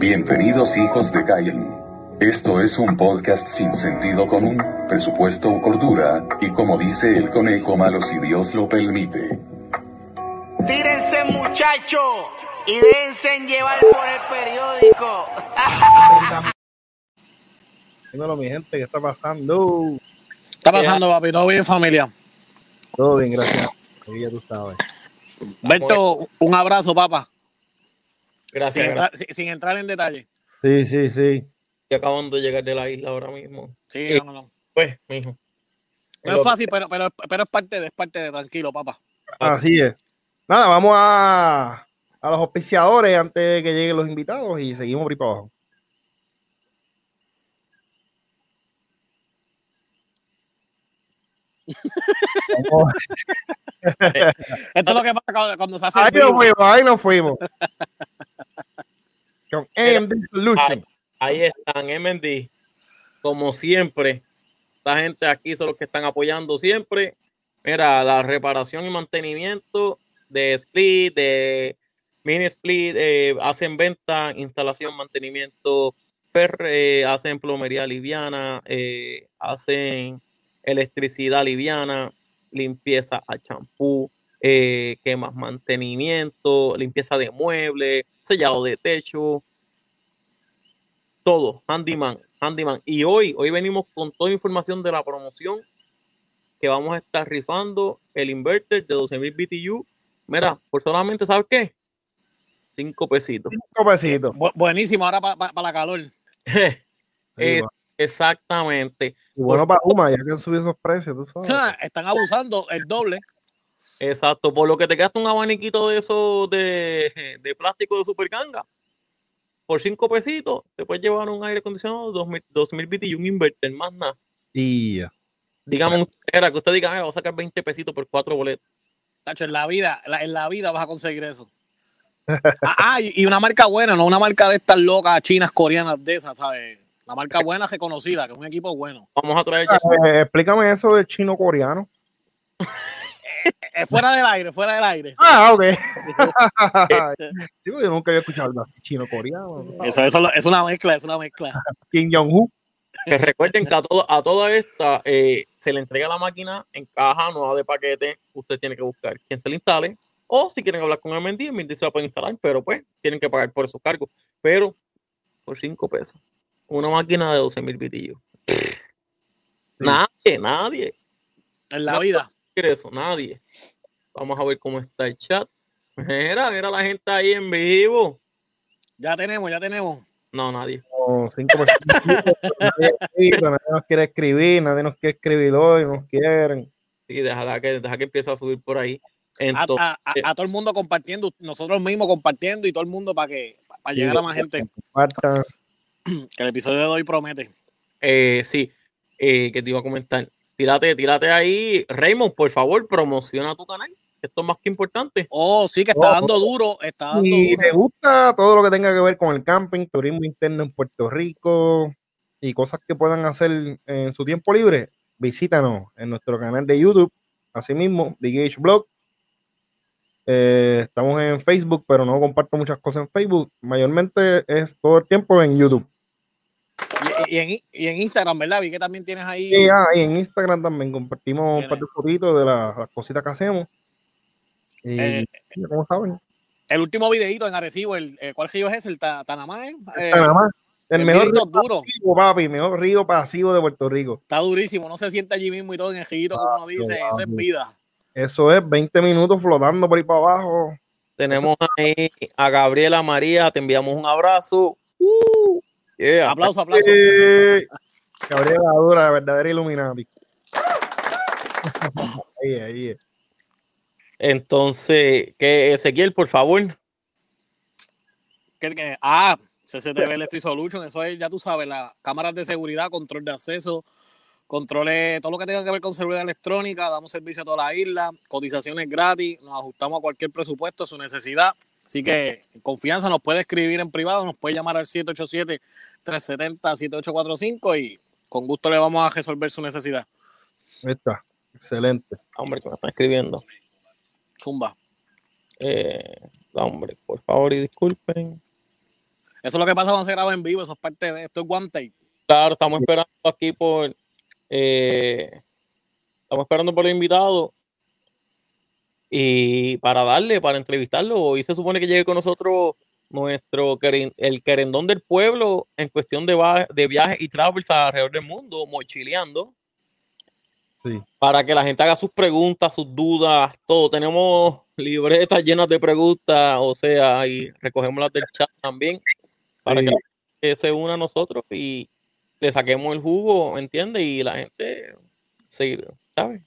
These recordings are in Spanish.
Bienvenidos hijos de Cain. Esto es un podcast sin sentido común, presupuesto o cordura, y como dice el conejo malo si Dios lo permite. Tírense muchachos y déjense llevar por el periódico. Dímelo, mi gente, ¿qué está pasando? ¿Qué está pasando, papi? ¿Todo bien, familia? Todo bien, gracias. Ahí ya tú sabes. Berto, un abrazo, papá. Sin Gracias, entrar, sin- sin entrar en detalle. Sí, sí, sí. Estoy acabando de llegar de la isla ahora mismo. Sí, Eh, no, no, no. Pues, mijo. No es fácil, pero, pero, pero es parte de, es parte de tranquilo, papá. Así es. Nada, vamos a, a los auspiciadores antes de que lleguen los invitados y seguimos por ahí para abajo. Esto es lo que pasa cuando, se hace. Ahí nos fuimos, ahí nos fuimos. Con AMD Solution. Ahí están, MD. Como siempre, esta gente aquí son los que están apoyando siempre. Mira, la reparación y mantenimiento de split, de mini split, eh, hacen venta, instalación, mantenimiento, per- eh, hacen plomería liviana, eh, hacen electricidad liviana, limpieza a champú, eh. Mantenimiento, limpieza de muebles, sellado de techo, todo, handyman, handyman. Y hoy, hoy venimos con toda información de la promoción que vamos a estar rifando el inverter de 12.000 BTU. Mira, por solamente, ¿sabes qué? Cinco pesitos. Cinco pesitos. Bu- buenísimo, ahora para la calor. Sí, Eh. Exactamente, y bueno para Uma, ya que han subido esos precios, tú sabes. Están abusando el doble. exacto. Por lo que te gasta un abaniquito de esos de, de plástico de super ganga. Por cinco pesitos, te puedes llevar un aire acondicionado 2000, 2000 BTU, un inverter, más nada. Y ya. Dígame, era que usted diga, "Ah, voy a sacar 20 pesitos por cuatro boletos. Tacho, en la vida, en la vida vas a conseguir eso. Ah, ah, y y una marca buena, no una marca de estas locas chinas, coreanas, de esas, ¿sabes? Una marca buena, reconocida, que es un equipo bueno. Vamos a traer ya Eh, explícame eso del chino coreano. Eh, fuera del aire, fuera del aire. Ah, ok. Sí, porque yo nunca había escuchado así, chino coreano. Eso, eso es una mezcla, es una mezcla. Kim Jong-un. que recuerden que a, todo, a toda esta eh, se le entrega la máquina en caja nueva de paquete. Usted tiene que buscar quién se le instale. O si quieren hablar con MD, MD se la pueden instalar, pero pues tienen que pagar por esos cargos. Pero por 5 pesos. Una máquina de 12 mil bitillos. Nadie, nadie En la No. vida. eso, nadie. Vamos a ver cómo está el chat. Mira, mira la gente ahí en vivo. Ya tenemos, ya tenemos. No, nadie. Cinco personas. nadie, escribe, nadie nos quiere escribir, nadie nos quiere escribir hoy, nos quieren. Sí, deja que, deja que empiece a subir por ahí. A, Entonces, a- a- a todo el mundo compartiendo, nosotros mismos compartiendo y todo el mundo para que para Sí, llegar a más gente. Compartan. Que el episodio de hoy promete. Eh, sí, eh, que te iba a comentar. Tírate, tírate ahí. Raymond, por favor, promociona tu canal. Esto es más que importante. Oh, sí, que está Oh. dando duro, está dando Y duro. me gusta todo lo que tenga que ver con el camping, turismo interno en Puerto Rico y cosas que puedan hacer en su tiempo libre. Visítanos en nuestro canal de YouTube, asimismo, The Gage Blog. Eh, estamos en Facebook, pero no comparto muchas cosas en Facebook. Mayormente es todo el tiempo en YouTube. Y, y en, y en Instagram, ¿verdad? Vi que también tienes ahí. Y, ah, y en Instagram también compartimos un Tiene. par de fotitos de las, las cositas que hacemos. Y Eh, como saben, El último videito en Arecibo, el, eh, ¿cuál río es ese? El Ta- Tanamá, ¿eh? Eh, está nada más. El el mejor río duro. pasivo, papi, mejor río pasivo de Puerto Rico. Está durísimo, no se siente allí mismo y todo en el rillito, como uno dice, eso es vida. Eso es 20 minutos flotando por ahí para abajo. Tenemos ahí a Gabriela María, te enviamos un abrazo. Uh, yeah. Aplauso, aplauso. Eh, Gabriela Dura, verdadera Illuminati. ahí, ahí. Entonces, que Ezequiel, por favor. Ah, CCTV Electric Solution, eso es, ya tú sabes, las cámaras de seguridad, control de acceso, controles, todo lo que tenga que ver con seguridad electrónica, damos servicio a toda la isla, cotizaciones gratis, nos ajustamos a cualquier presupuesto, a su necesidad. Así que en confianza nos puede escribir en privado, nos puede llamar al 787-370-7845 y con gusto le vamos a resolver su necesidad. Ahí está. Excelente. Hombre, que me están escribiendo. Zumba. Eh, hombre, por favor y disculpen. Eso es lo que pasa cuando se graba en vivo, eso es parte de esto, es one take. Claro, estamos esperando aquí por. eh, estamos esperando por el invitado. Y para darle, para entrevistarlo, hoy se supone que llegue con nosotros nuestro el querendón del pueblo en cuestión de, viajes y travels alrededor del mundo, mochileando, Sí. para que la gente haga sus preguntas, sus dudas, todo. Tenemos libretas llenas de preguntas, o sea, y recogemos las del chat también, para Sí. que la gente se una a nosotros y le saquemos el jugo, ¿entiendes? Y la gente se, ¿sabes?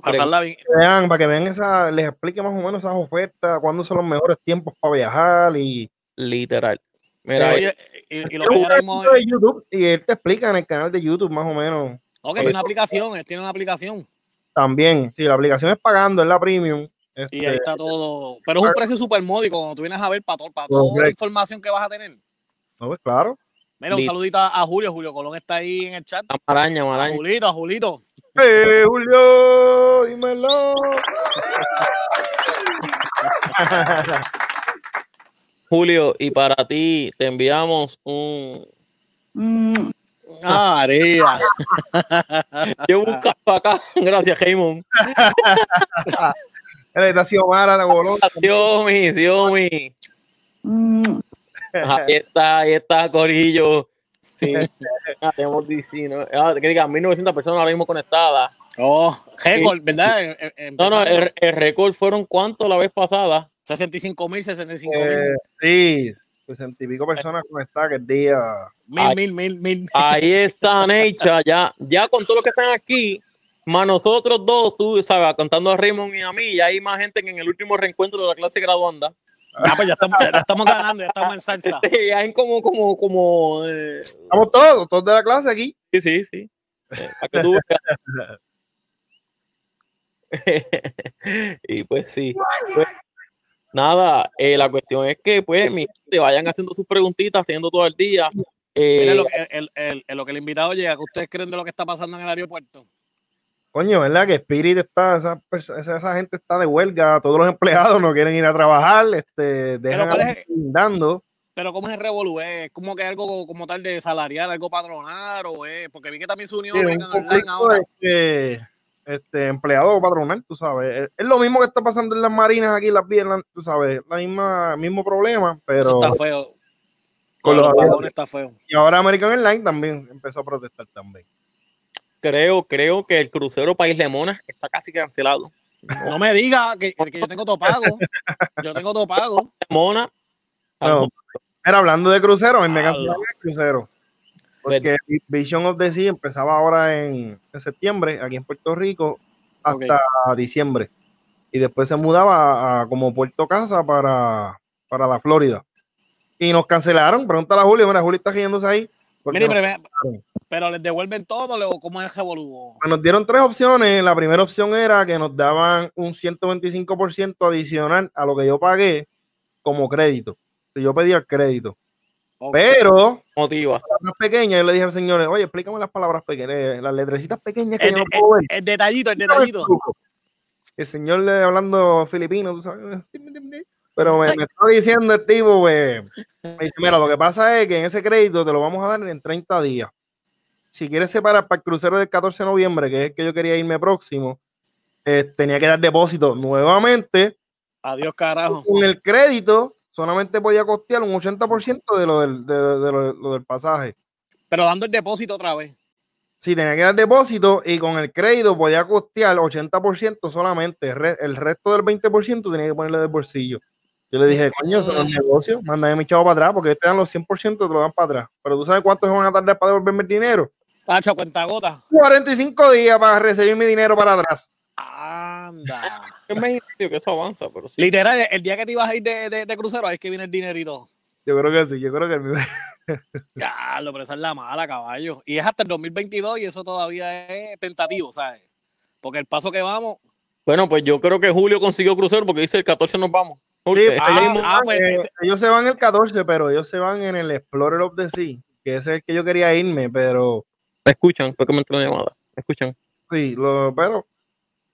Pasarla bien. Vean, para que vean esa, les explique más o menos esas ofertas, cuándo son los mejores tiempos para viajar y Literal. Mira, Oye, y, y lo que canal de YouTube y él te explica en el canal de YouTube más o menos Ok, tiene una aplicación, él tiene una aplicación. también. Sí, la aplicación es pagando, es la premium. Y ahí Este, está todo. Pero es un precio súper módico cuando tú vienes a ver para, todo, para toda la información que vas a tener. no, pues, claro. Mira, un saludito a Julio. Julio Colón está ahí en el chat. maraña, A maraña. Julito, a Julito. ¡Eh, Julio! ¡Dímelo! Julio, y para ti te enviamos un. Ah, María. Yo buscaba acá. Gracias, Raymond. Él está así Omar la bolón. Xiaomi, Xiaomi. Ahí está, ahí está, Corillo. Sí. Tenemos DC, ¿no? Ah, que diga, 1900 personas ahora mismo conectadas. Oh, récord, ¿verdad? No, no, el, el récord fueron cuánto la vez pasada. 65 mil, 65 mil. Eh, sí, sesenta y pico personas conectadas que el día. Mil, mil, mil, mil. Ahí está Necha, ya, ya con todos los que están aquí, más nosotros dos, tú sabes, contando a Raymond y a mí, ya hay más gente que en el último reencuentro de la clase graduanda. Ah, pues ya estamos, ya estamos ganando, ya estamos en salsa. ya hay como, como, como, eh, Estamos todos, todos de la clase aquí. sí, sí, sí. Eh, para que tú veas. y pues sí. Pues, nada, eh, la cuestión es que, pues, mi gente, vayan haciendo sus preguntitas, teniendo todo el día. Eh, lo que, el, el- el- lo que el invitado llega, que ustedes creen de lo que está pasando en el aeropuerto. Coño, ¿verdad? Que Spirit está, esa, esa, esa gente está de huelga, todos los empleados no quieren ir a trabajar, este, dejan ¿cuál a es dando. Pero ¿cómo es el revolú? ¿Es como que algo como tal de salarial, algo patronal o es? Porque vi que también se unió Sí, un ahora. este, este, empleado patronal, tú sabes. Es, es lo mismo que está pasando en las marinas aquí, en las vías, tú sabes, la misma, mismo problema, Eso pero está feo. con Con los los aviones. está feo. y ahora American Airlines también empezó a protestar también. creo, creo que el crucero País Lemona está casi cancelado. No me diga que, que yo tengo todo pago. Yo tengo todo pago. Mona, No, Era hablando de crucero, a mí me cancelaron el crucero. Porque Vision of the Sea empezaba ahora en, en septiembre, aquí en Puerto Rico, hasta diciembre. Y después se mudaba a, a como Puerto Casa para, para la Florida. Y nos cancelaron. Pregúntale a Julio. Mira, Julio está riéndose ahí. Mire, pero, pero les devuelven todo o cómo es el revolú. nos dieron tres opciones. La primera opción era que nos daban un 125% adicional a lo que yo pagué como crédito. Si yo pedía el crédito. Pero motiva. palabras pequeñas, yo le dije al señor, oye, explícame las palabras pequeñas, las letrecitas pequeñas que El, yo no el- puedo ver. el detallito, el detallito. El señor le hablando filipino, tú sabes. Pero me, me estaba diciendo el tipo, pues, me dice, mira, lo que pasa es que en ese crédito te lo vamos a dar en 30 días. Si quieres separar para el crucero del 14 de noviembre, que es el que yo quería irme próximo, eh, tenía que dar depósito nuevamente. Adiós, carajo. Con el crédito solamente podía costear un 80% de lo del, de- de lo- lo del pasaje. Pero dando el depósito otra vez. Sí, tenía que dar depósito y con el crédito podía costear 80% solamente. El, re- el resto del 20% tenía que ponerle del bolsillo. Yo le dije, coño, eso no es negocio, mándame mi chavo para atrás porque te dan los 100% te lo dan para atrás. Pero tú sabes cuánto se van a tardar para devolverme el dinero. Tacho, cuenta gota. 45 días para recibir mi dinero para atrás. Anda. Es mes y medio que eso avanza, pero sí. Literal, el día que te ibas a ir de, de, de crucero, ahí es que viene el dinerito. Yo creo que sí, yo creo que Ya, lo, pero esa es la mala, caballo. Y es hasta el 2022 y eso todavía es tentativo, ¿sabes? Porque el paso que vamos. Bueno, pues yo creo que Julio consiguió crucero porque dice el 14 nos vamos. Sí, Ah, ellos, ah, pues, eh, ellos se van el 14, pero ellos se van en el Explorer of the Sea, que ese es el que yo quería irme, pero me escuchan, fue que me entró una llamada. Me escuchan. sí, lo, pero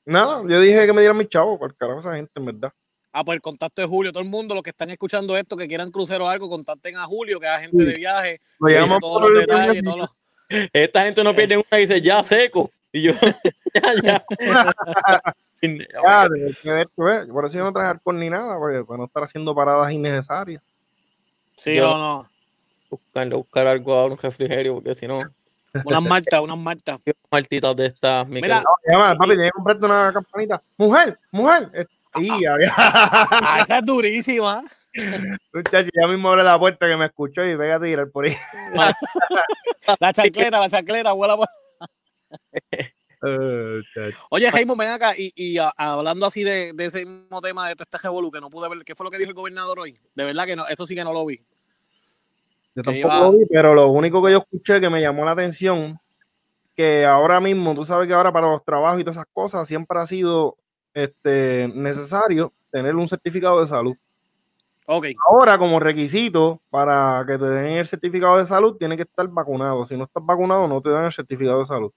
nada, yo dije que me dieran mi chavo, por carajo esa gente, en verdad. Ah, pues el contacto de Julio, todo el mundo, los que están escuchando esto, que quieran crucero o algo, contacten a Julio, que es agente de viaje, Lo tiene llamamos todos por los el detalles, todos los- Esta gente no pierde una y dice, ya seco. Y yo, ya, ya. Por eso yo no traje alcohol ni nada, porque, para no estar haciendo paradas innecesarias. Sí, Yo- no, no. Buscarle, buscar algo ahora, un refrigerio, porque si no, Unas martas, unas martas. maltitas de estas. mi Mira. Llama, papi, tienes que comprarte una campanita. Mujer, mujer. Y ya, Ah, esa es durísima. Muchacho, ya mismo abre la puerta que me escuchó y venga a tirar por ahí. La chancleta, la chancleta, vuela por-. Oye, Jaime, ven acá y, y a- hablando así de, de ese mismo tema de este revolú que no pude ver, ¿qué fue lo que dijo el gobernador hoy? De verdad que no, eso sí que no lo vi. Yo tampoco iba- lo vi, pero lo único que yo escuché que me llamó la atención, que ahora mismo, tú sabes que ahora para los trabajos y todas esas cosas siempre ha sido este, necesario tener un certificado de salud. Ahora, como requisito para que te den el certificado de salud, tiene que estar vacunado. Si no estás vacunado, no te dan el certificado de salud.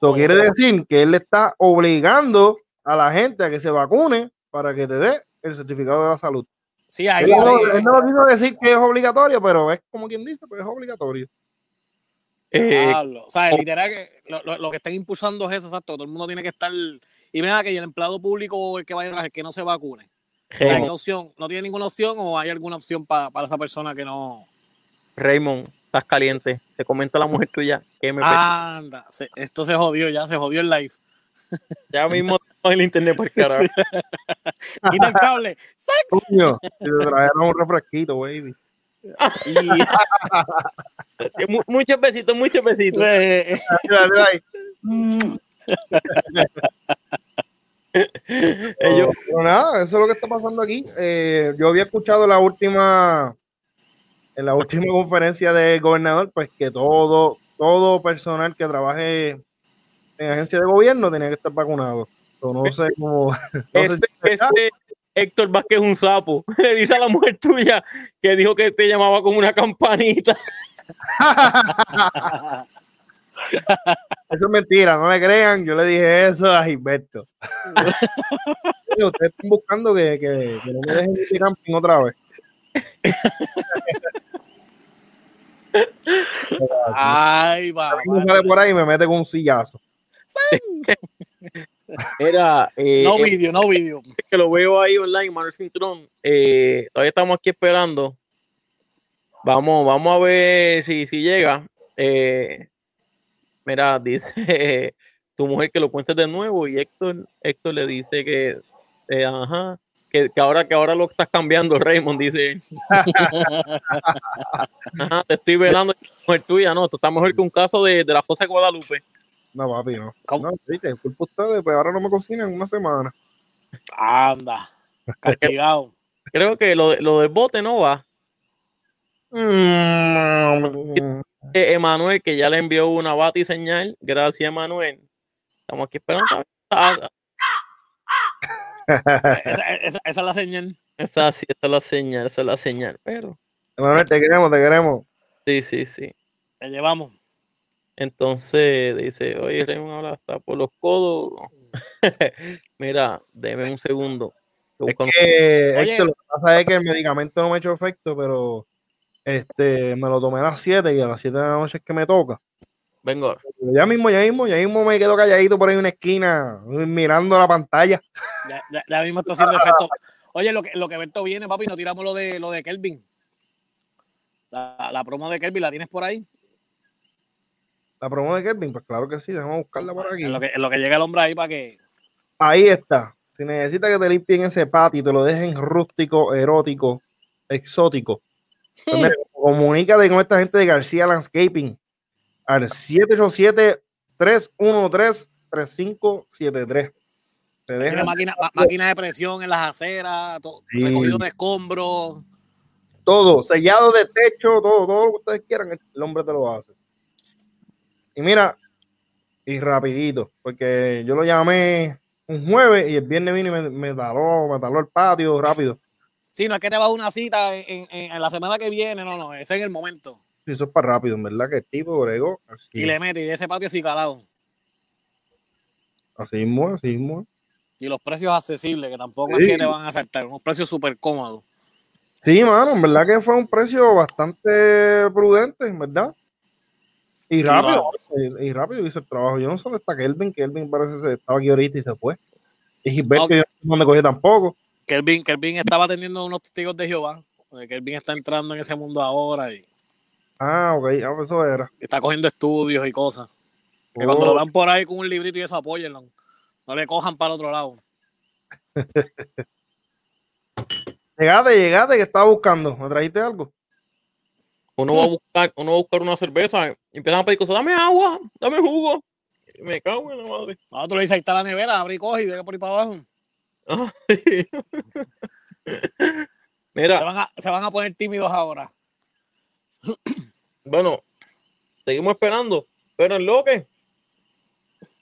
Eso quiere decir que él le está obligando a la gente a que se vacune para que te dé el certificado de la salud. Sí, ahí, Él no, él no quiso decir que es obligatorio, pero es como quien dice, pues es obligatorio. Eh. O sea, literal que lo, lo- lo que están impulsando es eso, exacto. Todo el mundo tiene que estar. Y mira que el empleado público o el que vaya a el que no se vacune. Raymond, ¿qué opción? ¿No tiene ninguna opción o hay alguna opción pa- para esa persona que no? Raymond, estás caliente. Te comenta la mujer tuya que me Anda, se- esto se jodió ya, se jodió el live. Ya mismo tengo el internet por carajo. Quita el cable. ¡Sex! Coño, si te trajeron un refresquito, baby. Muchos besitos, muchos besitos. yo- Pero nada, eso es lo que está pasando aquí. Eh, yo había escuchado la última, en la última conferencia del gobernador, pues que todo, todo personal que trabaje en agencia de gobierno tenía que estar vacunado. Pero no sé cómo. no sé este, si este Héctor Vázquez es un sapo. Le dice a la mujer tuya que dijo que te llamaba con una campanita. Eso es mentira, no le crean. Yo le dije eso a Gilberto. Ustedes están buscando que, que, que no me dejen ir de camping otra vez. Ay, va. Sale por ahí y me mete con un sillazo. Era eh, No eh, vídeo, no vídeo. que lo veo ahí online, Manuel Cintrón. Eh, todavía estamos aquí esperando. Vamos, vamos a ver si, si llega. Eh, mira, dice tu mujer que lo cuentes de nuevo y Héctor, Héctor le dice que, eh, ajá, que, que ahora que ahora lo estás cambiando, Raymond, dice. Ajá, te estoy velando, mujer tuya, no, tú estás mejor que un caso de, de la José Guadalupe. No, papi, no. ¿Cómo? No, viste, culpa de ustedes, pues ahora no me cocinan en una semana. Anda. Castigado. Creo que lo, de- lo del bote no va. Mm, Eh, Emanuel, que ya le envió una bati señal. Gracias, Emanuel. Estamos aquí esperando. Esa, esa- esa es la señal. Esa sí, esa es la señal, esa es la señal. Pero Manuel, te queremos, te queremos. sí, sí, sí. Te llevamos. Entonces dice, oye, Raymond habla hasta por los codos. Mira, deme un segundo. Es que. Héctor, lo que pasa es que el medicamento no me ha hecho efecto, pero este me lo tomé a las 7 y a las 7 de la noche es que me toca. Vengo ahora. Ya mismo, ya mismo, ya mismo me quedo calladito por ahí en una esquina, mirando la pantalla. Ya, ya- ya mismo está haciendo efecto. Oye, lo que, lo que Berto viene, papi, no tiramos lo de lo de Kelvin. La, la promo de Kelvin, ¿la tienes por ahí? La promo de Kelvin, pues claro que sí, déjame buscarla por aquí. En lo que, en lo que llega el hombre ahí para que. Ahí está. Si necesitas que te limpien ese patio y te lo dejen rústico, erótico, exótico, pues mira, comunícate con esta gente de García Landscaping al 787-313-3573. Te dejan máquina, máquina de presión en las aceras, to- Sí. recogido de escombros. todo, sellado de techo, todo, todo lo que ustedes quieran, el hombre te lo hace. Y mira, y rapidito, porque yo lo llamé un jueves y el viernes vino y me, me taló, me taló el patio rápido. Sí, no es que te vas a una cita en, en- en la semana que viene, no, no, eso es en el momento. Sí, Eso es para rápido, en verdad que el tipo bregó Y le mete y ese patio así calado. así mismo, así mismo. Y los precios accesibles, que tampoco Sí. es que te van a saltar, unos precios súper cómodos. Sí, mano, en verdad que fue un precio bastante prudente, en verdad. Y rápido, y, y rápido hizo el trabajo. Yo no sé dónde está Kelvin, Kelvin parece que estaba aquí ahorita y se fue. Y Gilberto Ok. yo no dónde cogió tampoco. Kelvin, Kelvin estaba atendiendo unos testigos de Jehová. Kelvin está entrando en ese mundo ahora y Ah, ok, ah, pues eso era. está cogiendo estudios y cosas. Que Oh. cuando lo vean por ahí con un librito y eso, apóyenlo. No le cojan para el otro lado. Llegaste, llegaste, que estaba buscando. ¿Me trajiste algo? Uno va a buscar, uno va a buscar una cerveza y empiezan a pedir cosas, dame agua, dame jugo. Y me cago en la madre. A otro le dice, ahí está la nevera, abre y coge y ve por ahí para abajo. Se Mira, van a, se van a poner tímidos ahora. bueno, seguimos esperando, pero en lo que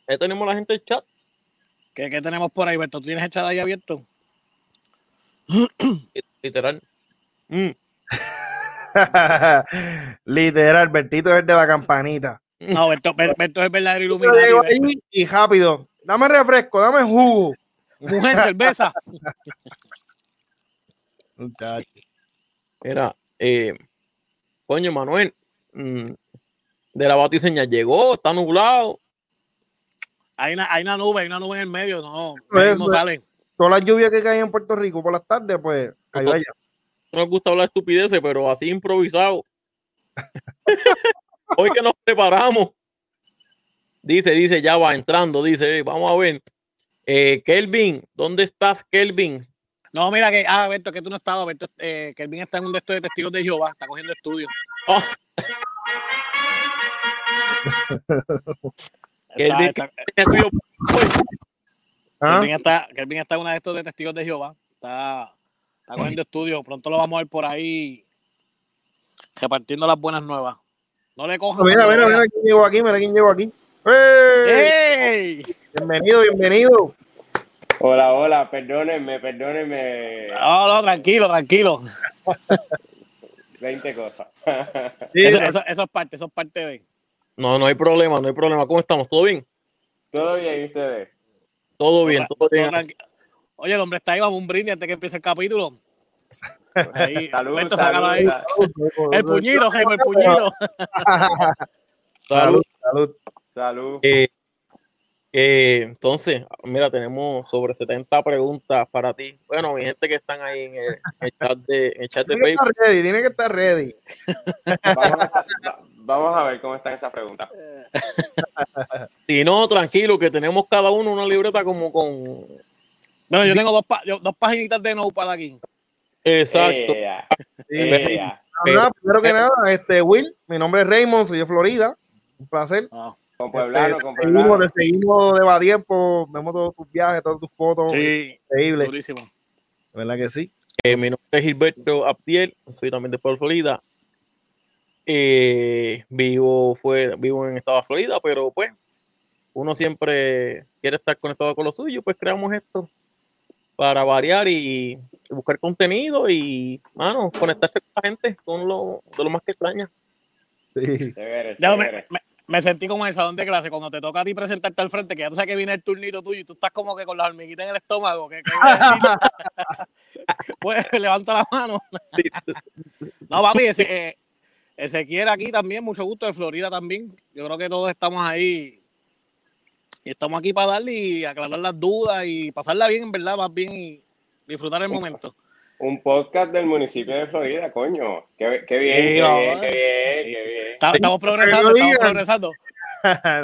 ahí tenemos la gente del chat. ¿Qué, qué tenemos por ahí, Berto? ¿Tú tienes el chat ahí abierto? Literal. Mm. Literal, Bertito es el de la campanita. No, Berto, Ber- Berto es el verdadero iluminado. y rápido. Dame refresco, dame jugo. Mujer, cerveza. Mira, eh, coño, Manuel, mm, de la batiseña llegó, está nublado. Hay una, hay una nube, hay una nube en el medio. No, mismo pues. sale. Todas las lluvias que caen en Puerto Rico por las tardes, pues cayó allá. No nos gusta hablar estupideces, pero así improvisado. Hoy que nos preparamos. Dice, dice, ya va entrando, dice, vamos a ver. Eh, Kelvin, ¿dónde estás, Kelvin? No, mira que, ah, Berto, que tú no estabas, Berto, eh, Kelvin está en un de estos de testigos de Jehová, está cogiendo estudios. Ah, Está, Kelvin, está- estudio- ¿Ah? Kelvin está, Kelvin está en una de estos de testigos de Jehová. Está, está cogiendo estudios. Pronto lo vamos a ver por ahí repartiendo las buenas nuevas. No le cojan. Mira, mira, mira quién llegó aquí, mira quién llegó aquí. ¡Ey! ¡Ey! Bienvenido, bienvenido. Hola, hola, perdónenme, perdónenme. No, no, tranquilo, tranquilo. 20 cosas. Sí, Eso, eso- eso es parte, eso es parte de. No, no hay problema, no hay problema. ¿Cómo estamos? ¿Todo bien? ¿Todo bien, ¿y ustedes? Todo bien, todo bien. Oye, el hombre está ahí, vamos un brindis antes que empiece el capítulo. Ahí, Salud, ahí. El puñito, Jaime, el puñito. Salud, salud. salud. Eh, eh, entonces, mira, tenemos sobre 70 preguntas para ti. Bueno, mi gente que están ahí en el, en el chat de, en el chat de Tiene que Facebook. estar ready, tiene que estar ready. Vamos a, va- vamos a ver cómo están esas preguntas. Si no, tranquilo, que tenemos cada uno una libreta como con. Bueno, yo tengo dos, pa- yo- dos paginitas de notepad aquí. Exacto. Nada, primero que nada, este Will, mi nombre es Raymond, soy de Florida. Un placer. Con Pueblano, Este, con seguimos, Pueblano. te seguimos de tiempo, vemos todos tus viajes, todas tus fotos. sí, Increíble, durísimo. ¿verdad que sí? Eh, mi nombre es Gilberto Abdiel, soy también de Puerto Florida. Eh, vivo, fuera, vivo en Estado de Florida, pero pues uno siempre quiere estar conectado con lo suyo, pues creamos esto para variar y, buscar contenido y, mano, conectarse con la gente, con lo, de lo más que extraña. Sí. Chévere, Ya me, me- me sentí como en el salón de clase cuando te toca a ti presentarte al frente, que ya tú sabes que viene el turnito tuyo y tú estás como que con las hormiguitas en el estómago. Que, pues levanta la mano. No, papi, ese, eh, Ezequiel aquí también, mucho gusto de Florida también. Yo creo que todos estamos ahí y estamos aquí para darle y aclarar las dudas y pasarla bien, en verdad, más bien y disfrutar el momento. Un podcast del municipio de Florida, coño. Qué, qué bien, Sí, qué no, bien, qué bien, qué bien. Está- Estamos progresando, no estamos digan. progresando.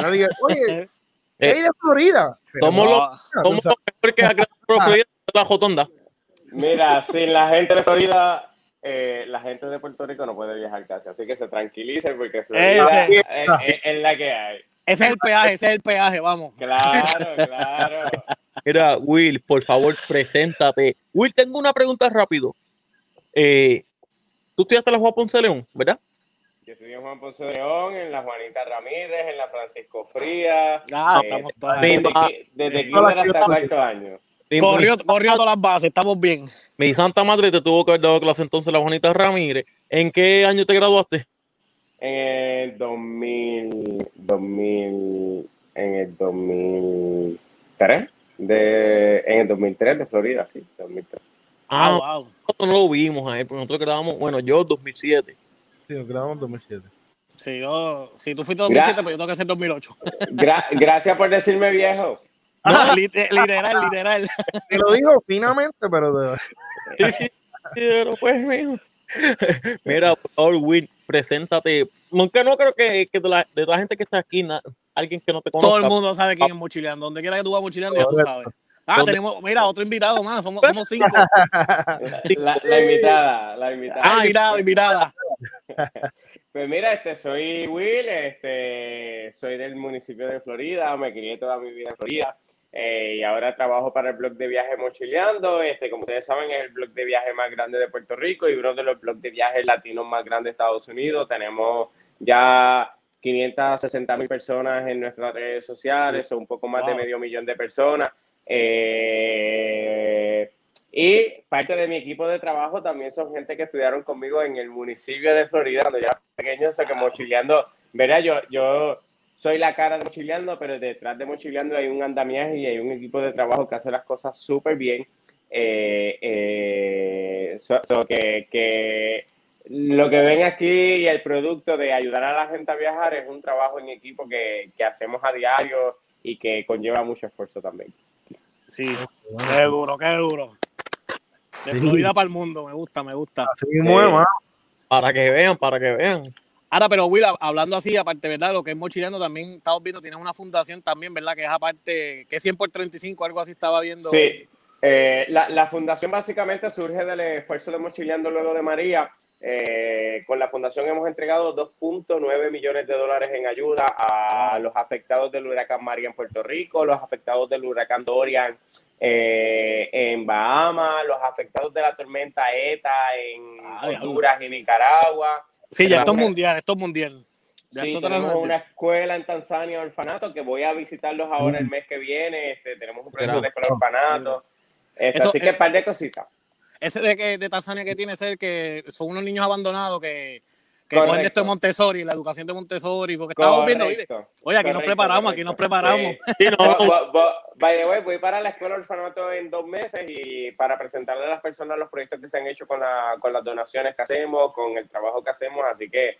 no digas, oye, ¿qué Eh, hay de Florida? Pero, somos los- No, Somos los mejores que ha creado Florida la Jotonda. Mira, sin la gente de Florida, eh, la gente de Puerto Rico no puede viajar casi, así que se tranquilicen porque Florida Ese. es, es- es la que hay. Ese es el peaje, ese es el peaje, vamos. Claro, claro. Mira, Will, por favor, preséntate. Will, tengo una pregunta rápido. Eh, tú estudiaste en la Juan Ponce de León, ¿verdad? Yo estudié en Juan Ponce de León, en la Juanita Ramírez, en la Francisco Frías. Ah, eh, estamos todos desde, desde las hasta cuarto año. Corrió, corrió todas las bases, estamos bien. mi santa madre te tuvo que haber dado clase entonces la Juanita Ramírez. ¿En qué año te graduaste? En el 2000, 2000, en el 2003, De, en el 2003 de Florida, sí, 2003. Ah, Ah, wow. nosotros no lo vimos a él, porque nosotros grabamos, bueno, yo 2007. Sí, nos grabamos en 2007. Sí, yo, si tú fuiste 2007, pues yo tengo que ser 2008. Gra- gracias por decirme viejo. Ah, lit- literal, literal. Te lo digo finamente, pero de- Sí, sí, pero pues, mijo. Mira, por favor, Will, preséntate. Aunque no creo que, que de, la, de la gente que está aquí, na- alguien que no te conozca. Todo el mundo sabe quién es mochileando. Donde quiera que tú vas mochileando, ya tú sabes. Ah, ¿Dónde? tenemos, mira, otro invitado más, somos, somos cinco. La, la invitada, la invitada. Ah, invitada, invitada. Pues mira, este, soy Will, este, soy del municipio de Florida, me crié toda mi vida en Florida eh, y ahora trabajo para el blog de viaje Mochileando. Este, como ustedes saben, es el blog de viaje más grande de Puerto Rico y uno de los blogs de viajes latinos más grandes de Estados Unidos. Tenemos ya 560 mil personas en nuestras redes sociales, son un poco más de Wow. medio millón de personas. Eh, y parte de mi equipo de trabajo también son gente que estudiaron conmigo en el municipio de Florida cuando yo era pequeño, o sea que mochileando, verá, yo, yo soy la cara de mochileando, pero detrás de mochileando hay un andamiaje y hay un equipo de trabajo que hace las cosas súper bien. Eh, eh, so- so que, que lo que ven aquí y el producto de ayudar a la gente a viajar es un trabajo en equipo que, que hacemos a diario y que conlleva mucho esfuerzo también. Sí, qué duro, qué duro. De Sí. Florida para el mundo, me gusta, me gusta. así Eh, mano. Para que vean, para que vean. Ahora, pero Will, hablando así, aparte, ¿verdad? Lo que es mochileando también estamos viendo, tienes una fundación también, ¿verdad? Que es aparte, que es 100 por 35, algo así estaba viendo. Sí, eh, la, la fundación básicamente surge del esfuerzo de Mochileando luego de María. Eh, con la fundación hemos entregado 2.9 millones de dólares en ayuda a los afectados del huracán María en Puerto Rico, los afectados del huracán Dorian eh, en Bahamas, los afectados de la tormenta ETA en. Honduras y Nicaragua. Sí, ya esto es mundial, esto es mundial. Ya Sí, tenemos una escuela en Tanzania, orfanato, que voy a visitarlos ahora el mes que viene. Este, tenemos un proyecto de escuela orfanato. Este, Eso, así que eh, un par de cositas. Ese de, que, de Tanzania que tiene ser que son unos niños abandonados que, que Correcto. cogen de esto de Montessori, la educación de Montessori, porque estábamos viendo. Oye, aquí nos Correcto, preparamos, aquí nos preparamos. Sí. Sí, no, Bo- bo- bo- By the way, voy para la escuela orfanato en dos meses y para presentarle a las personas los proyectos que se han hecho con, la, con las donaciones que hacemos, con el trabajo que hacemos. Así que eh,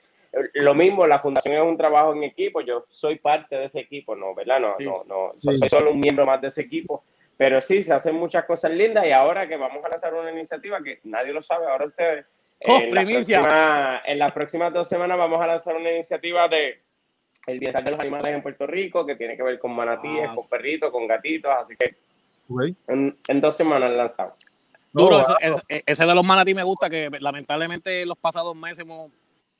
lo mismo, la fundación es un trabajo en equipo. Yo soy parte de ese equipo, ¿no? ¿Verdad? No, Sí. no, no. Sí. Soy solo un miembro más de ese equipo. Pero sí, se hacen muchas cosas lindas y ahora que vamos a lanzar una iniciativa que nadie lo sabe, ahora ustedes. ¡Oh, en, las primicia! próximas- en las próximas dos semanas vamos a lanzar una iniciativa de el bienestar de los animales en Puerto Rico, que tiene que ver con manatíes, Ah. con perritos, con gatitos, así que en, en dos semanas lanzamos. Duro, eso- ese de los manatí me gusta, que lamentablemente los pasados meses hemos,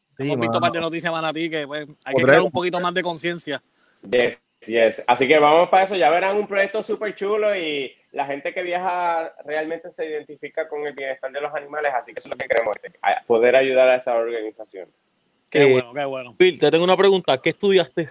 sí, hemos visto mano. un par de noticias de manatí que pues, hay que crear un poquito más de conciencia. Yes, yes. Así que vamos para eso, ya verán un proyecto súper chulo y la gente que viaja realmente se identifica con el bienestar de los animales, así que eso es lo que queremos, este, poder ayudar a esa organización. Qué Eh, bueno, qué bueno. Bill, te tengo una pregunta. ¿Qué estudiaste?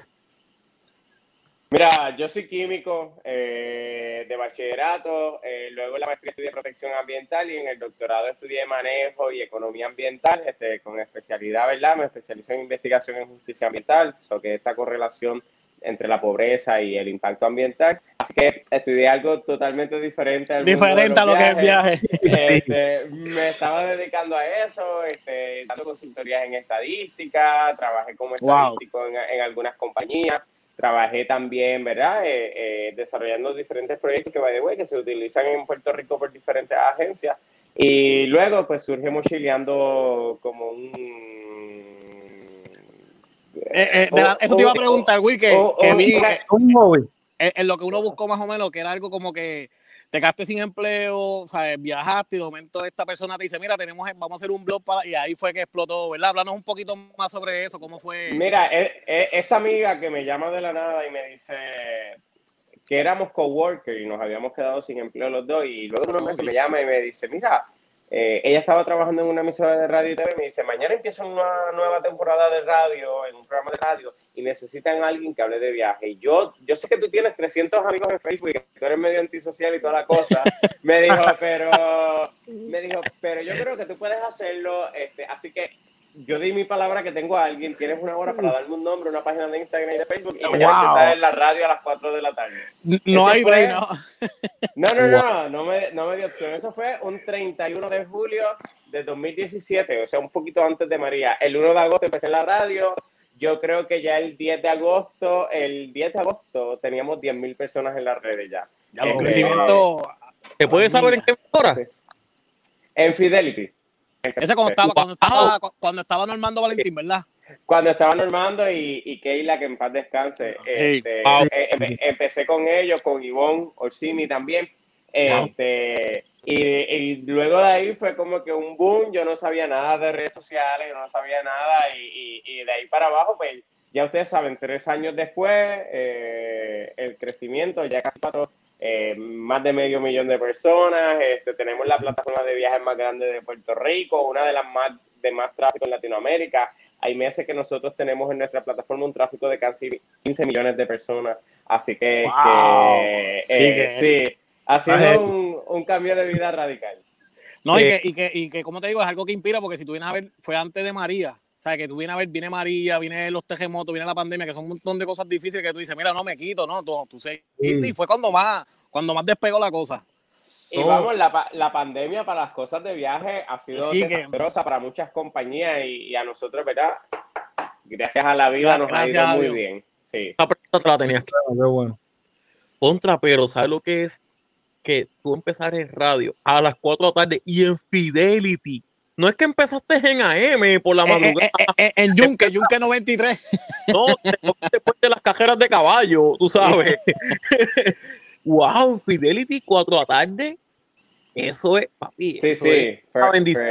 Mira, yo soy químico eh, de bachillerato, eh, luego en la maestría estudié protección ambiental y en el doctorado estudié manejo y economía ambiental, este, con especialidad, ¿verdad? Me especializo en investigación en justicia ambiental, so que esta correlación entre la pobreza y el impacto ambiental. Así que estudié algo totalmente diferente. al Diferente a lo que es viajes. viaje. Este, me estaba dedicando a eso, este, dando consultorías en estadística, trabajé como Wow. estadístico en, en algunas compañías, trabajé también, ¿verdad? Eh, eh, desarrollando diferentes proyectos que, by the way, que se utilizan en Puerto Rico por diferentes agencias. Y luego, pues, surge Mochileando como un... Eh, eh, de la- eso te iba a preguntar, Will, que, o- que o- vi una- Un hobby. en, en lo que uno buscó más o menos, que era algo como que te quedaste sin empleo, ¿sabes? viajaste y de momento esta persona te dice, mira, tenemos, vamos a hacer un blog para... Y ahí fue que explotó, ¿verdad? Háblanos un poquito más sobre eso, cómo fue... Mira, e- e- esta amiga que me llama de la nada y me dice que éramos coworkers y nos habíamos quedado sin empleo los dos y luego unos meses me llama y me dice, mira, eh, ella estaba trabajando en una emisora de radio y TV me dice, mañana empieza una nueva temporada de radio, en un programa de radio y necesitan a alguien que hable de viaje. Y yo, yo sé que tú tienes 300 amigos en Facebook y que tú eres medio antisocial y toda la cosa. Me dijo, pero, me dijo, pero yo creo que tú puedes hacerlo, este, así que yo di mi palabra que tengo a alguien, tienes una hora para darme un nombre, una página de Instagram y de Facebook y Wow. mañana empezar en la radio a las 4 de la tarde. No Ese hay fue- no. No, no, no, no me, no me dio opción. Eso fue un 31 de julio de 2017, o sea, un poquito antes de María. El 1 de agosto empecé en la radio. Yo creo que ya el 10 de agosto, el 10 de agosto teníamos 10.000 personas en las redes ya. Ya los Eh. ¿Te puedes saber en qué hora? Sí. En Fidelity. Ese cuando estaba, cuando estaba, cuando estaba Normando Valentín, ¿verdad? Cuando estaba Normando y, y Keila, que en paz descanse, este, Wow. eh, empe- empecé con ellos, con Ivonne Orsini también. Este, y, y luego de ahí fue como que un boom, yo no sabía nada de redes sociales, yo no sabía nada, y de ahí para abajo, pues ya ustedes saben, tres años después, eh, el crecimiento, ya casi cuatro, eh, más de medio millón de personas, este, tenemos la plataforma de viajes más grande de Puerto Rico, una de las más de más tráfico en Latinoamérica. Hay meses que nosotros tenemos en nuestra plataforma un tráfico de casi 15 millones de personas, así que, Wow. que, Sí, eh, que- sí, ha sido un, un cambio de vida radical. No, y, Eh, que, y, que, y que, como te digo, es algo que inspira, porque si tú vienes a ver, fue antes de María. O sea, que tú vienes a ver, viene María, viene los terremotos, viene la pandemia, que son un montón de cosas difíciles que tú dices, mira, no me quito, no, tú, tú seguiste, Sí. y fue cuando más, cuando más despegó la cosa. Y No. vamos, la, la pandemia para las cosas de viaje ha sido Sí, que- desastrosa para muchas compañías y, y a nosotros, ¿verdad? Gracias a la vida nos ha ido muy bien. Sí. Esta pregunta te la tenías que Qué bueno. contra, pero ¿sabes lo que es? Que tú empezar en radio a las 4 de la tarde y en Fidelity. No es que empezaste en AM por la Eh, madrugada, eh, eh, eh, en Yunque, Yunque 93. no, después- de las cajeras de caballo, tú sabes. wow, Fidelity 4 de la tarde. Eso es, papi. Sí, eso sí. es una bendición.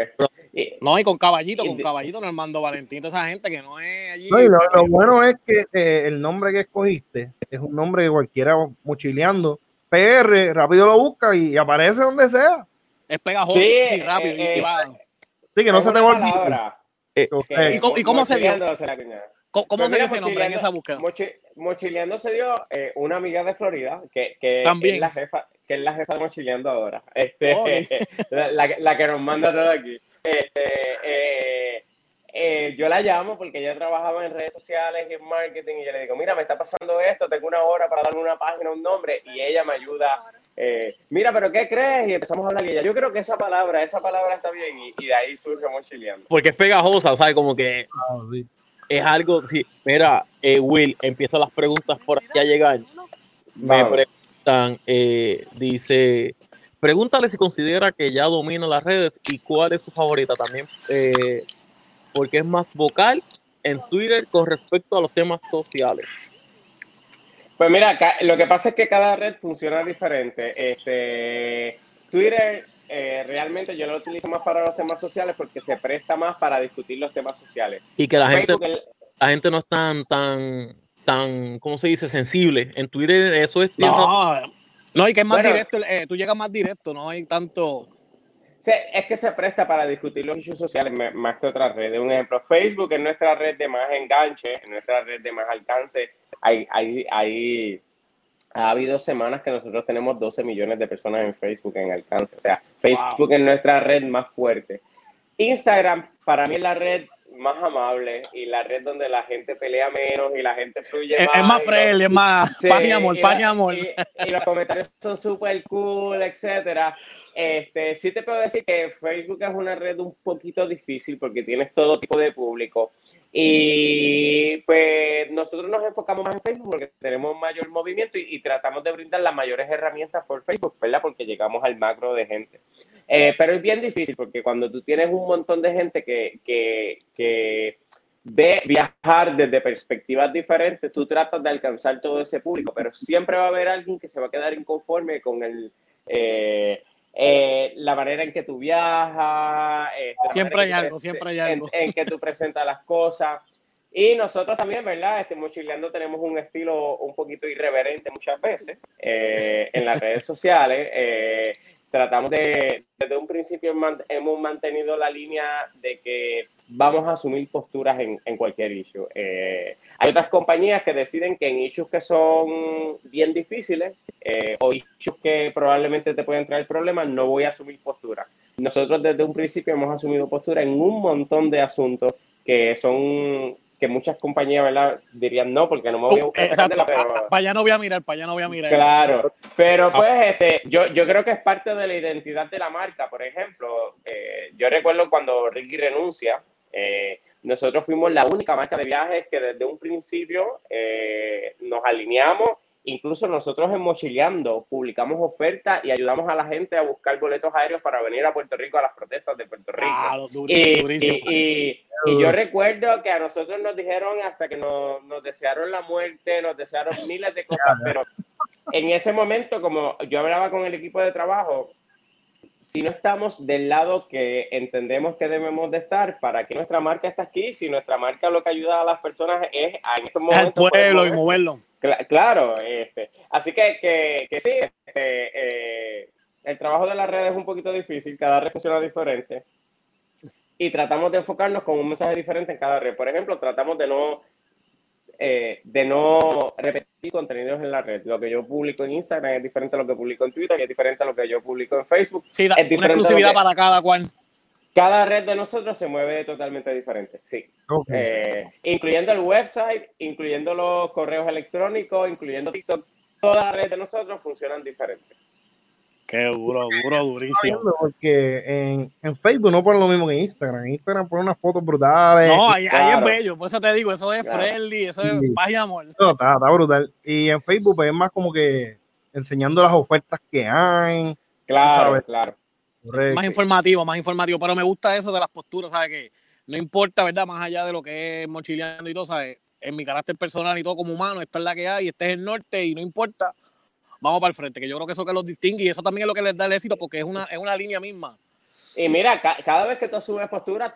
No, y con Caballito, con Caballito, Normando Valentín, toda esa gente que no es allí. No, y lo, lo bueno es que eh, el nombre que escogiste es un nombre que cualquiera mochileando. PR, rápido lo busca y, aparece donde sea. Es pegajoso, Sí, sí, rápido. eh, y. Sí, que no se te va a olvidar. palabra Eh, que- ¿Y cómo- y cómo se dio? ¿Cómo, cómo Pues se dio ese nombre en esa búsqueda? mochi- mochileando se dio eh, una amiga de Florida que, que También. es la jefa que es la jefa de mochileando ahora este, Ok. la, la- la que nos manda todo aquí este, eh, eh, yo la llamo porque ella trabajaba en redes sociales y en marketing y yo le digo mira me está pasando esto tengo una hora para darle una página un nombre y ella me ayuda eh, mira pero qué crees y empezamos a hablar y ella yo creo que esa palabra esa palabra está bien y, y de ahí surge mochileando Porque es pegajosa, ¿sabes? Como que Ah, sí. es algo, sí. Mira, eh, Will, empieza las preguntas por aquí a llegar. Me preguntan, eh, dice, pregúntale si considera que ya domina las redes y cuál es su favorita también, eh, porque es más vocal en Twitter con respecto a los temas sociales. Pues mira, ca- lo que pasa es que cada red funciona diferente. Este, Twitter eh, realmente yo lo utilizo más para los temas sociales porque se presta más para discutir los temas sociales. Y que la gente, Facebook, la gente no es tan, tan, tan, ¿cómo se dice? Sensible. En Twitter eso es No, no, y que es más Bueno. directo, eh, tú llegas más directo, no hay tanto. Es que se presta para discutir los issues sociales más que otras redes. Un ejemplo, Facebook es nuestra red de más enganche, es nuestra red de más alcance. Hay, hay, hay, ha habido semanas que nosotros tenemos 12 millones de personas en Facebook en alcance. O sea, Facebook es nuestra red más fuerte. Instagram para mí es la red más amable y la red donde la gente pelea menos y la gente fluye Es, más. es más friendly, es más Sí, paz y amor, y paz y amor. Y, y los comentarios son súper cool, etcétera. Este, sí te puedo decir que Facebook es una red un poquito difícil porque tienes todo tipo de público. Y pues nosotros nos enfocamos más en Facebook porque tenemos mayor movimiento y, tratamos de brindar las mayores herramientas por Facebook, ¿verdad? Porque llegamos al macro de gente. Eh, pero es bien difícil porque cuando tú tienes un montón de gente que, que, que ve viajar desde perspectivas diferentes, tú tratas de alcanzar todo ese público, pero siempre va a haber alguien que se va a quedar inconforme con el, eh, eh, la manera en que tú viajas. eh, Siempre hay algo, pre- siempre hay en- algo. En, que tú presentas las cosas. Y nosotros también, ¿verdad? Este, mochileando tenemos un estilo un poquito irreverente muchas veces eh, en las redes sociales. Tratamos de, desde un principio hemos mantenido la línea de que vamos a asumir posturas en, en cualquier issue. Eh, hay otras compañías que deciden que en issues que son bien difíciles eh, o issues que probablemente te pueden traer problemas, no voy a asumir postura. Nosotros desde un principio hemos asumido postura en un montón de asuntos que son que muchas compañías, ¿verdad? Dirían no, porque no me voy a Uh, buscar esa exacto, candela, pero- para allá no voy a mirar, para allá no voy a mirar. Claro, Ah. pero pues este, yo, yo creo que es parte de la identidad de la marca. Por ejemplo, eh, yo recuerdo cuando Ricky renuncia, eh, nosotros fuimos la única marca de viajes que desde un principio eh, nos alineamos. Incluso nosotros en Mochileando publicamos ofertas y ayudamos a la gente a buscar boletos aéreos para venir a Puerto Rico a las protestas de Puerto Rico. Claro, durísimo, Y, durísimo. y- y- y yo recuerdo que a nosotros nos dijeron hasta que nos, nos desearon la muerte, nos desearon miles de cosas, pero en ese momento, como yo hablaba con el equipo de trabajo, si no estamos del lado que entendemos que debemos de estar, ¿para que nuestra marca está aquí? Si nuestra marca lo que ayuda a las personas es a en estos al momentos poder pueblo y moverlo. Cla- claro, este, así que, que, que sí, este, eh, el trabajo de las redes es un poquito difícil, cada red funciona diferente y tratamos de enfocarnos con un mensaje diferente en cada red. Por ejemplo, tratamos de no, eh, de no repetir contenidos en la red. Lo que yo publico en Instagram es diferente a lo que publico en Twitter y es diferente a lo que yo publico en Facebook. Sí, da- Es una exclusividad que- para cada cual. Cada red de nosotros se mueve totalmente diferente, sí. Eh, incluyendo el website, incluyendo los correos electrónicos, incluyendo TikTok, todas las redes de nosotros funcionan diferentes. Qué duro, duro, durísimo. Porque en, en Facebook no ponen lo mismo que en Instagram. En Instagram ponen unas fotos brutales. No, ahí, es bello, por eso te digo, eso es Claro. friendly, eso es Sí. paz y amor. No, está, está brutal. Y en Facebook pues, es más como que enseñando las ofertas que hay. Claro, sabes. claro. Correcto. Más informativo, más informativo, pero me gusta eso de las posturas, ¿sabes? Que no importa, ¿verdad? Más allá de lo que es mochileando y todo, ¿sabes? En mi carácter personal y todo como humano, esta es la que hay, este es el norte y no importa, vamos para el frente, que yo creo que eso que los distingue y eso también es lo que les da el éxito porque es una, es una línea misma. Y mira, ca- cada vez que tú asumes postura,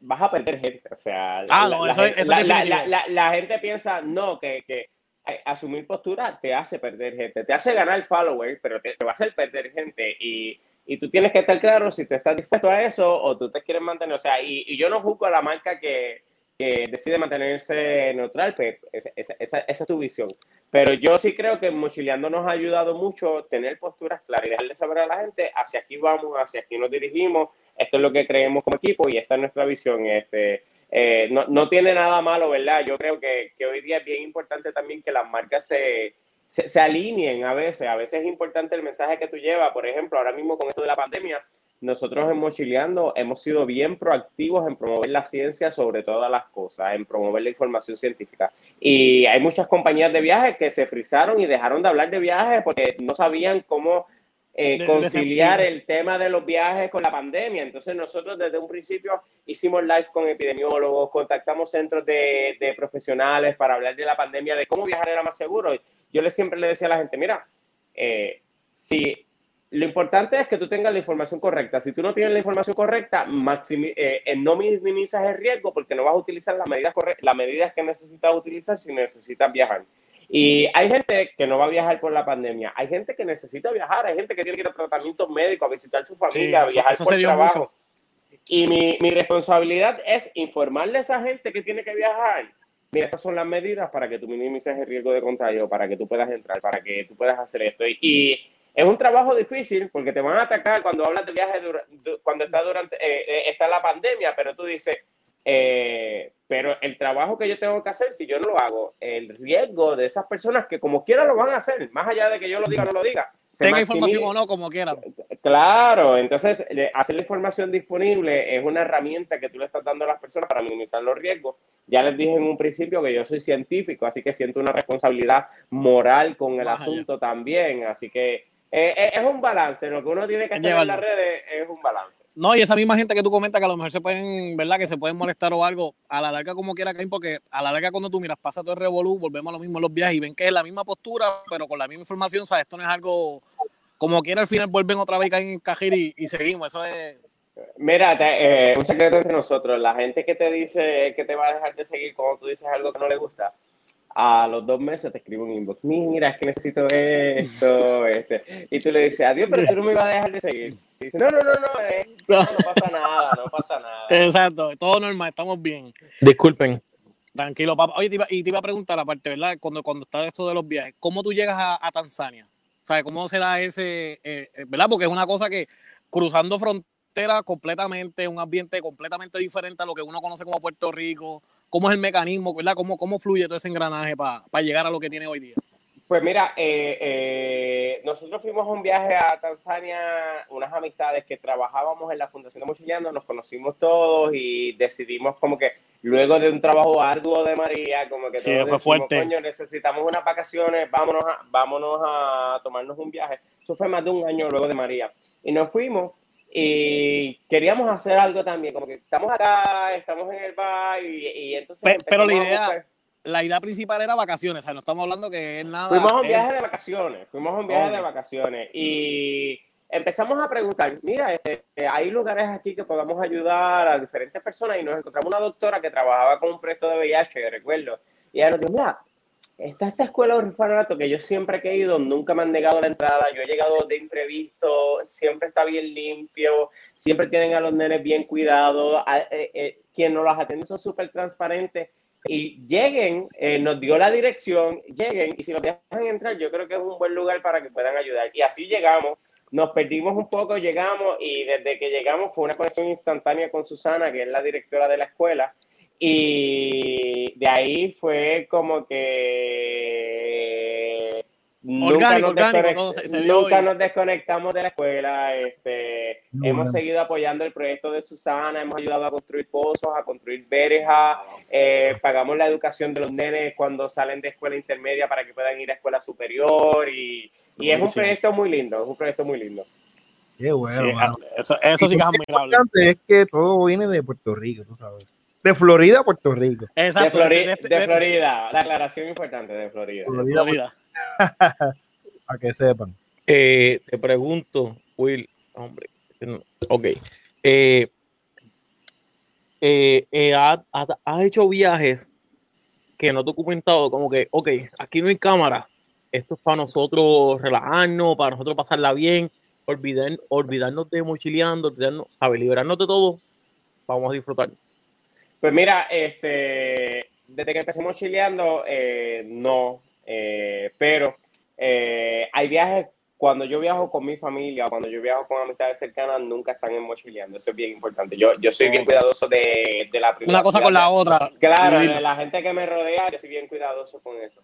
vas a perder gente. O sea, Ah, no, eso es- gente- eso la, la- la- la- la gente piensa, no, que, que eh, asumir postura te hace perder gente, te hace ganar followers, pero te, te va a hacer perder gente. Y, y tú tienes que estar claro si tú estás dispuesto a eso o tú te quieres mantener. O sea, y, y yo no juzgo a la marca que, que decide mantenerse neutral, pues esa, esa- esa- es tu visión. Pero yo sí creo que Mochileando nos ha ayudado mucho tener posturas claras y dejarle saber a la gente hacia aquí vamos, hacia aquí nos dirigimos, esto es lo que creemos como equipo y esta es nuestra visión. Este, eh, no, no tiene nada malo, ¿verdad? Yo creo que, que hoy día es bien importante también que las marcas se, se, alineen a veces. A veces es importante el mensaje que tú llevas. Por ejemplo, ahora mismo con esto de la pandemia, nosotros en Mochileando hemos sido bien proactivos en promover la ciencia sobre todas las cosas, en promover la información científica. Y hay muchas compañías de viajes que se frizaron y dejaron de hablar de viajes porque no sabían cómo eh, De- conciliar el tema de los viajes con la pandemia. Entonces nosotros desde un principio hicimos live con epidemiólogos, contactamos centros de, de profesionales para hablar de la pandemia, de cómo viajar era más seguro. Yo le siempre le decía a la gente, mira, eh, si lo importante es que tú tengas la información correcta. Si tú no tienes la información correcta, eh, eh, no minimizas el riesgo porque no vas a utilizar las medidas, las medidas que necesitas utilizar si necesitas viajar. Y hay gente que no va a viajar por la pandemia. Hay gente que necesita viajar. Hay gente que tiene que ir a tratamientos médicos, a visitar a su familia, a eso- viajar eso por se dio trabajo. mucho. Y mi, mi responsabilidad es informarle a esa gente que tiene que viajar. Mira, estas son las medidas para que tú minimices el riesgo de contagio, para que tú puedas entrar, para que tú puedas hacer esto. Y, es un trabajo difícil porque te van a atacar cuando hablas de viaje cuando está durante eh, eh, está la pandemia, pero tú dices, eh, pero el trabajo que yo tengo que hacer, si yo no lo hago, el riesgo de esas personas que como quiera lo van a hacer, más allá de que yo lo diga o no lo diga. Tenga información o no, como quiera. Claro, entonces le- hacer la información disponible es una herramienta que tú le estás dando a las personas para minimizar los riesgos. Ya les dije en un principio que yo soy científico, así que siento una responsabilidad moral con el Más allá. asunto también. Así que eh, eh, es un balance, lo que uno tiene que hacer en llevarlo. las redes es un balance. No, y esa misma gente que tú comentas que a lo mejor se pueden, ¿verdad? Que se pueden molestar o algo, a la larga como quiera caen, porque a la larga cuando tú miras, pasa todo el revolú, volvemos a lo mismo en los viajes y ven que es la misma postura, pero con la misma información, ¿sabes? Esto no es algo, como quiera al final vuelven otra vez caen en cajero y, y seguimos, eso es... Mira, te- eh, un secreto entre nosotros, la gente que te dice que te va a dejar de seguir cuando tú dices algo que no le gusta, a los dos meses te escribe un inbox, mira, es que necesito esto, este, y tú le dices, adiós, pero tú no me vas a dejar de seguir. Y dice, no, no, no, no, eh, no, no pasa nada, no pasa nada. Exacto, todo normal, estamos bien. Disculpen. Tranquilo, papá. Oye, te iba, y te iba a preguntar, aparte, ¿verdad? Cuando, cuando está esto de los viajes, ¿cómo tú llegas a, a Tanzania? ¿Sabes? ¿Cómo se da ese, eh, eh, ¿verdad? Porque es una cosa que cruzando fronteras, completamente, un ambiente completamente diferente a lo que uno conoce como Puerto Rico. ¿Cómo es el mecanismo, verdad? ¿Cómo, cómo fluye todo ese engranaje para llegar a lo que tiene hoy día? Pues mira, eh, eh, nosotros fuimos a un viaje a Tanzania, unas amistades que trabajábamos en la Fundación de Mochileando, nos conocimos todos y decidimos como que luego de un trabajo arduo de María, como que Sí, todos fue decimos, fuerte. coño, necesitamos unas vacaciones, vámonos a, vámonos a tomarnos un viaje. Eso fue más de un año luego de María. Y nos fuimos y queríamos hacer algo también, como que estamos acá, estamos en el bar y, y entonces... Pe- pero la idea- buscar- La idea principal era vacaciones, o sea, no estamos hablando que es nada. Fuimos a un viaje de vacaciones, fuimos a un viaje de vacaciones y empezamos a preguntar, mira, este, hay lugares aquí que podamos ayudar a diferentes personas y nos encontramos una doctora que trabajaba con un proyecto de VIH, recuerdo, y ella nos dijo, mira, está esta escuela de orfanato que yo siempre he ido, nunca me han negado la entrada, yo he llegado de imprevisto, siempre está bien limpio, siempre tienen a los nenes bien cuidados, eh, eh, quien nos los atiende son súper transparentes y lleguen, eh, nos dio la dirección, lleguen y si nos dejan entrar, yo creo que es un buen lugar para que puedan ayudar. Y así llegamos, nos perdimos un poco, llegamos y desde que llegamos fue una conexión instantánea con Susana, que es la directora de la escuela. Y de ahí fue como que nunca, Orgánico, nos, orgánico, desconect- todo se- se dio nunca nos desconectamos de la escuela. Este, hemos seguido apoyando el proyecto de Susana, hemos ayudado a construir pozos, a construir verjas, eh, pagamos la educación de los nenes cuando salen de escuela intermedia para que puedan ir a escuela superior y, y es un proyecto muy lindo, es un proyecto muy lindo. Qué bueno. Sí, eso, eso sí que es Lo admirable. importante es que todo viene de Puerto Rico, tú sabes. De Florida a Puerto Rico. De, Exacto. Flori- de- de- de de- Florida, la aclaración importante de Florida. Florida, Florida. para que sepan. Eh, te pregunto, Will, hombre, ok. Eh, eh, eh, ¿ha- ha- ¿Has hecho viajes que no documentado? Como que, ok, aquí no hay cámara. Esto es para nosotros relajarnos, para nosotros pasarla bien, olvidar, olvidarnos de mochileando, olvidarnos, ¿sabes? liberarnos de todo. Vamos a disfrutar. Pues mira, este, desde que empecemos chileando, eh, no, eh, pero eh, hay viajes, cuando yo viajo con mi familia, cuando yo viajo con amistades cercanas, nunca están en mochileando, eso es bien importante. Yo, yo soy bien cuidadoso de, de la Una cosa con la otra. Claro, Vivirla. la gente que me rodea, yo soy bien cuidadoso con eso.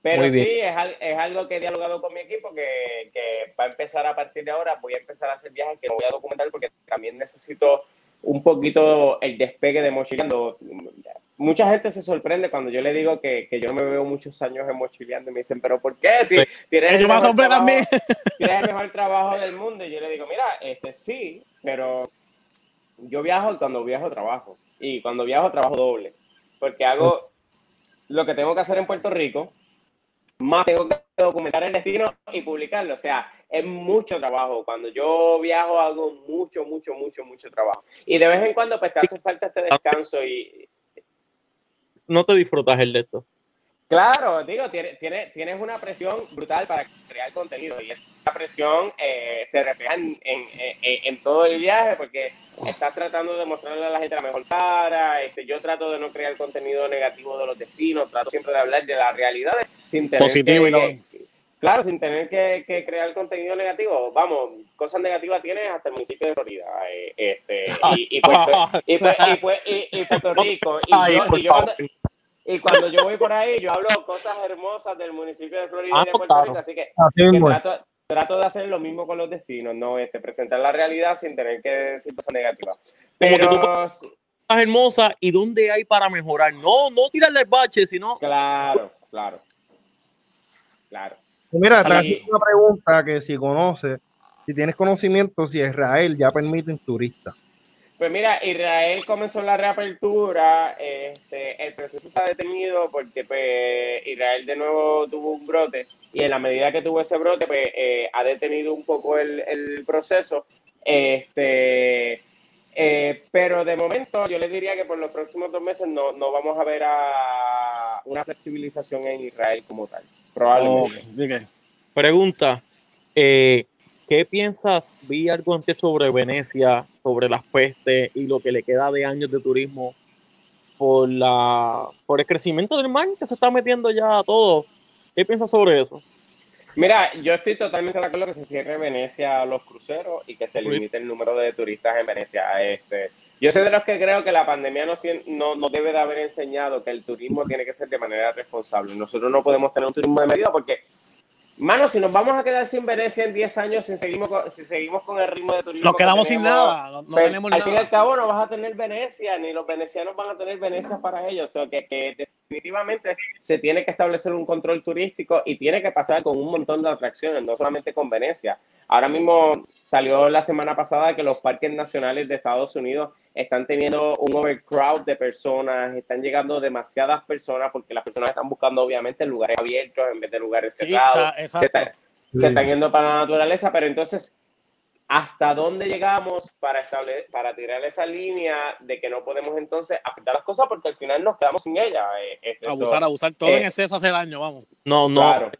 Pero Muy bien. sí, es, es algo que he dialogado con mi equipo que, que va a empezar a partir de ahora. Voy a empezar a hacer viajes que no voy a documentar porque también necesito un poquito el despegue de mochileando. Mucha gente se sorprende cuando yo le digo que, que yo no me veo muchos años en mochileando y me dicen, ¿pero por qué? Si tienes el mejor trabajo- también. tienes el mejor trabajo del mundo. Y yo le digo, mira, este sí, pero yo viajo y cuando viajo trabajo. Y cuando viajo trabajo doble. Porque hago lo que tengo que hacer en Puerto Rico, más tengo que documentar el destino y publicarlo. O sea, es mucho trabajo. Cuando yo viajo hago mucho, mucho, mucho, mucho trabajo. Y de vez en cuando pues te hace falta este descanso y, No te disfrutas el de esto. Claro, digo, tienes, tienes, tienes una presión brutal para crear contenido y esa presión eh, se refleja en, en, en- en todo el viaje porque estás tratando de mostrarle a la gente la mejor cara. Este, yo trato de no crear contenido negativo de los destinos, trato siempre de hablar de las realidades sin tener Positivo que, y no- claro, sin tener que, que crear contenido negativo. Vamos, cosas negativas tienes hasta el municipio de Florida, eh, este, y, y Puerto, y, Pu- y Pu- y- y Puerto Rico. Y yo- cuando- y cuando yo voy por ahí, yo hablo cosas hermosas del municipio de Florida Ah, y de Puerto claro. Rico, así que, que trato, trato de hacer lo mismo con los destinos, no este, presentar la realidad sin tener que decir cosas negativas. Como que tú- Pero, Estás hermosa y dónde hay para mejorar. No, no tirarle el bache, sino claro, claro, claro. Mira, te hago una pregunta que si conoces, si tienes conocimiento, si Israel ya permiten turistas. Pues mira, Israel comenzó la reapertura, este, el proceso se ha detenido porque pues, Israel de nuevo tuvo un brote y en la medida que tuvo ese brote pues, eh, ha detenido un poco el, el proceso. Este, eh, pero de momento yo les diría que por los próximos dos meses no, no vamos a ver a una flexibilización en Israel como tal, probablemente. Ok, así que- Pregunta, eh, ¿qué piensas? Vi algo antes sobre Venecia, sobre las pestes y lo que le queda de años de turismo por la por el crecimiento del mar que se está metiendo ya a todo. ¿Qué piensas sobre eso? Mira, yo estoy totalmente de acuerdo que se cierre Venecia a los cruceros y que se limite el número de turistas en Venecia. Este, yo soy de los que creo que la pandemia nos, tiene- no, nos debe de haber enseñado que el turismo tiene que ser de manera responsable. Nosotros no podemos tener un turismo de medida porque, mano, si nos vamos a quedar sin Venecia en 10 años, si seguimos con, si seguimos con el ritmo de turismo. Nos que quedamos sin nada, no, no pues, tenemos al fin y al cabo no vas a tener Venecia, ni los venecianos van a tener Venecia para ellos. O sea, que, que definitivamente se tiene que establecer un control turístico y tiene que pasar con un montón de atracciones, no solamente con Venecia. Ahora mismo salió la semana pasada que los parques nacionales de Estados Unidos están teniendo un overcrowd de personas, están llegando demasiadas personas porque las personas están buscando obviamente lugares abiertos en vez de lugares Sí, cerrados. Se exacto. está- se están yendo para la naturaleza, pero entonces, ¿hasta dónde llegamos para, estable- para tirar esa línea de que no podemos entonces afectar las cosas porque al final nos quedamos sin ella? Eh, este, Abusar, abusar. Todo eh, en exceso hace daño, vamos. No, no, Claro,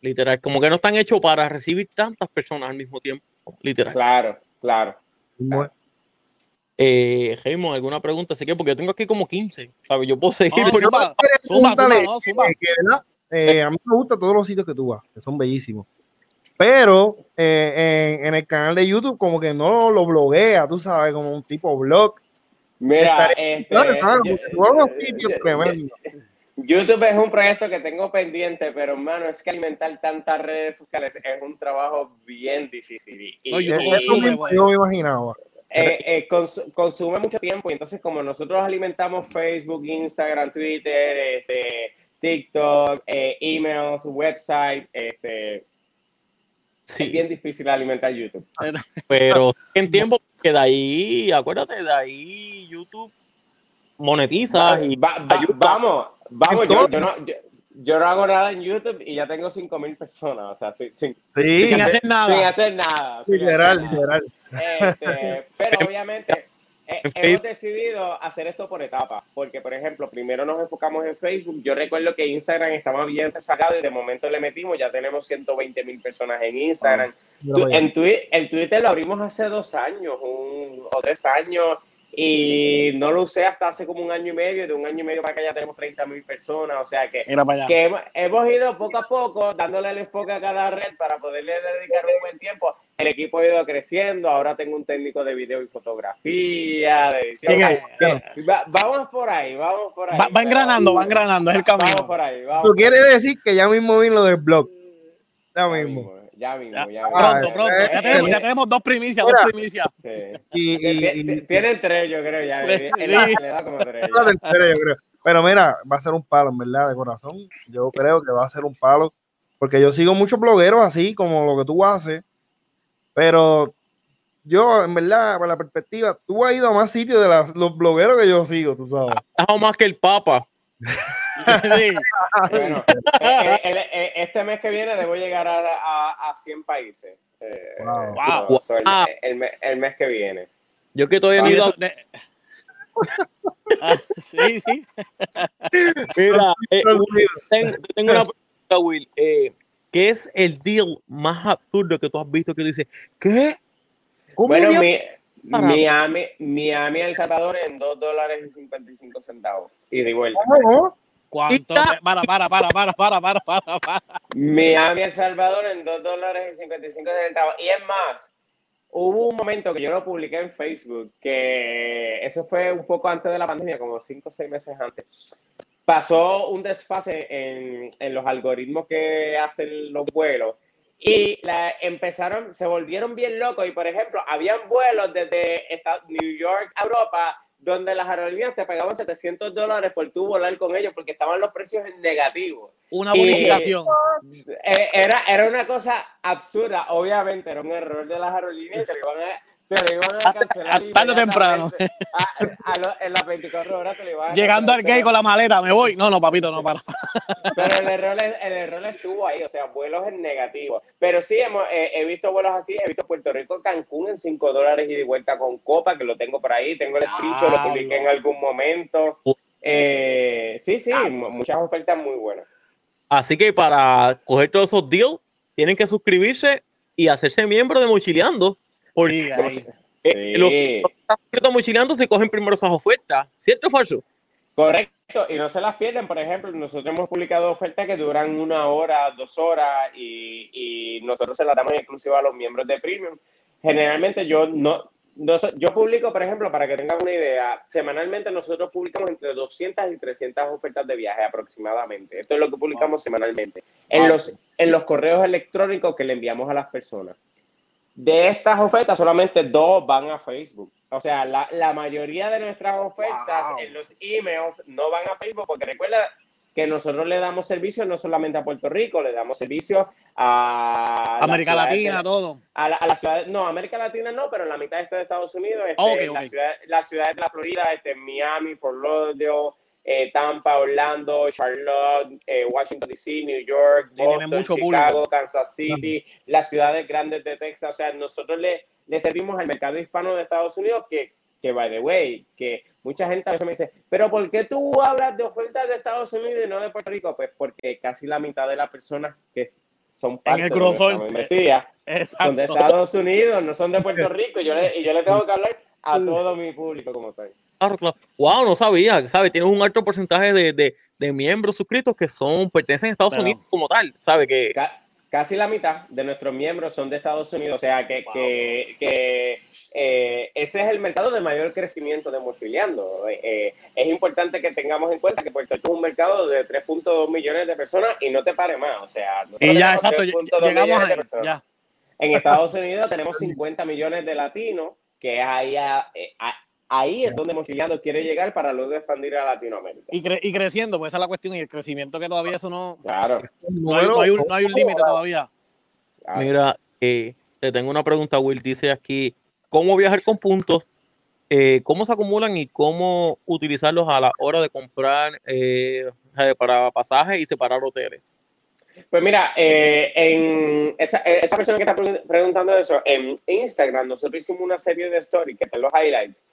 literal, como que no están hechos para recibir tantas personas al mismo tiempo, literal. claro, claro. Como- Eh, Raymond, ¿alguna pregunta? Sé que porque yo tengo aquí como 15, ¿sabes? Yo puedo seguir. Por- eh. Eh, a mí me gustan todos los sitios que tú vas, que son bellísimos. Pero eh, en, en el canal de YouTube, como que no lo bloguea, tú sabes, como un tipo blog. Mira, Estaré- este, Claro, claro, yo- sitios yo- tremendos. YouTube es un proyecto que tengo pendiente, pero hermano, es que alimentar tantas redes sociales es un trabajo bien difícil. Y, No, y- Eso güey. yo me imaginaba. eh, eh, cons- consume mucho tiempo y entonces como nosotros alimentamos Facebook, Instagram, Twitter, este, TikTok, eh, emails, website, este, Sí, es bien difícil alimentar YouTube. pero en tiempo que de ahí, acuérdate, de ahí YouTube monetiza y Va- vamos, vamos, yo, yo no, yo, yo no hago nada en YouTube y ya tengo 5.000 personas, o sea, sin, sin- Sí, Sin hacer sin nada. hacer nada. sin literal, hacer nada. literal. Este, pero obviamente eh, En hemos Facebook. decidido hacer esto por etapas, porque por ejemplo, primero nos enfocamos en Facebook. Yo recuerdo que Instagram estaba bien sacado y de momento le metimos, ya tenemos 120 mil personas en Instagram. Allá. en Twi- el Twitter lo abrimos hace dos años un- o tres años y no lo usé hasta hace como un año y medio. y De un año y medio para acá ya tenemos 30 mil personas, o sea que hemos, hemos ido poco a poco dándole el enfoque a cada red para poderle dedicar un buen tiempo. El equipo ha ido creciendo, ahora tengo un técnico de video y fotografía, de edición. Va- vamos por ahí, vamos por ahí. Va, va engranando, va engranando, es el Vamos camino. por ahí, vamos. Tú quieres decir que ya mismo vino lo del blog. Ya Ya mismo. mismo, ya mismo, Ya, mismo. Pronto, Ah, pronto. eh, Ya tenemos, eh, ya tenemos dos primicias, Mira. dos primicias. Sí. Y, y, Tie- y- tie- Tienen tres, yo creo, ya. Sí. En la- le da como tres. Una tercera, yo creo. Pero mira, va a ser un palo, en verdad, de corazón. Yo creo que va a ser un palo. Porque yo sigo muchos blogueros así, como lo que tú haces. Pero yo, en verdad, por la perspectiva, tú has ido a más sitios de las- los blogueros que yo sigo, tú sabes. Dejado más que el Papa. Sí. Bueno, eh, eh, el- eh, este mes que viene debo llegar a, a, a 100 países. Eh, Wow. so- Wow. so el, Wow. el me- el mes que viene. Yo que todavía no he ido Ah, sí, sí. Mira, eh, ten- tengo una pregunta, Will. Eh, ¿Qué es el deal más absurdo que tú has visto que dices, ¿qué? ¿Cómo Bueno, mi. Miami, Miami, El Salvador en 2 dólares y 55 centavos. Y de vuelta. ¿Cómo? ¿Cuánto? Te- Para, para, para, para, para, para, para, para. Miami, El Salvador en 2 dólares y 55 centavos. Y es más, hubo un momento que yo lo publiqué en Facebook, que eso fue un poco antes de la pandemia, como 5 o 6 meses antes. Pasó un desfase en, en los algoritmos que hacen los vuelos y la, empezaron, se volvieron bien locos y por ejemplo, habían vuelos desde esta- New York a Europa donde las aerolíneas te pagaban 700 dólares por tú volar con ellos porque estaban los precios en negativo. Una Y- bonificación. Eh, Era, era una cosa absurda, obviamente, era un error de las aerolíneas y te iban a, te lo iban a cancelar. a- tarde o temprano. inmediatamente. A- a lo- en las 24 horas te lo iban a Llegando al gay con la maleta, me voy. No, no, papito, no, para. Pero el error, el error estuvo ahí, o sea, vuelos en negativo. Pero sí, hemos, eh, he visto vuelos así, he visto Puerto Rico, Cancún en 5 dólares y de vuelta con Copa, que lo tengo por ahí, tengo el screenshot, lo publiqué en algún momento. Eh, sí, sí, mu- muchas ofertas muy buenas. Así que para coger todos esos deals, tienen que suscribirse y hacerse miembro de Mochileando. Porque Sí, eh, los que Sí. están suscritos a Mochileando se cogen primero esas ofertas. ¿Cierto o falso? Correcto, y no se las pierden. Por ejemplo, nosotros hemos publicado ofertas que duran una hora, dos horas, y, y nosotros se las damos inclusive a los miembros de Premium. Generalmente yo no, no yo publico, por ejemplo, para que tengan una idea, semanalmente nosotros publicamos entre 200 y 300 ofertas de viaje aproximadamente. Esto es lo que publicamos semanalmente en Wow. los, en los correos electrónicos que le enviamos a las personas. De estas ofertas, solamente dos van a Facebook. O sea, la, la mayoría de nuestras ofertas Wow. en los emails no van a Facebook porque recuerda que nosotros le damos servicio no solamente a Puerto Rico, le damos servicio a América Latina, de- todo. a la, a la ciudad, no, América Latina no, pero en la mitad este de Estados Unidos, este, Ok, ok. La ciudad, las ciudades de la Florida, este, Miami, Fort Lauderdale, eh, Tampa, Orlando, Charlotte, eh, Washington DC, New York, Boston, mucho Chicago, público. Kansas City, las ciudades grandes de Texas. O sea, nosotros le, le servimos al mercado hispano de Estados Unidos que, que, by the way, que mucha gente a veces me dice, pero ¿por qué tú hablas de ofertas de Estados Unidos y no de Puerto Rico? Pues porque casi la mitad de las personas que son parte el de son de. Estados Unidos, no son de Puerto Rico. Y yo le, y yo le tengo que hablar a todo mi público como tal. Claro, claro. Wow, no sabía, ¿sabes? Tienes un alto porcentaje de, de, de miembros suscritos que son, pertenecen a Estados Pero- Unidos como tal, ¿sabes? Que Ca- casi la mitad de nuestros miembros son de Estados Unidos. O sea que, Wow. que, que, eh, ese es el mercado de mayor crecimiento de Mochileando. Eh, eh, es importante que tengamos en cuenta que Puerto Rico es un mercado de 3.2 millones de personas y no te pare más. O sea, Y ya, exacto, 3.2 llegamos personas. Ya. En Estados Unidos tenemos 50 millones de latinos, que es ahí, a- eh, a- ahí es donde Mochileando quiere llegar para luego expandir a Latinoamérica. Y, cre- y creciendo, pues esa es la cuestión. Y el crecimiento que todavía eso no. Claro. No hay, no hay un, no hay un límite todavía. claro. Mira, eh, te tengo una pregunta, Will. Dice aquí, ¿cómo viajar con puntos? Eh, ¿Cómo se acumulan y cómo utilizarlos a la hora de comprar eh, para pasajes y separar hoteles? Pues mira, eh, en esa, esa persona que está pre- preguntando eso, en Instagram nosotros hicimos una serie de stories que están los highlights,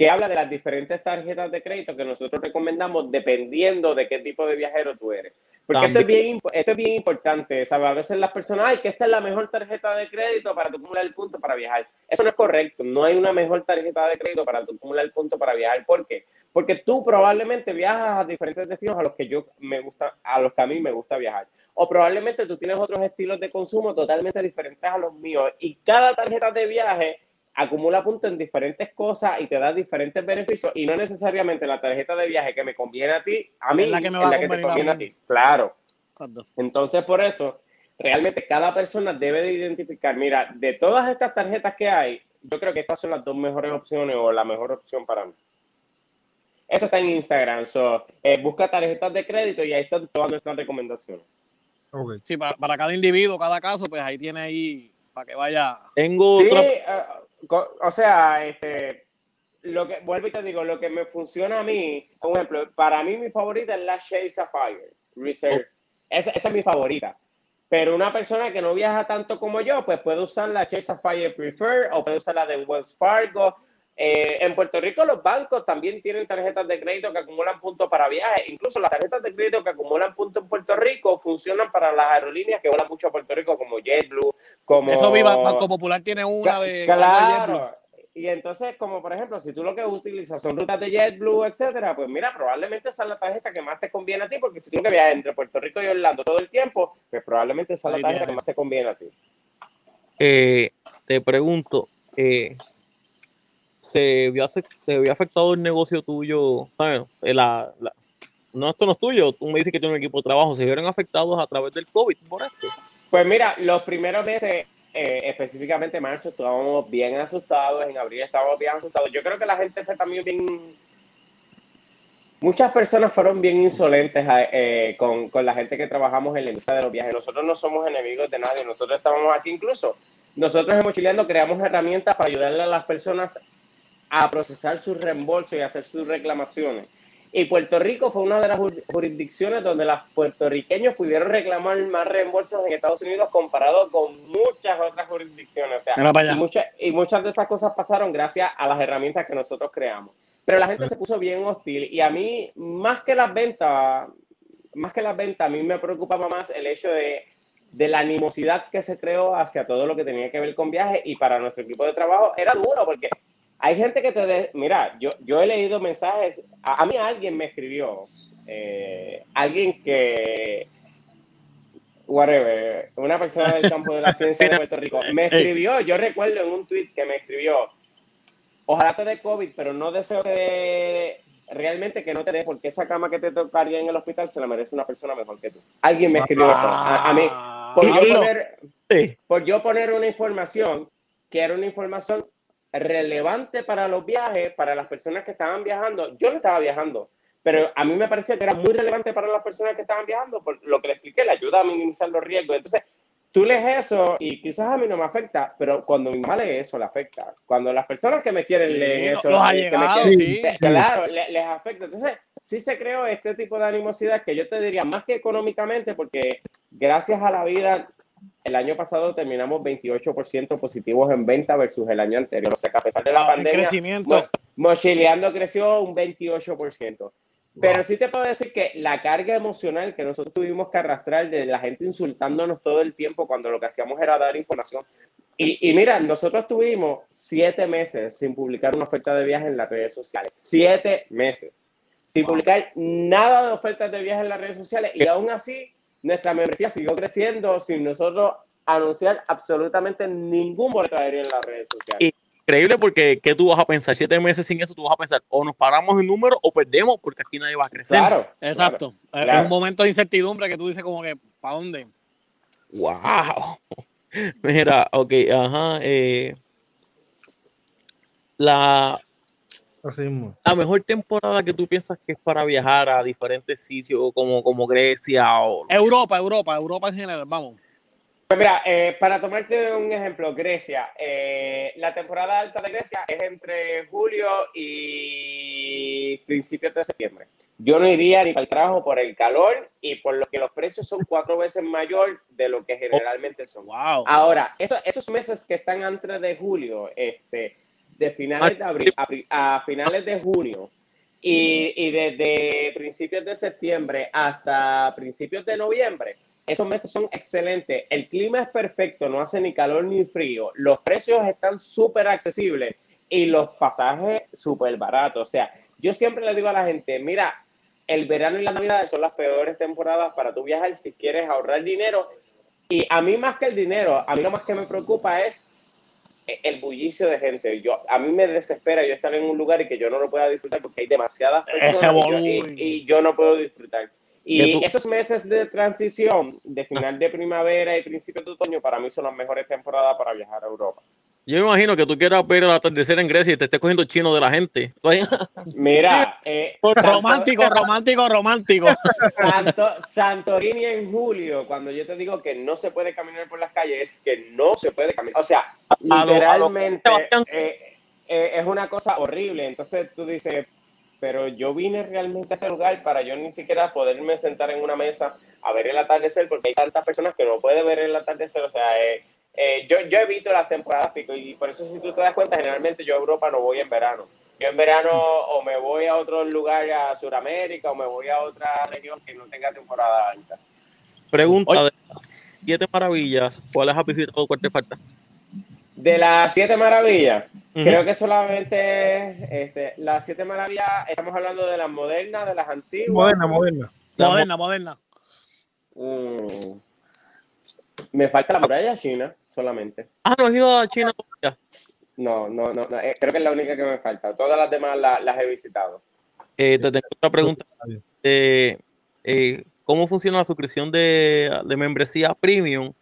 que habla de las diferentes tarjetas de crédito que nosotros recomendamos dependiendo de qué tipo de viajero tú eres. Porque esto es, bien, esto es bien importante, ¿sabes? A veces las personas, ay, que esta es la mejor tarjeta de crédito para tu acumular el punto para viajar. Eso no es correcto, no hay una mejor tarjeta de crédito para tu acumular el punto para viajar. ¿Por qué? Porque tú probablemente viajas a diferentes destinos a los que yo me gusta, a los que a mí me gusta viajar. O probablemente tú tienes otros estilos de consumo totalmente diferentes a los míos. Y cada tarjeta de viaje acumula puntos en diferentes cosas y te da diferentes beneficios. Y no necesariamente la tarjeta de viaje que me conviene a ti, a mí, Es la que me es va a la que te convenir a conviene a ti. Claro. Entonces, por eso, realmente cada persona debe de identificar, mira, de todas estas tarjetas que hay, yo creo que estas son las dos mejores opciones o la mejor opción para mí. Eso está en Instagram. So, eh, busca tarjetas de crédito y ahí están todas nuestras recomendaciones. Ok. Sí, para, para cada individuo, cada caso, pues ahí tiene ahí para que vaya. Tengo Sí, otra- eh, o sea, este, lo que, vuelvo y te digo, lo que me funciona a mí, por ejemplo, para mí mi favorita es la Shea Sapphire Reserve. Esa, esa es mi favorita. Pero una persona que no viaja tanto como yo, pues puede usar la Shea Sapphire Prefer o puede usar la de Wells Fargo. Eh, en Puerto Rico los bancos también tienen tarjetas de crédito que acumulan puntos para viajes. Incluso las tarjetas de crédito que acumulan puntos en Puerto Rico funcionan para las aerolíneas que vuelan mucho a Puerto Rico, como JetBlue, como... Eso viva, Banco Popular tiene una de. Claro. Y entonces, como por ejemplo, si tú lo que utilizas son rutas de JetBlue, etcétera, pues mira, probablemente esa es la tarjeta que más te conviene a ti, porque si tú que viajas entre Puerto Rico y Orlando todo el tiempo, pues probablemente esa es la tarjeta que más te conviene a ti. eh, te pregunto, eh, ¿se, vio, ¿se vio afectado el negocio tuyo? ¿sabes? Eh, la- la- no, esto no es tuyo, tú me dices que tienes un equipo de trabajo, ¿se vieron afectados a través del COVID por esto? Pues mira, los primeros meses, eh, específicamente en marzo, estábamos bien asustados, en abril estábamos bien asustados. Yo creo que la gente fue también bien... Muchas personas fueron bien insolentes eh, con, con la gente que trabajamos en la industria de los viajes. Nosotros no somos enemigos de nadie, nosotros estábamos aquí incluso. Nosotros en Mochileando creamos herramientas para ayudarle a las personas a procesar sus reembolsos y hacer sus reclamaciones. Y Puerto Rico fue una de las jur- jurisdicciones donde los puertorriqueños pudieron reclamar más reembolsos en Estados Unidos comparado con muchas otras jurisdicciones. O sea, y, muchas, y muchas de esas cosas pasaron gracias a las herramientas que nosotros creamos. Pero la gente se puso bien hostil y a mí, más que las ventas, más que las ventas, a mí me preocupaba más el hecho de, de la animosidad que se creó hacia todo lo que tenía que ver con viajes y para nuestro equipo de trabajo era duro porque hay gente que te... de- Mira, yo, yo he leído mensajes, a, a mí alguien me escribió, eh, alguien que... Whatever, una persona del campo de la ciencia de Puerto Rico, me escribió, yo recuerdo en un tweet que me escribió, ojalá te dé COVID, pero no deseo que realmente que no te dé, porque esa cama que te tocaría en el hospital se la merece una persona mejor que tú. Alguien me escribió eso. A, a mí, por yo, Pablo. poner, por yo poner una información que era una información relevante para los viajes, para las personas que estaban viajando. Yo no estaba viajando, pero a mí me parecía que era muy relevante para las personas que estaban viajando, por lo que le expliqué, le ayuda a minimizar los riesgos. Entonces, tú lees eso y quizás a mí no me afecta, pero cuando mi mamá lee eso, le afecta. Cuando las personas que me quieren Sí, leen eso, los que me allegados, quieren- sí. claro, le- les afecta. Entonces, sí se creó este tipo de animosidad que yo te diría más que económicamente, porque gracias a la vida, el año pasado terminamos 28% positivos en venta versus el año anterior. O sea que a pesar de la Wow, el pandemia, crecimiento. Mo- Mochileando creció un 28%. Pero sí te puedo decir que la carga emocional que nosotros tuvimos que arrastrar de la gente insultándonos todo el tiempo cuando lo que hacíamos era dar información. Y, y mira, nosotros tuvimos siete meses sin publicar una oferta de viaje en las redes sociales. Siete meses. Sin publicar nada de ofertas de viaje en las redes sociales. Y aún así, nuestra membresía siguió creciendo sin nosotros anunciar absolutamente ningún boleto aéreo en las redes sociales. Increíble porque ¿qué tú vas a pensar? Siete meses sin eso, tú vas a pensar o nos paramos en número o perdemos porque aquí nadie va a crecer. Claro. Exacto. Es claro. un momento de incertidumbre que tú dices como que, ¿para dónde? Wow. Mira, ok, ajá. eh, la, Así mismo. la mejor temporada que tú piensas que es para viajar a diferentes sitios como, como Grecia o Europa, Europa, Europa en general, vamos. Pues mira, eh, para tomarte un ejemplo, Grecia, eh, la temporada alta de Grecia es entre julio y principios de septiembre. Yo no iría ni para el trabajo por el calor y por lo que los precios son cuatro veces mayor de lo que generalmente son. Wow. Ahora, eso- esos meses que están antes de julio, este, de finales de abril a, finales de junio y, y desde principios de septiembre hasta principios de noviembre, esos meses son excelentes. El clima es perfecto, no hace ni calor ni frío. Los precios están súper accesibles y los pasajes súper baratos. O sea, yo siempre le digo a la gente, mira, el verano y la Navidad son las peores temporadas para tú viajar si quieres ahorrar dinero. Y a mí más que el dinero, a mí lo más que me preocupa es el bullicio de gente. Yo, a mí me desespera yo estar en un lugar y que yo no lo pueda disfrutar porque hay demasiadas personas y yo- y, y yo no puedo disfrutar. Y esos meses de transición, de final de primavera y principio de otoño, para mí son las mejores temporadas para viajar a Europa. Yo me imagino que tú quieras ver el atardecer en Grecia y te estés cogiendo chino de la gente. Mira, eh, Romántico, romántico, romántico. Santo- Santorini en julio, cuando yo te digo que no se puede caminar por las calles, es que no se puede caminar. O sea, A lo- a lo literalmente eh, eh, es una cosa horrible. Entonces tú dices, pero yo vine realmente a este lugar para yo ni siquiera poderme sentar en una mesa a ver el atardecer, porque hay tantas personas que no pueden ver el atardecer. O sea, eh, eh, yo, yo evito las temporadas pico y por eso si tú te das cuenta, generalmente yo a Europa no voy en verano. Yo en verano o me voy a otro lugar, a Sudamérica, o me voy a otra región que no tenga temporada alta. Pregunta Oye. de las siete maravillas, ¿cuáles has visitado? ¿Cuál te falta? De las siete maravillas, creo que solamente este, las siete maravillas, estamos hablando de las modernas, de las antiguas. Moderna, moderna. Moderna, moderna. Mm. Me falta la muralla china solamente. Ah, no has ido a China todavía. No, no, no, no, eh, creo que es la única que me falta. Todas las demás la- las he visitado. Eh, te tengo otra pregunta. Eh, eh, ¿Cómo funciona la suscripción de, de membresía premium?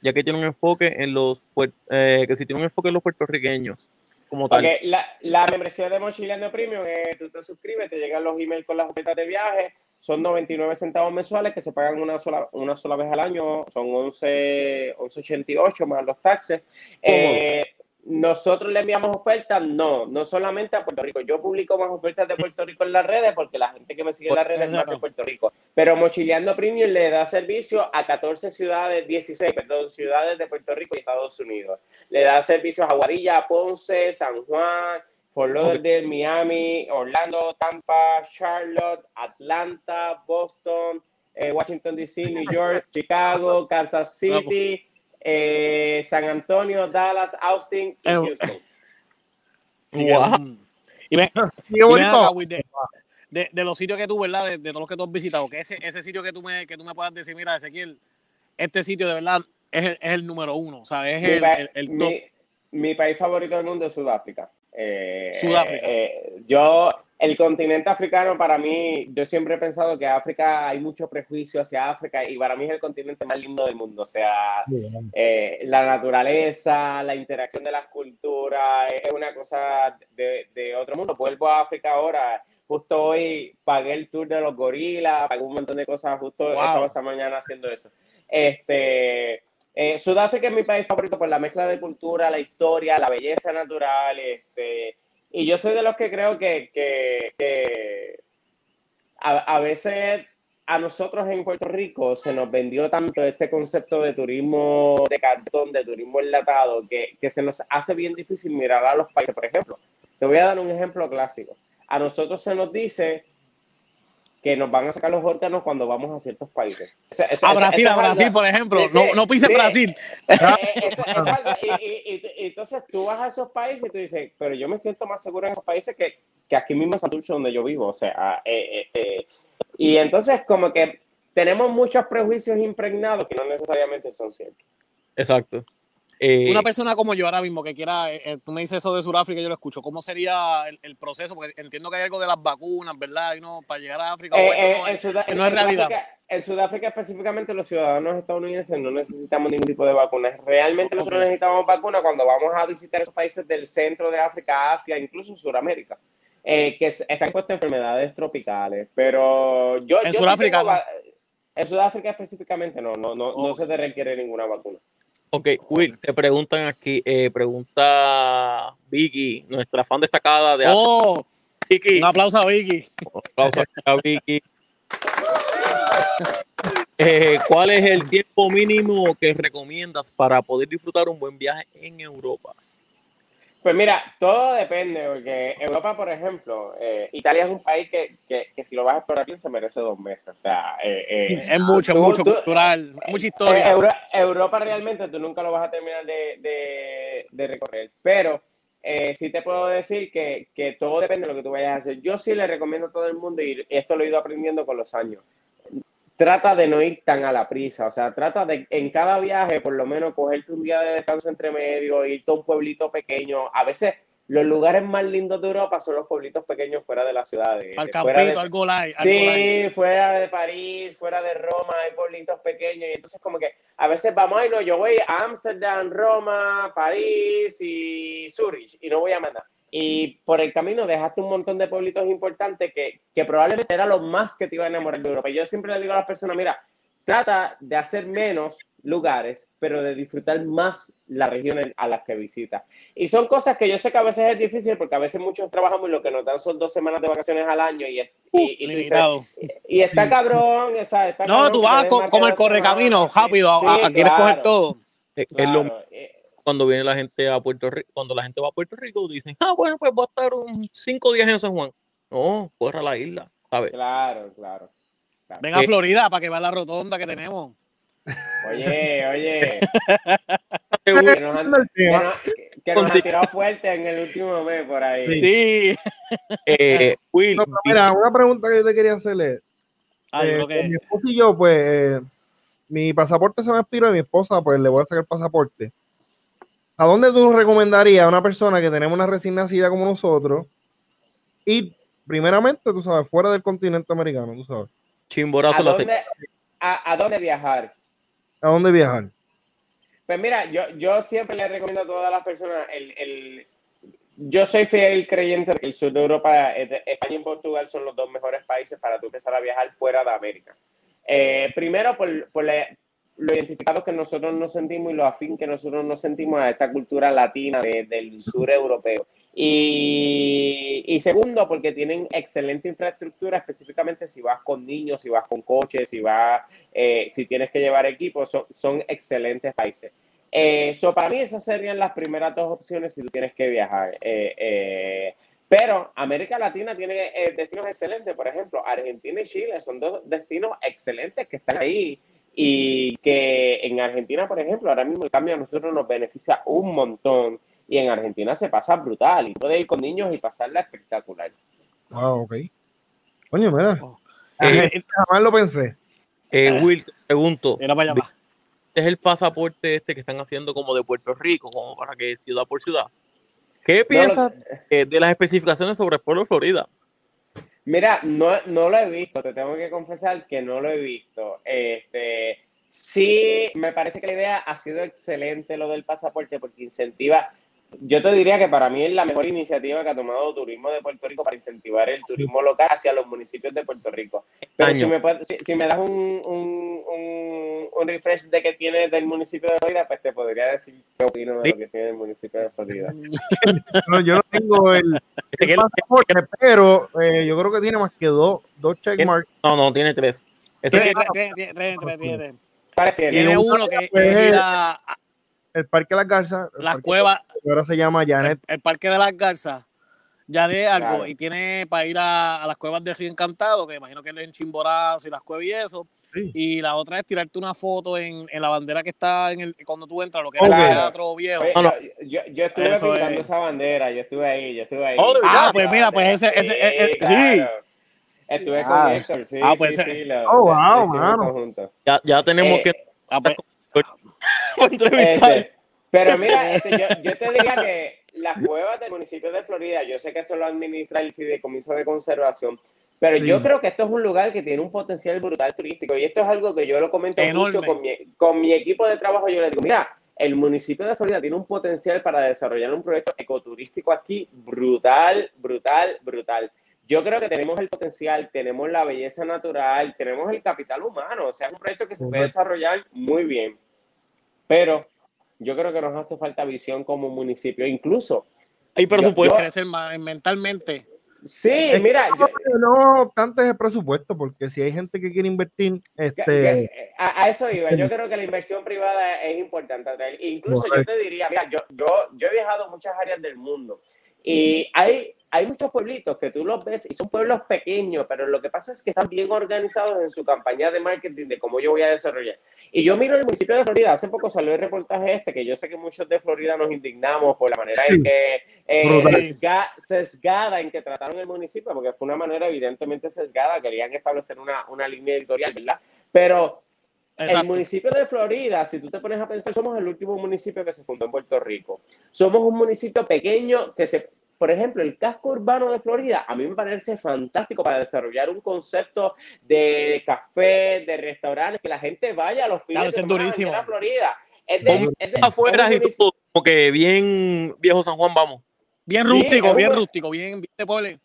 Ya que tiene un enfoque en los que si tiene un enfoque en los puertorriqueños, como tal. La, la membresía de Mochileando Premium, tú te suscribes, te llegan los emails con las ofertas de viaje, son 99 centavos mensuales que se pagan una sola, una sola vez al año, son 11, 11.88 más los taxes. Eh, nosotros le enviamos ofertas, no, no solamente a Puerto Rico. Yo publico más ofertas de Puerto Rico en las redes porque la gente que me sigue en las redes es más de Puerto Rico. Pero Mochileando Premium le da servicio a 14 ciudades, 16, perdón, ciudades de Puerto Rico y Estados Unidos. Le da servicios a Guarilla, Ponce, San Juan, Fort Lauderdale, Miami, Orlando, Tampa, Charlotte, Atlanta, Boston, eh, Washington DC, New York, Chicago, Kansas City, eh, San Antonio, Dallas, Austin y Eh, Houston. Wow. y ven, Y acá, de, de- de los sitios que tú, ¿verdad? De, de todos los que tú has visitado, que ese, ese sitio que tú, me, que tú me puedas decir, mira, Ezequiel, este sitio de verdad es el, es el número uno, o sea, es Mi, el, pa- el, el top. mi- mi país favorito del mundo es Sudáfrica. Eh, Sudáfrica. eh, yo, el continente africano, para mí, yo siempre he pensado que África, hay mucho prejuicio hacia África y para mí es el continente más lindo del mundo. O sea, eh, la naturaleza, la interacción de las culturas, es una cosa de, de otro mundo. Vuelvo a África ahora. Justo hoy pagué el tour de los gorilas, pagué un montón de cosas. Justo Wow. estaba esta mañana haciendo eso. Este, eh, Sudáfrica es mi país favorito por la mezcla de cultura, la historia, la belleza natural. Este, y yo soy de los que creo que, que- que a, a veces a nosotros en Puerto Rico se nos vendió tanto este concepto de turismo de cartón, de turismo enlatado, que, que se nos hace bien difícil mirar a los países. Por ejemplo, te voy a dar un ejemplo clásico. A nosotros se nos dice que nos van a sacar los órganos cuando vamos a ciertos países. Esa- esa- A Brasil, esa a Brasil, por ejemplo. Sí, no, no pises sí. Brasil. eh, y, y- y- y entonces tú vas a esos países y tú dices, pero yo me siento más seguro en esos países que, que aquí mismo en Santurce donde yo vivo. O sea, eh, eh, eh, y entonces como que tenemos muchos prejuicios impregnados que no necesariamente son ciertos. Exacto. Eh, Una persona como yo ahora mismo que quiera, eh, eh, tú me dices eso de Sudáfrica, yo lo escucho. ¿Cómo sería el, el proceso? Porque entiendo que hay algo de las vacunas, ¿verdad? Y no, para llegar a África, Eh, eso eh, no en, es- Sudá- que no es en realidad. Sudáfrica, en Sudáfrica específicamente los ciudadanos estadounidenses no necesitamos ningún tipo de vacunas. Realmente nosotros necesitamos vacunas cuando vamos a visitar esos países del centro de África, Asia, incluso Sudamérica, eh, que es- están expuestos a enfermedades tropicales. Pero yo... En yo sí Sudáfrica, tengo no. va- En Sudáfrica específicamente no, no, no, no se te requiere ninguna vacuna. Ok, Will, te preguntan aquí, eh, pregunta Vicky, nuestra fan destacada de Asia. Oh, Vicky, un aplauso a Vicky. aplausos a Vicky. Eh, ¿Cuál es el tiempo mínimo que recomiendas para poder disfrutar un buen viaje en Europa? Pues mira, todo depende, porque Europa, por ejemplo, eh, Italia es un país que, que, que si lo vas a explorar bien se merece dos meses. O sea, eh, eh, Es mucho, tú- mucho tú- cultural, mucha Eh, historia. Euro- Europa realmente tú nunca lo vas a terminar de, de- de recorrer, pero eh, sí te puedo decir que, que todo depende de lo que tú vayas a hacer. Yo sí le recomiendo a todo el mundo, y esto lo he ido aprendiendo con los años, trata de no ir tan a la prisa, o sea, trata de en cada viaje por lo menos cogerte un día de descanso entre medio, irte a un pueblito pequeño. A veces los lugares más lindos de Europa son los pueblitos pequeños fuera de la ciudad. de- Al campito, algo light. Sí, fuera de París, fuera de Roma, hay pueblitos pequeños y entonces como que a veces vamos, ay no, yo voy a Ámsterdam, Roma, París y Zurich y no voy a mandar. Y por el camino dejaste un montón de pueblitos importantes que, que probablemente era lo más que te iba a enamorar de Europa. Y yo siempre le digo a las personas, mira, trata de hacer menos lugares, pero de disfrutar más las regiones a las que visitas. Y son cosas que yo sé que a veces es difícil porque a veces muchos trabajamos y lo que nos dan son dos semanas de vacaciones al año y, y, y dices, Limitado. y está cabrón, está No, cabrón tú vas como el correcamino, rápido, a, Sí, a- a- quieres claro, coger todo. Es, es lo. Eh, cuando viene la gente a Puerto Rico, cuando la gente va a Puerto Rico, dicen, ah, bueno, pues voy a estar un cinco días en San Juan. No, corra la isla, ¿sabes? Claro, claro. claro. Ven a Eh, Florida para que vea la rotonda que tenemos. Oye, oye, que nos han, El que tema. nos- que nos han tirado fuerte en el último mes por ahí. Sí. eh, Will, No, mira, una pregunta que yo te quería hacerle. Ah, Eh, que- mi esposa y yo, pues, eh, mi pasaporte se me expiró y mi esposa, pues, le voy a sacar el pasaporte. ¿A dónde tú recomendarías a una persona que tenemos una recién nacida como nosotros ir, primeramente, tú sabes, fuera del continente americano, tú sabes? chimborazo ¿A la dónde, a, a dónde viajar? ¿A dónde viajar? Pues mira, yo, yo siempre le recomiendo a todas las personas, el, el- yo soy fiel creyente de que el sur de Europa, eh, España y Portugal son los dos mejores países para tú empezar a viajar fuera de América. Eh, primero, por, por la- lo identificados que nosotros nos sentimos y lo afín que nosotros nos sentimos a esta cultura latina de- del sur europeo. Y, y segundo, porque tienen excelente infraestructura, específicamente si vas con niños, si vas con coches, si vas, eh, si tienes que llevar equipos, son, son excelentes países. Eh, so para mí esas serían las primeras dos opciones si tú tienes que viajar. Eh, eh, pero América Latina tiene eh, destinos excelentes, por ejemplo, Argentina y Chile son dos destinos excelentes que están ahí y que en Argentina, por ejemplo, ahora mismo el cambio a nosotros nos beneficia un montón y en Argentina se pasa brutal y puede ir con niños y pasarla espectacular. Ah, ok. Coño, mira. Oh. Eh, jamás lo pensé. Eh, Will, te pregunto, Mira para allá. va. es el pasaporte este que están haciendo como de Puerto Rico, como para que ciudad por ciudad. ¿Qué piensas eh, de las especificaciones sobre el pueblo de Florida? Mira, no, no lo he visto, te tengo que confesar que no lo he visto. Este, sí, me parece que la idea ha sido excelente lo del pasaporte porque incentiva. Yo te diría que para mí es la mejor iniciativa que ha tomado Turismo de Puerto Rico para incentivar el turismo local hacia los municipios de Puerto Rico. Pero si me, puedes- si, si me das un, un, un, un refresh de que tiene del municipio de Florida, pues te podría decir qué opino de lo que tiene el municipio de Florida. No, yo no tengo el, el pasaporte, pero eh, yo creo que tiene más que dos, dos checkmarks. No, no, tiene tres. Tiene, uno que es ir a El Parque Las Garzas. las cuevas, ahora se llama Janet. el, el Parque de las Garzas, ya de algo, Claro. y tiene para ir a, a las cuevas de Río Encantado, que imagino que es en Chimborazo y las cuevas y eso. Sí. Y la otra es tirarte una foto en, en la bandera que está en el, cuando tú entras, lo que era Ok. el teatro viejo. Oye, No, no. Yo, yo, estuve Eso pintando es. esa bandera, yo estuve ahí, yo estuve ahí. Oh, ¿de Ah, pues mira, pues ese, ese, eh, eh, sí. Estuve con Ah. Héctor, sí, Ah, pues sí, ese- sí, lo- Oh, wow, mano. ya, ya tenemos Eh, que Ah, pues. Este, pero mira, este, yo, yo te diría que las cuevas del municipio de Florida, yo sé que esto lo administra el Fideicomiso de Conservación, pero Sí. yo creo que esto es un lugar que tiene un potencial brutal turístico y esto es algo que yo lo comento Enorme. mucho con mi, con mi equipo de trabajo. Yo les digo, mira, el municipio de Florida tiene un potencial para desarrollar un proyecto ecoturístico aquí brutal, brutal, brutal. Yo creo que tenemos el potencial, tenemos la belleza natural, tenemos el capital humano, o sea, es un proyecto que se puede desarrollar muy bien. Pero yo creo que nos hace falta visión como municipio, incluso. Hay presupuesto. crecer más mentalmente. Sí, Es mira, yo, No obstante es el presupuesto, porque si hay gente que quiere invertir, este, que- a, a eso iba. Yo creo que la inversión privada es importante. Incluso yo te diría, mira, yo, yo, yo he viajado a muchas áreas del mundo y hay, hay muchos pueblitos que tú los ves y son pueblos pequeños, pero lo que pasa es que están bien organizados en su campaña de marketing de cómo yo voy a desarrollar. Y yo miro el municipio de Florida, hace poco salió el reportaje este, que yo sé que muchos de Florida nos indignamos por la manera en que eh, sesga- sesgada en que trataron el municipio, porque fue una manera evidentemente sesgada, querían establecer una, una línea editorial, ¿verdad? Pero el Exacto. municipio de Florida, si tú te pones a pensar, somos el último municipio que se fundó en Puerto Rico. Somos un municipio pequeño que se, por ejemplo, el casco urbano de Florida, a mí me parece fantástico para desarrollar un concepto de café, de restaurantes, que la gente vaya a los fines Claro, de semana a durísimo. vender a Florida. Es de, es de- afuera es y todo, como que bien viejo San Juan, vamos. Bien rústico, bien un- rústico, bien, bien de pueblo.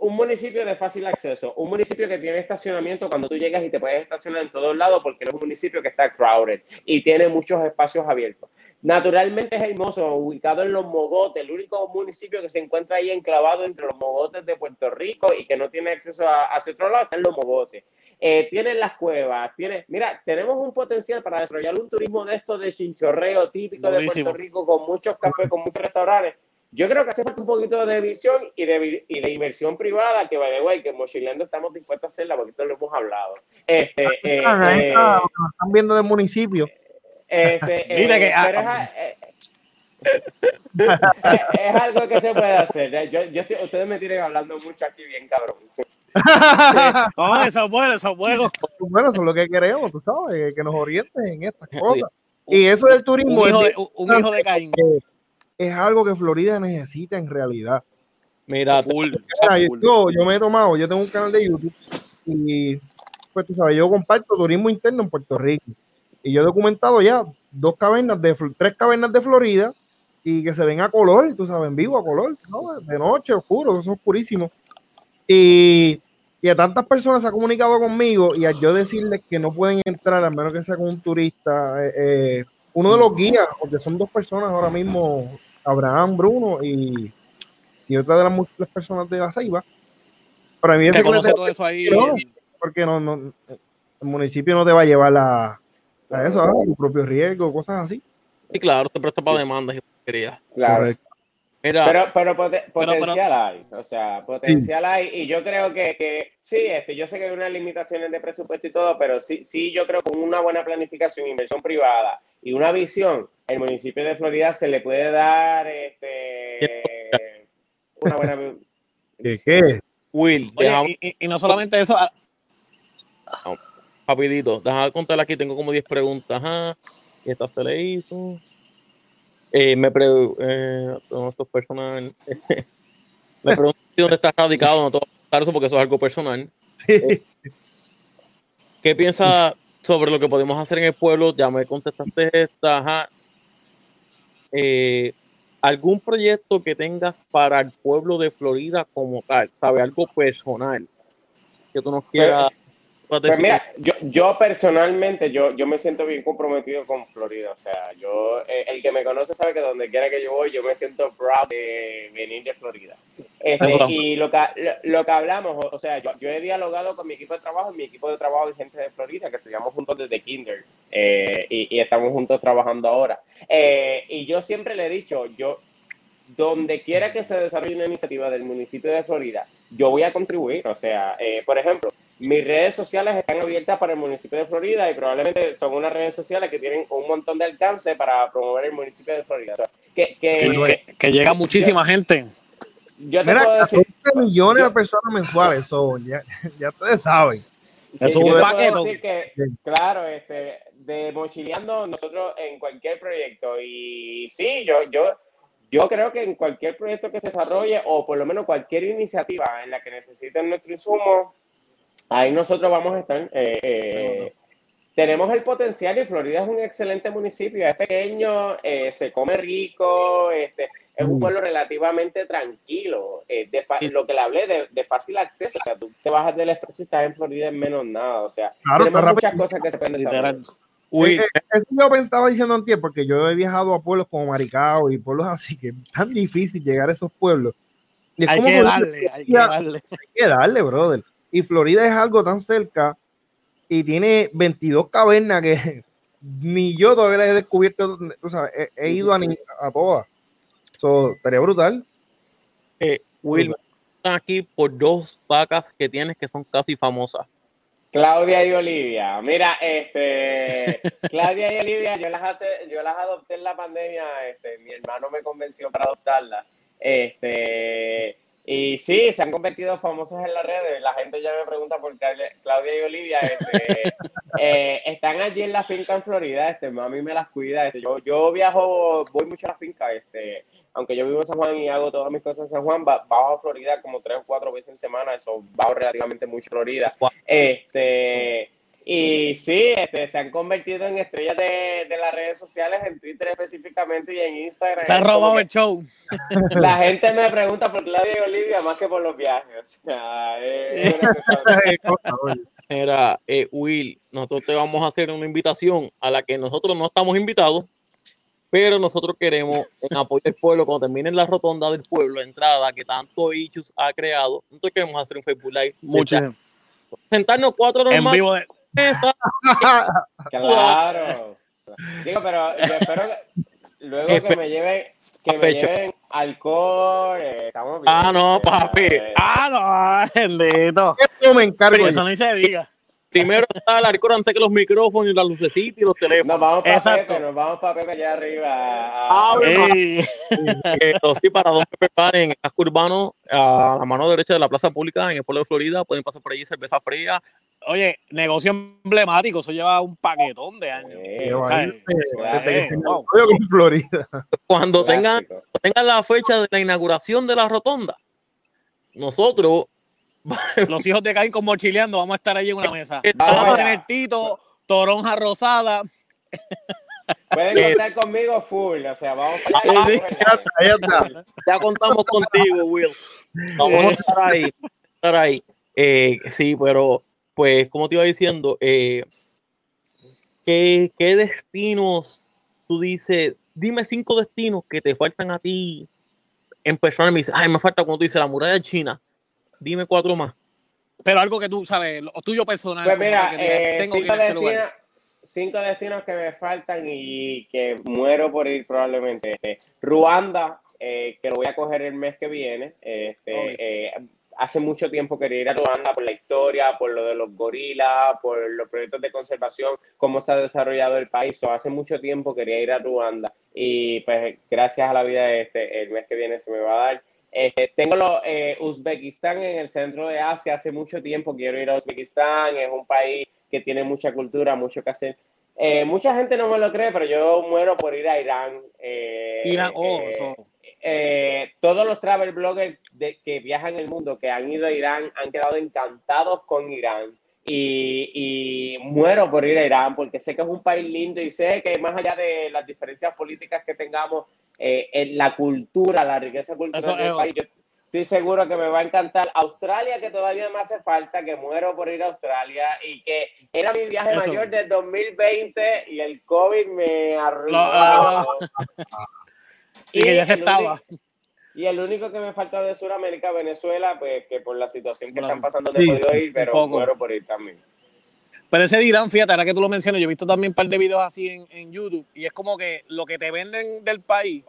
un municipio de fácil acceso, un municipio que tiene estacionamiento cuando tú llegas y te puedes estacionar en todos lados porque no es un municipio que está crowded y tiene muchos espacios abiertos. Naturalmente es hermoso, ubicado en los mogotes, el único municipio que se encuentra ahí enclavado entre los mogotes de Puerto Rico y que no tiene acceso a, hacia otro lado, están los mogotes. Eh, tienen las cuevas, tiene, mira, tenemos un potencial para desarrollar un turismo de esto de chinchorreo típico de Puerto Rico con muchos cafés, con muchos restaurantes. Yo creo que hace falta un poquito de visión y de, vi- y de inversión privada, que the way, que en Mochilando estamos dispuestos a hacerla, porque esto lo hemos hablado. Este, eh, eh, lo están viendo del municipio. Este, Mira que- ah, es, algo que se puede hacer. ¿eh? Yo, yo estoy- ustedes me tienen hablando mucho aquí bien, cabrón. No, eso es bueno, eso es bueno. bueno, eso es lo que queremos, tú sabes, que nos orienten en estas cosas. Y eso del turismo Un es, hijo de, un hijo de Caín. es algo que Florida necesita en realidad. Mira, Full. Mira, full. yo, yo me he tomado, yo tengo un canal de YouTube y pues tú sabes, yo comparto turismo interno en Puerto Rico y yo he documentado ya dos cavernas de tres cavernas de Florida y que se ven a color, tú sabes, en vivo a color, ¿no? de noche, oscuro, son oscurísimos. Y, y a tantas personas se ha comunicado conmigo y al yo decirles que no pueden entrar, a menos que sea con un turista, eh, eh, uno de los guías, porque son dos personas ahora mismo, Abraham, Bruno y, y otra de las múltiples personas de la Ceiba, para mí ese conoce todo eso ahí. No. porque no, no, el municipio no te va a llevar a, a eso, a tu propio riesgo, cosas así. sí, claro, te presta para demandas y quería. Claro. Mira, Pero, pero, pote- pero- potencial hay, o sea, potencial hay, y yo creo que, que sí, este, yo sé que hay unas limitaciones de presupuesto y todo, pero sí, sí, yo creo que con una buena planificación, inversión privada y una visión, el municipio de Florida se le puede dar este, una buena... ¿Qué, qué? Will, Oye, y, no solamente eso, ah, rapidito, déjame contar aquí, tengo como 10 preguntas. Ajá, y esta se le hizo. Eh, me pregunto, eh, no, esto es personal. me pregunto si dónde está radicado, no te voy a eso porque eso es algo personal. Sí. ¿Qué piensas sobre lo que podemos hacer en el pueblo? Ya me contestaste esta. Ajá. Eh, ¿Algún proyecto que tengas para el pueblo de Florida como tal? ¿Sabe? Algo personal que tú nos quieras puedas Pues decir? mira, yo, yo personalmente, yo, yo me siento bien comprometido con Florida. O sea, yo, eh, el que me conoce sabe que donde quiera que yo voy, yo me siento proud de venir de Florida. Este, y lo que, lo, lo que hablamos, o, o sea, yo, yo he dialogado con mi equipo de trabajo, mi equipo de trabajo es gente de Florida, que estudiamos juntos desde kinder eh, y, y estamos juntos trabajando ahora. Eh, y yo siempre le he dicho, yo, donde quiera que se desarrolle una iniciativa del municipio de Florida, yo voy a contribuir. O sea, eh, por ejemplo, mis redes sociales están abiertas para el municipio de Florida y probablemente son unas redes sociales que tienen un montón de alcance para promover el municipio de Florida. O sea, que, que- que, que- que llega muchísima gente. yo te Mira, puedo decir, 14 millones yo- de personas mensuales, eso ya, ya ustedes saben. Sí, Es yo un paquete. decir que, Sí. claro, este, de mochileando nosotros en cualquier proyecto y sí, yo, yo, yo creo que en cualquier proyecto que se desarrolle o por lo menos cualquier iniciativa en la que necesiten nuestro insumo, ahí nosotros vamos a estar. eh, eh, tenemos el potencial y Florida es un excelente municipio, es pequeño, eh, se come rico, este, es un Mm. pueblo relativamente tranquilo, eh, de lo que le hablé de, de fácil acceso, o sea, tú te bajas del expreso y estás en Florida en menos nada, o sea, Claro, tenemos muchas rápido. cosas que se pueden desarrollar. Will, Eh, eh, Eso yo pensaba diciendo antes, porque yo he viajado a pueblos como Maricao y pueblos así, que es tan difícil llegar a esos pueblos. Y es Hay como que que darle, hay que darle. hay que darle, brother. Y Florida es algo tan cerca y tiene 22 cavernas que ni yo todavía las he descubierto. O sea, he, he ido a, ni- a todas. So, estaría brutal. eh, Will, me están aquí por dos vacas que tienes que son casi famosas. Claudia y Olivia. Mira, este, Claudia y Olivia, yo las hace, yo las adopté en la pandemia, este, mi hermano me convenció para adoptarlas. Este, y sí, se han convertido famosas en las redes. La gente ya me pregunta por Cla- Claudia y Olivia. Este, eh, están allí en la finca en Florida. Este, mami me las cuida. Este, yo, yo viajo, voy mucho a la finca. Este, aunque yo vivo en San Juan y hago todas mis cosas en San Juan, ba- bajo a Florida como tres o cuatro veces en semana. Eso bajo relativamente mucho a Florida. Wow. Este, y sí, este, se han convertido en estrellas de, de las redes sociales, en Twitter específicamente y en Instagram. Se ha Es como robado el show. La gente me pregunta por Claudia y Olivia más que por los viajes. O sea, es eh, Will, nosotros te vamos a hacer una invitación a la que nosotros no estamos invitados, pero nosotros queremos, en apoyo del pueblo, cuando termine la rotonda del pueblo, la entrada que tanto Ichus ha creado, nosotros queremos hacer un Facebook Live. Muchísimo. Sentarnos cuatro En normales. vivo de, Claro. Digo, pero yo espero que luego que me lleven, que me Pecho. lleven alcohol, eh, estamos bien. Ah, no, papi. Eh, Ah, no, bendito. Yo me encargo. Pero eso ni se diga. Primero está el alcohol antes que los micrófonos y las lucecitas y los teléfonos. Nos vamos para Exacto. Pepe, nos vamos para Pepe allá arriba. Ah, a- bueno. Ey, Pero sí, para dos que preparen en el casco urbano, a la mano derecha de la plaza pública, en el pueblo de Florida, pueden pasar por allí cerveza fría. Oye, negocio emblemático, eso lleva un paquetón de años. Eh, eh, eh, wow. Florida. Cuando tengan la fecha de la inauguración de la rotonda, nosotros Los hijos de Caín con mochileando, vamos a estar allí en una mesa. Vamos Vamos a allá. tener Tito, Toronja Rosada. Pueden Eh, contar conmigo full, o sea, vamos para allá. Sí. Ahí está. ya contamos contigo, Will. Vamos a estar ahí. vamos a estar ahí. Eh, sí, pero pues, como te iba diciendo, eh, ¿qué, qué destinos tú dices? Dime cinco destinos que te faltan a ti en persona. Me dices, ay, me falta cuando tú dices la muralla china. Dime cuatro más. Pero algo que tú sabes, lo tuyo personal. Pues mira, que eh, tengo cinco, este destinos, cinco destinos que me faltan y que muero por ir probablemente. Este, Ruanda, eh, que lo voy a coger el mes que viene. Este, eh, hace mucho tiempo quería ir a Ruanda por la historia, por lo de los gorilas, por los proyectos de conservación, cómo se ha desarrollado el país. O hace mucho tiempo quería ir a Ruanda y pues gracias a la vida este, el mes que viene se me va a dar. Este, tengo lo, eh, Uzbekistán en el centro de Asia, hace mucho tiempo quiero ir a Uzbekistán, es un país que tiene mucha cultura, mucho que hacer. Eh, mucha gente no me lo cree, pero yo muero por ir a Irán. Eh, Irán, oh, eh, eh, todos los travel bloggers de, que viajan el mundo, que han ido a Irán, han quedado encantados con Irán. Y, y muero por ir a Irán porque sé que es un país lindo y sé que más allá de las diferencias políticas que tengamos, eh, en la cultura, la riqueza cultural Eso del país, yo estoy seguro que me va a encantar. Australia, que todavía me hace falta, que muero por ir a Australia y que era mi viaje Eso. mayor del 2020 y el COVID me arruinó. Ah, Sí, que Y ya se el estaba. único- y el único que me falta de Sudamérica, Venezuela, pues que por la situación que están pasando no he Sí, podido ir, pero poco. muero por ir también. Pero ese de Irán, fíjate, ahora que tú lo mencionas, yo he visto también un par de videos así en, en YouTube y es como que lo que te venden del país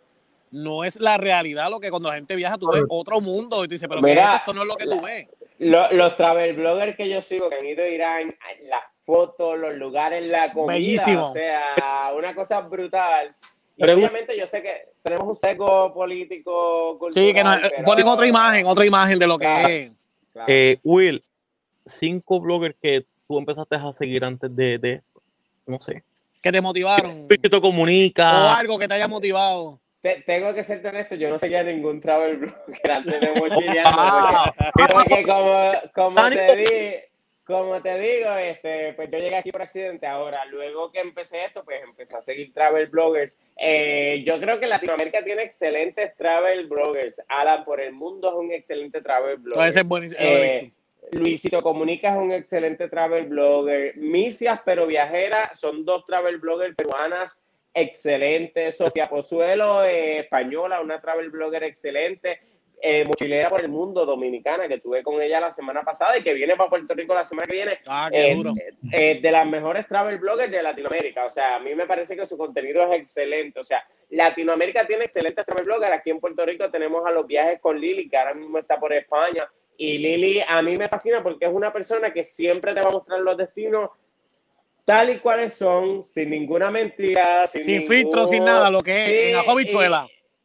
no es la realidad, lo que cuando la gente viaja tú ves otro mundo y tú dices, pero ¿qué es Mira, esto? no es lo que tú ves. Lo- los travel bloggers que yo sigo que han ido a Irán, las fotos, los lugares, la comida, Bellísimo. o sea, una cosa brutal. Y Pero- obviamente yo sé que tenemos un seco político, cultural, Sí, que nos pero- ponen otra imagen, otra imagen de lo que es. Claro. Eh, Will, cinco bloggers que tú empezaste a seguir antes de, de. No sé. Que te motivaron. Que te O comunica. algo que te haya motivado. Te- tengo que ser honesto, yo no seguía ningún travel blogger antes de mochileando. Porque, porque como, como te di, como te digo, este, pues yo llegué aquí por accidente. Ahora, luego que empecé esto, pues empecé a seguir travel bloggers. Eh, yo creo que Latinoamérica tiene excelentes travel bloggers. Alan por el mundo es un excelente travel blogger. Entonces es buenísimo. Eh. Luisito Comunica es un excelente travel blogger. Misias, pero viajera, son dos travel bloggers peruanas excelentes. Sofía Pozuelo, eh, española, una travel blogger excelente. Eh, mochilera por el mundo dominicana, que tuve con ella la semana pasada y que viene para Puerto Rico la semana que viene. Ah, qué Eh, duro. eh, de las mejores travel bloggers de Latinoamérica. O sea, a mí me parece que su contenido es excelente. O sea, Latinoamérica tiene excelentes travel bloggers. Aquí en Puerto Rico tenemos a los viajes con Lili, que ahora mismo está por España. Y Lili a mí me fascina porque es una persona que siempre te va a mostrar los destinos tal y cuales son, sin ninguna mentira, sin, Sin ningún- filtro, sin nada, lo que es, en. Y,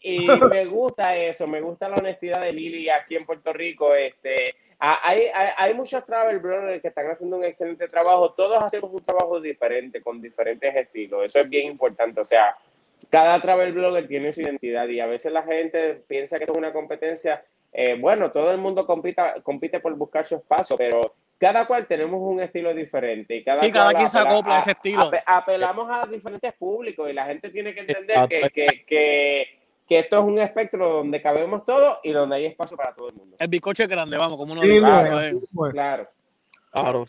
y me gusta eso, me gusta la honestidad de Lili aquí en Puerto Rico. Este, hay, hay, hay muchos travel bloggers que están haciendo un excelente trabajo. Todos hacemos un trabajo diferente, con diferentes estilos. Eso es bien importante. O sea, cada travel blogger tiene su identidad y a veces la gente piensa que es una competencia. Eh, bueno, todo el mundo compita, compite por buscar su espacio, pero cada cual tenemos un estilo diferente. Y cada Sí, cada quien se acopla a ese estilo. ape- apelamos a diferentes públicos y la gente tiene que entender que, que, que, que esto es un espectro donde cabemos todos y donde hay espacio para todo el mundo. El bizcocho es grande, vamos, como uno Sí, dice. no, eso es. pues, Claro. Claro.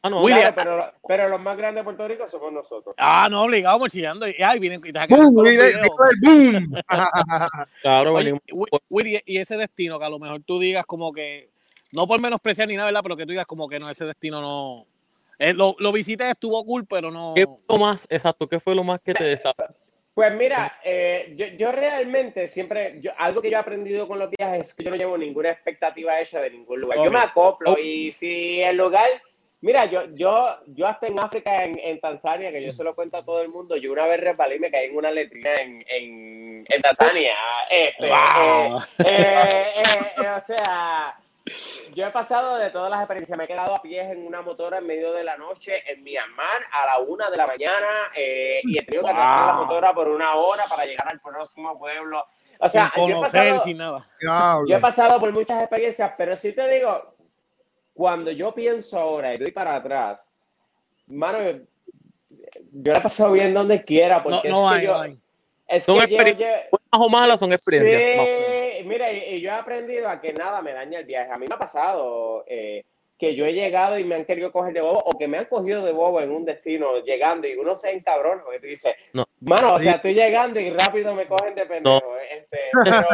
Ah, no. William. Claro, pero, pero los más grandes de Puerto Rico somos nosotros. Ah, no, obligado, mochillando. Y, ay, vienen, y ¡Boom! los de- de- ¡Boom! Claro, Oye, Willy, y ese destino que a lo mejor tú digas como que, no por menospreciar ni nada, ¿verdad? Pero que tú digas como que no, ese destino no. eh, lo, lo visité, estuvo cool, pero no. ¿Qué fue lo más, exacto, qué fue lo más que te desafió? Pues mira, eh, yo, yo realmente siempre, yo, algo que yo he aprendido con los viajes es que yo no llevo ninguna expectativa hecha de ningún lugar. Yo me acoplo y si el lugar, mira, yo, yo, yo hasta en África, en, en Tanzania, que yo se lo cuento a todo el mundo, yo una vez resbalé y me caí en una letrina en, en, en Tanzania. Este, Wow. eh, eh, eh, eh, o sea, yo he pasado de todas las experiencias. Me he quedado a pies en una motora en medio de la noche en Myanmar a la una de la mañana eh, y he tenido que atrapar la Wow. motora por una hora para llegar al próximo pueblo. O sin sea, yo he, conocer, pasado, sin nada. Yo he pasado por muchas experiencias, pero sí te digo, cuando yo pienso ahora y doy para atrás, mano, yo, yo la he pasado bien donde quiera, No, porque no es hay, que yo, no hay. es Son que yo lle- Buenas o malas son experiencias. Vamos. Sí, mira, y, y yo he aprendido a que nada me daña el viaje. A mí me ha pasado eh, que yo he llegado y me han querido coger de bobo o que me han cogido de bobo en un destino llegando y uno se encabrona porque tú dices, No. mano, o sea, estoy llegando y rápido me cogen de pendejo. Este, pero,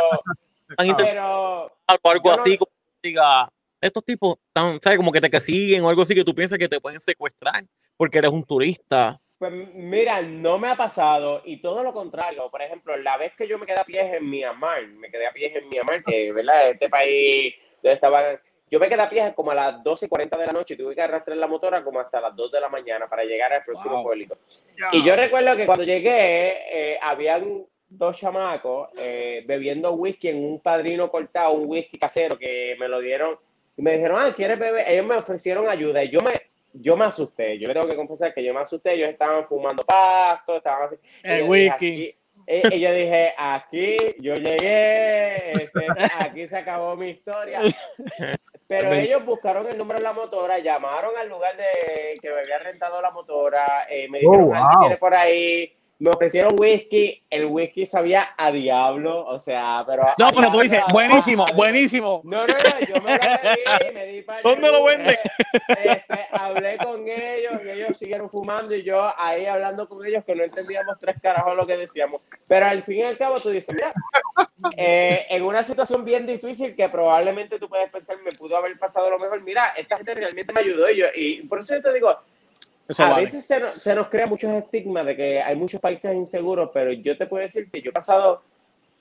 pero algo no- así, como diga, estos tipos, están, ¿sabes? Como que te que siguen o algo así que tú piensas que te pueden secuestrar porque eres un turista. Pues mira, no me ha pasado y todo lo contrario. Por ejemplo, la vez que yo me quedé a pies en Myanmar, me quedé a pies en Myanmar, que ¿verdad? este país donde estaban, yo me quedé a pies como a las 12 y 40 de la noche y tuve que arrastrar la motora como hasta las 2 de la mañana para llegar al próximo Wow. pueblito. Y yo recuerdo que cuando llegué, eh, habían dos chamacos eh, bebiendo whisky en un padrino cortado, un whisky casero que me lo dieron y me dijeron, ah, ¿quieres beber? Ellos me ofrecieron ayuda y yo me, yo me asusté. Yo le tengo que confesar que yo me asusté. Ellos estaban fumando pasto, estaban así. El whisky. aquí- eh, y yo dije, aquí yo llegué, este, aquí se acabó mi historia. Pero ellos buscaron el número de la motora, llamaron al lugar de que me había rentado la motora, eh, me dijeron, Oh, "Alguien wow. viene por ahí, me ofrecieron whisky, el whisky sabía a diablo, o sea, pero... No, pero tú dices, buenísimo, buenísimo. No, no, no, yo me lo bebí, me di par de ¿Dónde lo venden? este, hablé con ellos y ellos siguieron fumando y yo ahí hablando con ellos que no entendíamos tres carajos lo que decíamos. Pero al fin y al cabo tú dices, mira, eh, en una situación bien difícil que probablemente tú puedes pensar me pudo haber pasado lo mejor, mira, esta gente realmente me ayudó y, yo, y por eso yo te digo, Eso a vale. veces se nos, se nos crea muchos estigmas de que hay muchos países inseguros, pero yo te puedo decir que yo he pasado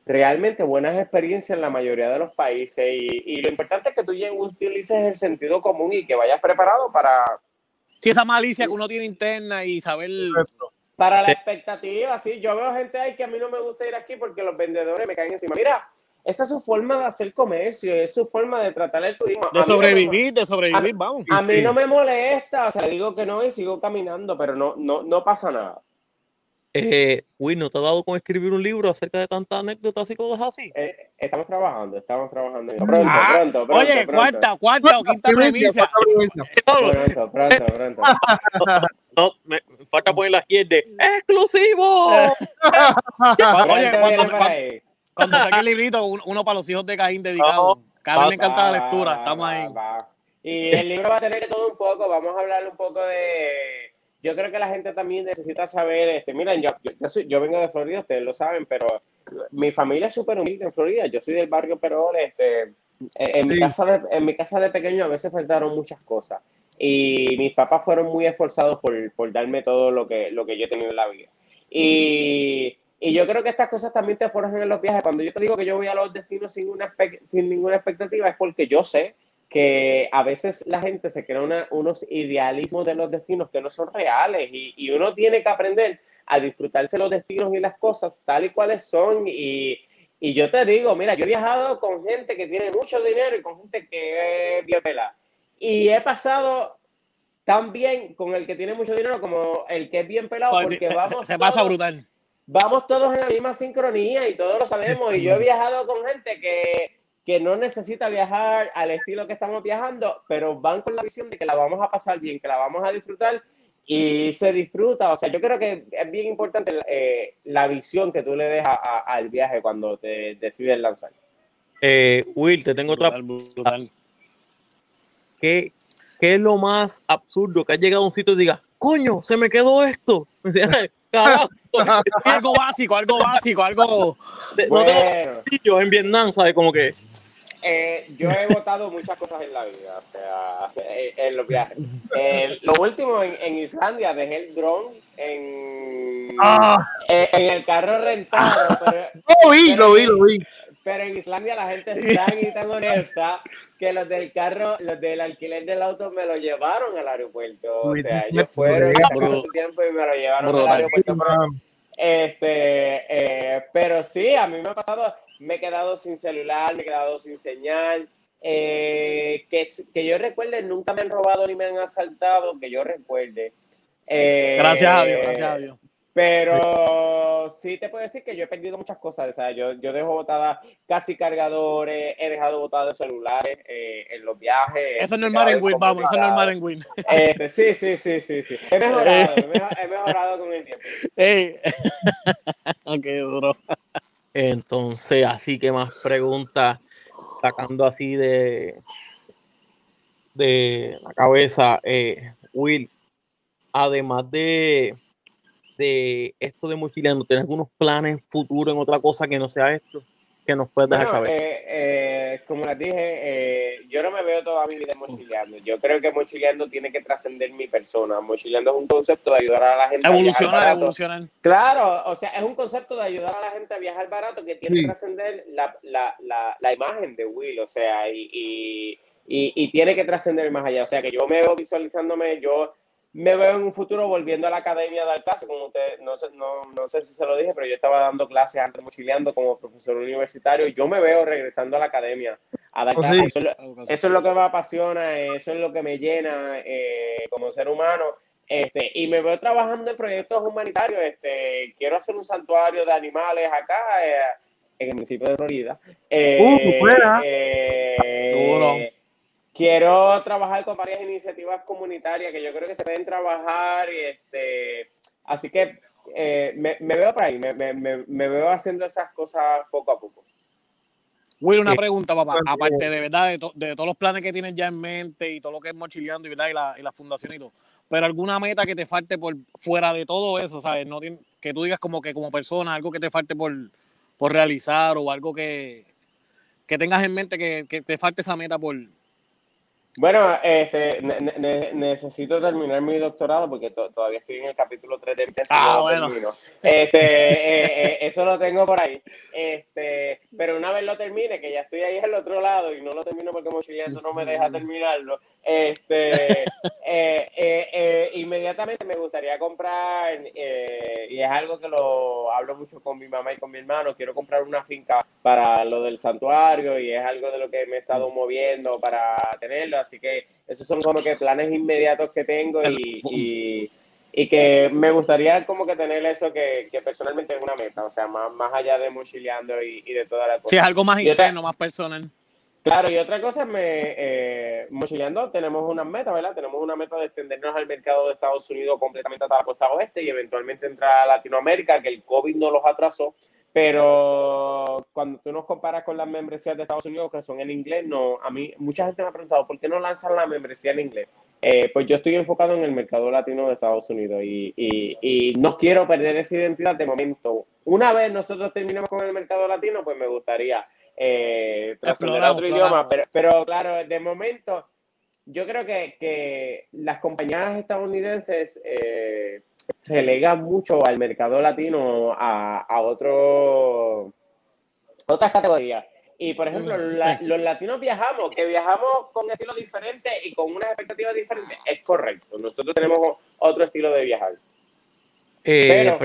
realmente buenas experiencias en la mayoría de los países y, y lo importante es que tú lle- utilices el sentido común y que vayas preparado para, Si esa malicia que uno tiene interna y saber. para la expectativa. Sí, yo veo gente ahí que a mí no me gusta ir aquí porque los vendedores me caen encima. Mira, esa es su forma de hacer comercio, es su forma de tratar el turismo. De no me- sobrevivir, de sobrevivir, vamos. A mí no me molesta, o sea, digo que no y sigo caminando, pero no, no, no pasa nada. Eh, Will, ¿no te ha dado con escribir un libro acerca de tantas anécdotas y cosas así? Eh, estamos trabajando, estamos trabajando. Pronto, Ah, pronto, pronto. Oye, pronto. cuarta, cuarta o quinta premisa. Pronto, pronto, pronto. No, me, falta poner la de ¡Exclusivo! Oye, cuando, cuando, saque el librito, un- uno para los hijos de Caín dedicado. Caín le encanta la Va, lectura, estamos ahí. va. Y el libro va a tener de todo un poco. Vamos a hablar un poco de. Yo creo que la gente también necesita saber. Este, miren, yo, yo, yo, soy- yo vengo de Florida, ustedes lo saben, pero mi familia es súper humilde en Florida. Yo soy del barrio Perón. Este, en, en mi Sí. casa de, en mi casa de pequeño a veces faltaron muchas cosas. Y mis papás fueron muy esforzados por, por darme todo lo que, lo que yo he tenido en la vida. Y, y yo creo que estas cosas también te forjan en los viajes. Cuando yo te digo que yo voy a los destinos sin, una, sin ninguna expectativa, es porque yo sé que a veces la gente se crea una- unos idealismos de los destinos que no son reales y, y uno tiene que aprender a disfrutarse los destinos y las cosas tal y cuales son. Y, y yo te digo, mira, yo he viajado con gente que tiene mucho dinero y con gente que es bien pelada. Y he pasado tan bien con el que tiene mucho dinero como el que es bien pelado Oye, porque se, vamos se- se pasa brutal. Vamos todos en la misma sincronía y todos lo sabemos. Y yo he viajado con gente que, que no necesita viajar al estilo que estamos viajando, pero van con la visión de que la vamos a pasar bien, que la vamos a disfrutar y se disfruta. O sea, yo creo que es bien importante eh, la visión que tú le des a- a- al viaje cuando te decides lanzar. Eh, Will, te tengo otra. Brutal. ¿Qué, ¿Qué es lo más absurdo que has llegado a un sitio y digas, coño, se me quedó esto? Carajo, Algo básico, algo básico, algo. no tengo en Vietnam, ¿sabes? Como que. eh, yo he votado muchas cosas en la vida, o sea, en los viajes. Eh, lo último, en, en Islandia, dejé el dron en, Ah, eh, en el carro rentado, pero, lo vi, lo vi, lo vi. pero en Islandia la gente es tan y tan honesta que los del carro, los del alquiler del auto me lo llevaron al aeropuerto. O sea, ellos fueron y sacaron su tiempo y me lo llevaron al aeropuerto. Pero, este, eh, pero sí, a mí me ha pasado, me he quedado sin celular, me he quedado sin señal. eh, que, que yo recuerde, nunca me han robado ni me han asaltado, que yo recuerde. Eh, Gracias a Dios, gracias a Dios. Pero sí te puedo decir que yo he perdido muchas cosas. O sea, yo, yo dejo botadas casi cargadores, he dejado botados celulares eh, en los viajes. Eso es me he normal en Win, vamos, eso es normal en Win. Este, sí, sí, sí, sí, sí. He mejorado, he mejo- he mejorado con el tiempo. Ey. Qué duro. Entonces, así que más preguntas, sacando así de, de la cabeza, eh, Will, además de, de esto de mochileando, ¿tienes algunos planes futuros en otra cosa que no sea esto? que nos puedes dejar Bueno, saber. eh, eh, como les dije, eh, yo no me veo toda mi vida mochileando. Yo creo que mochileando tiene que trascender mi persona. Mochileando es un concepto de ayudar a la gente a viajar Evolucionar, barato. evolucionar. Claro, o sea, es un concepto de ayudar a la gente a viajar barato que tiene Sí. que trascender la, la, la, la imagen de Will, o sea, y, y, y, y tiene que trascender más allá. O sea, que yo me veo visualizándome, yo me veo en un futuro volviendo a la academia a dar clases, como usted, no sé, no, no sé si se lo dije, pero yo estaba dando clases antes mochileando como profesor universitario, yo me veo regresando a la academia a dar Oh, clases. sí. Eso es lo- eso es lo que me apasiona, eso es lo que me llena eh, como ser humano. Este, y me veo trabajando en proyectos humanitarios. Este, quiero hacer un santuario de animales acá eh, en el municipio de Florida. Eh, Uh, buena. eh, Duro. Quiero trabajar con varias iniciativas comunitarias que yo creo que se pueden trabajar. Y este, así que eh, me, me veo por ahí, me, me, me, veo haciendo esas cosas poco a poco. Will, una Eh, pregunta, papá. Aparte de verdad, de, to- de todos los planes que tienes ya en mente y todo lo que es mochileando y, ¿verdad? y, la, y la fundación y todo. Pero alguna meta que te falte por fuera de todo eso, ¿sabes? No tien- que tú digas como que como persona, algo que te falte por, por realizar o algo que, que tengas en mente que, que te falte esa meta por. Bueno, este, ne- ne- ne- necesito terminar mi doctorado porque to- todavía estoy en el capítulo 3 de mi tesis. Ah, bueno. termino. Este, eh, eh, eso lo tengo por ahí. Este, pero una vez lo termine, que ya estoy ahí al otro lado y no lo termino porque mochileando no me deja terminarlo, este, eh, eh, eh, inmediatamente me gustaría comprar, eh, y es algo que lo hablo mucho con mi mamá y con mi hermano, quiero comprar una finca para lo del santuario y es algo de lo que me he estado moviendo para tenerlo, así que esos son como que planes inmediatos que tengo y, y, y que me gustaría como que tener eso que, que personalmente es una meta, o sea, más, más allá de mochileando y, y de toda la cosa. Si es algo más interno, más personal. Claro, y otra cosa me, eh, mochileando tenemos una meta, ¿verdad? Tenemos una meta de extendernos al mercado de Estados Unidos completamente hasta la costa oeste y eventualmente entrar a Latinoamérica, que el COVID no los atrasó, pero cuando tú nos comparas con las membresías de Estados Unidos que son en inglés, no, a mí mucha gente me ha preguntado, ¿por qué no lanzan la membresía en inglés? Eh, pues yo estoy enfocado en el mercado latino de Estados Unidos y, y, y no quiero perder esa identidad de momento. Una vez nosotros terminemos con el mercado latino, pues me gustaría eh, trascender a Exploramos, otro exploramos. idioma, pero, pero claro, de momento yo creo que, que las compañías estadounidenses eh, relegan mucho al mercado latino a, a otro, otras categorías. Y por ejemplo, la- los latinos viajamos, que viajamos con estilos diferentes y con unas expectativas diferentes, es correcto. Nosotros tenemos otro estilo de viajar. Eh, Pero,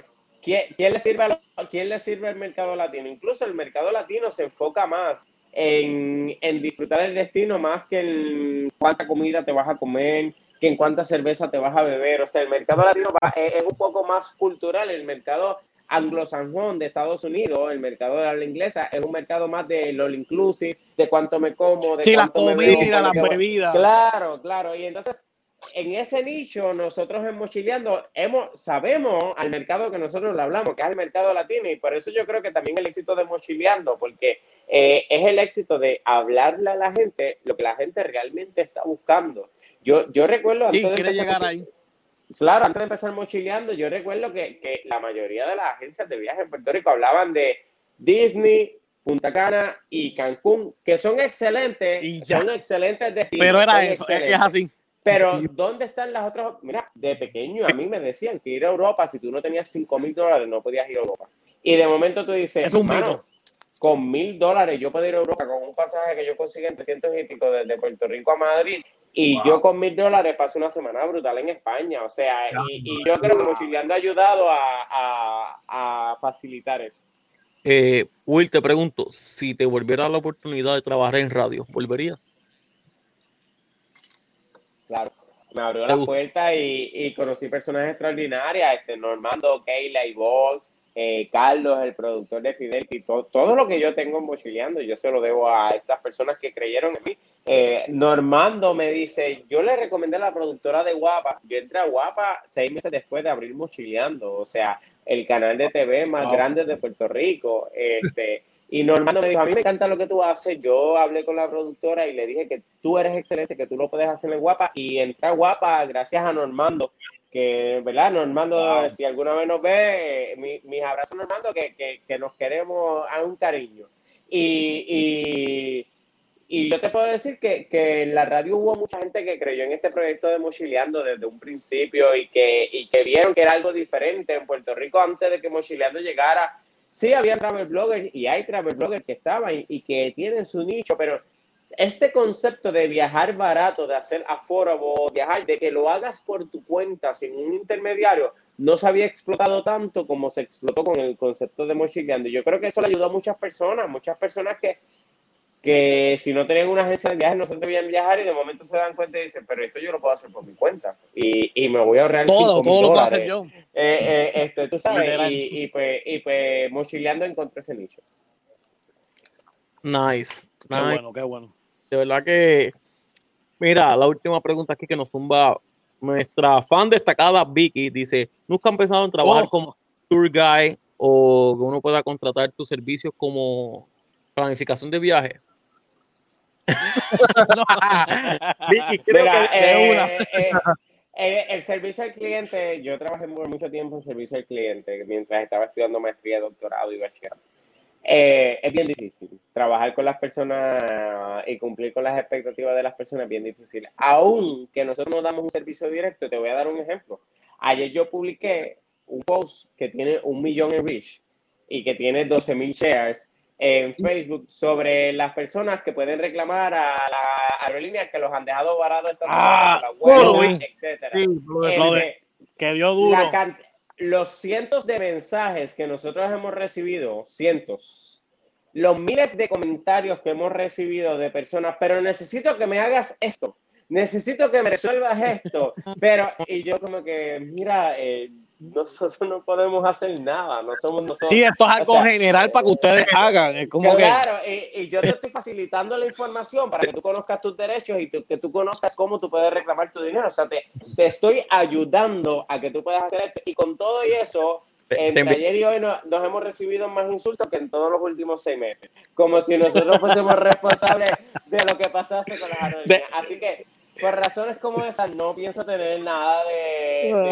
¿quién, quién le sirve a lo- quién le sirve al mercado latino? Incluso el mercado latino se enfoca más en, en disfrutar el destino más que en cuánta comida te vas a comer, que en cuánta cerveza te vas a beber. O sea, el mercado latino va- es, es un poco más cultural. El mercado anglosanjón de Estados Unidos, el mercado de habla inglesa, es un mercado más de all inclusive, de cuánto me como, de Sí, las cuánto me bebo, comidas, las bebidas. Claro, claro. Y entonces, en ese nicho, nosotros en Mochileando hemos, sabemos al mercado que nosotros le hablamos, que es el mercado latino, y por eso yo creo que también el éxito de Mochileando, porque eh, es el éxito de hablarle a la gente lo que la gente realmente está buscando. Yo, yo recuerdo Sí, antes de llegar ahí. Claro, antes de empezar mochileando, yo recuerdo que, que la mayoría de las agencias de viaje en Puerto Rico hablaban de Disney, Punta Cana y Cancún, que son excelentes, Y son excelentes destinos. Pero era eso, excelentes. es así. Pero, ¿dónde están las otras? Mira, de pequeño a mí me decían que ir a Europa, si tú no tenías 5 mil dólares, no podías ir a Europa. Y de momento tú dices, Es un "Mano, mito. con mil dólares yo puedo ir a Europa con un pasaje que yo consigo en 300 y pico desde Puerto Rico a Madrid y yo con mil dólares paso una semana brutal en España. O sea, y, y yo creo que Mochileando ha ayudado a, a- a facilitar eso. eh, Will, te pregunto, si te volviera la oportunidad de trabajar en radio, ¿volverías? Claro. Me abrió la puerta y, y conocí personas extraordinarias, este, Normando, Keila, Ivonne, eh, Carlos, el productor de Fidelity, todo, todo lo que yo tengo en Mochileando, yo se lo debo a estas personas que creyeron en mí. Eh, Normando me dice, yo le recomendé a la productora de Guapa, yo entré a Guapa seis meses después de abrir Mochileando, o sea, el canal de TV más Wow. grande de Puerto Rico. Este, y Normando me dijo, a mí me encanta lo que tú haces. Yo hablé con la productora y le dije que tú eres excelente, que tú lo puedes hacer en Guapa. Y entré a Guapa gracias a Normando, que, ¿verdad? Normando, si alguna vez nos ve, eh, mi- mis abrazos Normando, que, que, que nos queremos a un cariño. Y, y, y yo te puedo decir que, que, en la radio hubo mucha gente que creyó en este proyecto de Mochileando desde un principio y que, y que vieron que era algo diferente en Puerto Rico antes de que Mochileando llegara. Sí, había travel bloggers y hay travel bloggers que estaban y, y que tienen su nicho, pero este concepto de viajar barato, de hacer affordable, viajar, de que lo hagas por tu cuenta sin un intermediario, no se había explotado tanto como se explotó con el concepto de mochileando. Yo creo que eso le ayudó a muchas personas, muchas personas que, que si no tenían una agencia de viajes no se a viajar y de momento se dan cuenta y dicen, pero esto yo lo puedo hacer por mi cuenta y, y me voy a ahorrar todo, todo lo puedo hacer yo. Eh, eh, esto, tú sabes, y, y, pues, y pues mochileando encontré ese nicho. Nice. Qué nice. bueno, qué bueno. De verdad que, mira, la última pregunta aquí que nos tumba nuestra fan destacada Vicky dice, ¿nunca han pensado en trabajar Oh. como tour guide o que uno pueda contratar tus servicios como planificación de viaje? Vicky, creo Mira, que de eh, una. eh, eh, el servicio al cliente, yo trabajé por mucho tiempo en servicio al cliente mientras estaba estudiando maestría, doctorado y bachillerato. Eh, es bien difícil. Trabajar con las personas y cumplir con las expectativas de las personas es bien difícil. Aún que nosotros no damos un servicio directo, te voy a dar un ejemplo. Ayer yo publiqué un post que tiene un millón en reach y que tiene 12 mil shares en Facebook sobre las personas que pueden reclamar a las aerolíneas que los han dejado varados esta Ah, semana por la huelga, etcétera. Sí, de- Que dio duro. los cientos de mensajes que nosotros hemos recibido, cientos, los miles de comentarios que hemos recibido de personas, pero necesito que me hagas esto, necesito que me resuelvas esto, pero, y yo como que, mira, eh, nosotros no podemos hacer nada, no somos nosotros. Sí, esto es algo O sea, general para que ustedes hagan. Es como que. Claro, y, y yo te estoy facilitando la información para que tú conozcas tus derechos y tú- que tú conozcas cómo tú puedes reclamar tu dinero. O sea, te, te estoy ayudando a que tú puedas hacer esto. Y con todo y eso, Te- entre ayer y hoy no- nos hemos recibido más insultos que en todos los últimos seis meses. Como si nosotros fuésemos responsables de lo que pasase con las aerolíneas. Así que, por razones como esas, no pienso tener nada de, de,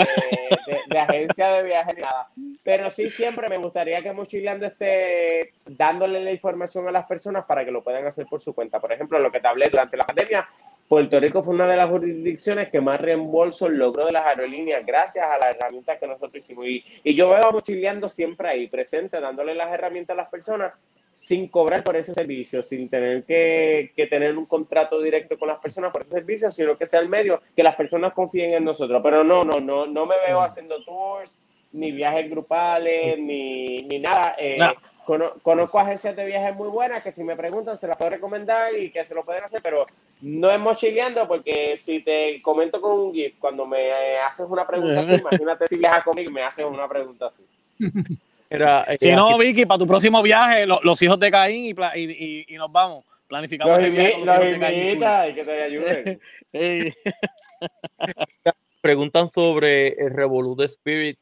de- de agencia de viaje ni nada. Pero sí, siempre me gustaría que Mochileando esté dándole la información a las personas para que lo puedan hacer por su cuenta. Por ejemplo, lo que te hablé durante la pandemia, Puerto Rico fue una de las jurisdicciones que más reembolsos logró de las aerolíneas gracias a las herramientas que nosotros hicimos. Y, y yo veo a Mochileando siempre ahí, presente, dándole las herramientas a las personas sin cobrar por ese servicio, sin tener que, que tener un contrato directo con las personas por ese servicio, sino que sea el medio, que las personas confíen en nosotros. Pero no, no, no, no me veo haciendo tours, ni viajes grupales, ni, ni nada. Eh, No. cono- conozco agencias de viajes muy buenas que si me preguntan se las puedo recomendar y que se lo pueden hacer, pero no es mochileando porque si te comento con un GIF, cuando me eh, haces una pregunta así, imagínate si viajas conmigo y me haces una pregunta así. Era, eh, Si no, Vicky, para tu próximo viaje, lo- los hijos de Caín y, y, y- y nos vamos. Planificamos Los, ese viaje con los los hijos de Caín. invita y que te ayuden. Preguntan sobre el Revolut de Spirit.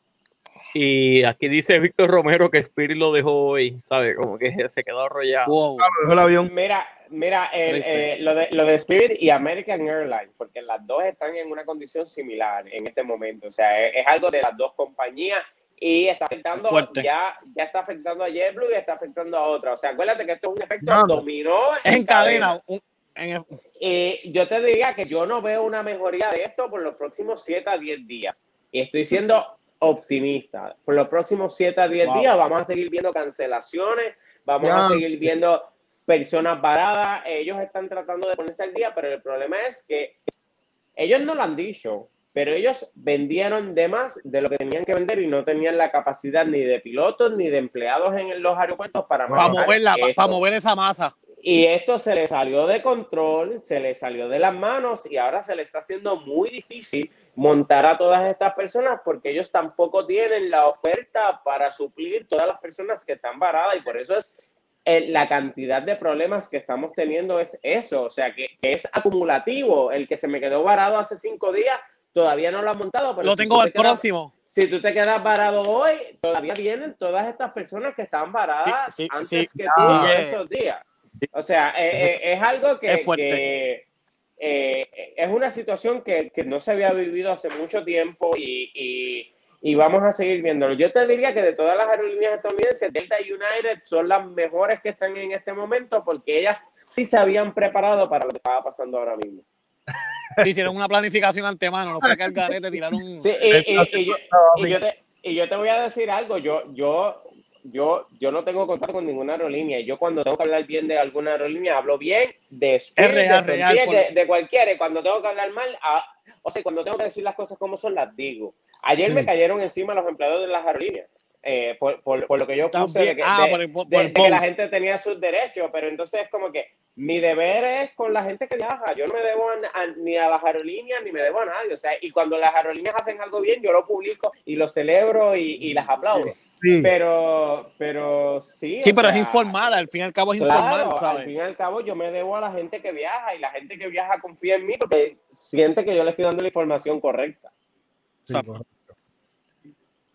Y aquí dice Víctor Romero que Spirit lo dejó hoy, ¿sabe? Como que se quedó arrollado. Wow. Claro, dejó el avión. Mira, mira, el, eh, lo, de, lo de Spirit y American Airlines, porque las dos están en una condición similar en este momento. O sea, es, es algo de las dos compañías y está afectando, Fuerte. ya, ya está afectando a JetBlue y está afectando a otras. O sea, acuérdate que esto es un efecto Claro. dominó. En cadena. un- en- Eh, yo te diría que yo no veo una mejoría de esto por los próximos 7 a 10 días. Y estoy siendo optimista. Por los próximos 7 a 10 Wow. días vamos a seguir viendo cancelaciones, vamos a seguir viendo personas varadas. Ellos están tratando de ponerse al día, pero el problema es que ellos no lo han dicho, pero ellos vendieron de más de lo que tenían que vender y no tenían la capacidad ni de pilotos ni de empleados en los aeropuertos para para moverla, esto. para mover esa masa. Y esto se le salió de control, se le salió de las manos y ahora se le está haciendo muy difícil montar a todas estas personas porque ellos tampoco tienen la oferta para suplir todas las personas que están varadas y por eso es eh, la cantidad de problemas que estamos teniendo es eso, o sea, que, que es acumulativo. El que se me quedó varado hace cinco días todavía no lo ha montado. Pero Lo si tengo al te quedas- próximo. si tú te quedas varado hoy, todavía vienen todas estas personas que están varadas Sí, sí, antes sí, que tú en esos días. O sea, eh, eh, es algo que, Es que, eh, es una situación que, que no se había vivido hace mucho tiempo y, y- y vamos a seguir viéndolo. Yo te diría que de todas las aerolíneas estadounidenses, Delta y United son las mejores que están en este momento porque ellas sí se habían preparado para lo que estaba pasando ahora mismo. Sí, hicieron una planificación antemano, no fue que al garete tiraron. Sí, y, y- y yo, y yo te, y yo te voy a decir algo, yo, yo, yo, yo no tengo contacto con ninguna aerolínea. y Yo cuando tengo que hablar bien de alguna aerolínea, hablo bien de Spirit, Es real, de, real, por- de, de cualquiera. Y cuando tengo que hablar mal, ah, o sea, cuando tengo que decir las cosas como son, las digo. Ayer me Sí. cayeron encima los empleados de las aerolíneas. Eh, por, por- por lo que yo puse de, que, ah, de- por el- por de- el de que la gente tenía sus derechos, pero entonces es como que mi deber es con la gente que viaja. Yo no me debo a- a- ni a las aerolíneas ni me debo a nadie. O sea, y cuando las aerolíneas hacen algo bien, yo lo publico y lo celebro y, y las aplaudo. Sí. Pero, pero sí. Sí, pero es sea, informal, al fin y al cabo es Claro, informal, al ¿sabes? fin y al cabo yo me debo a la gente que viaja y la gente que viaja confía en mí porque siente que yo le estoy dando la información correcta. Sí.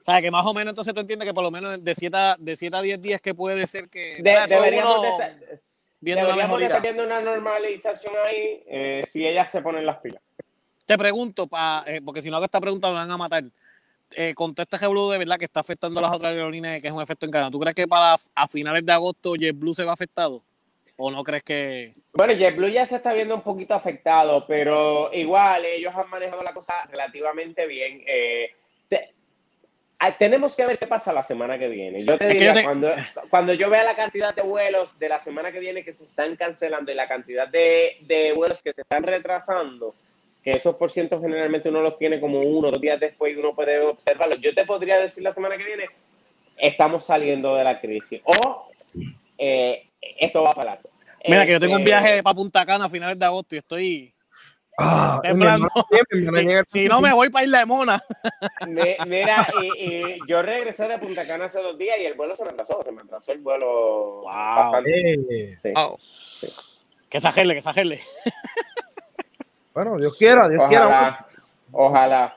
O sea, que más o menos entonces tú entiendes que por lo menos de 7 a, de 7 a 10 días que puede ser que De- deberíamos uno de estar, viendo deberíamos de estar viendo una normalización ahí eh, si ellas se ponen las pilas. Te pregunto, pa, eh, porque si no hago esta pregunta me van a matar. Eh, con todo este revolú de verdad que está afectando a las otras aerolíneas, que es un efecto en cadena. ¿Tú crees que para a finales de agosto JetBlue se va afectado? ¿O no crees que.? Bueno, JetBlue ya se está viendo un poquito afectado, pero igual ellos han manejado la cosa relativamente bien. Eh, tenemos que ver qué pasa la semana que viene. Yo te Es diría, yo te- cuando, cuando yo vea la cantidad de vuelos de la semana que viene que se están cancelando y la cantidad de, de vuelos que se están retrasando, que esos por cientos generalmente uno los tiene como uno dos días después y uno puede observarlos. Yo te podría decir la semana que viene, estamos saliendo de la crisis. O eh, esto va para largo. Mira, que yo tengo un Este, viaje para Punta Cana a finales de agosto y estoy. Ah, En mi plan, hermano siempre, mi hermano Si, no me voy para Isla de Mona. Me- mira, y, y yo regresé de Punta Cana hace dos días y el vuelo se me atrasó, se me atrasó el vuelo Wow. bastante. Eh, sí. Que exagerle, que exagerle. bueno, Dios quiera, Dios quiera. Ojalá, ojalá.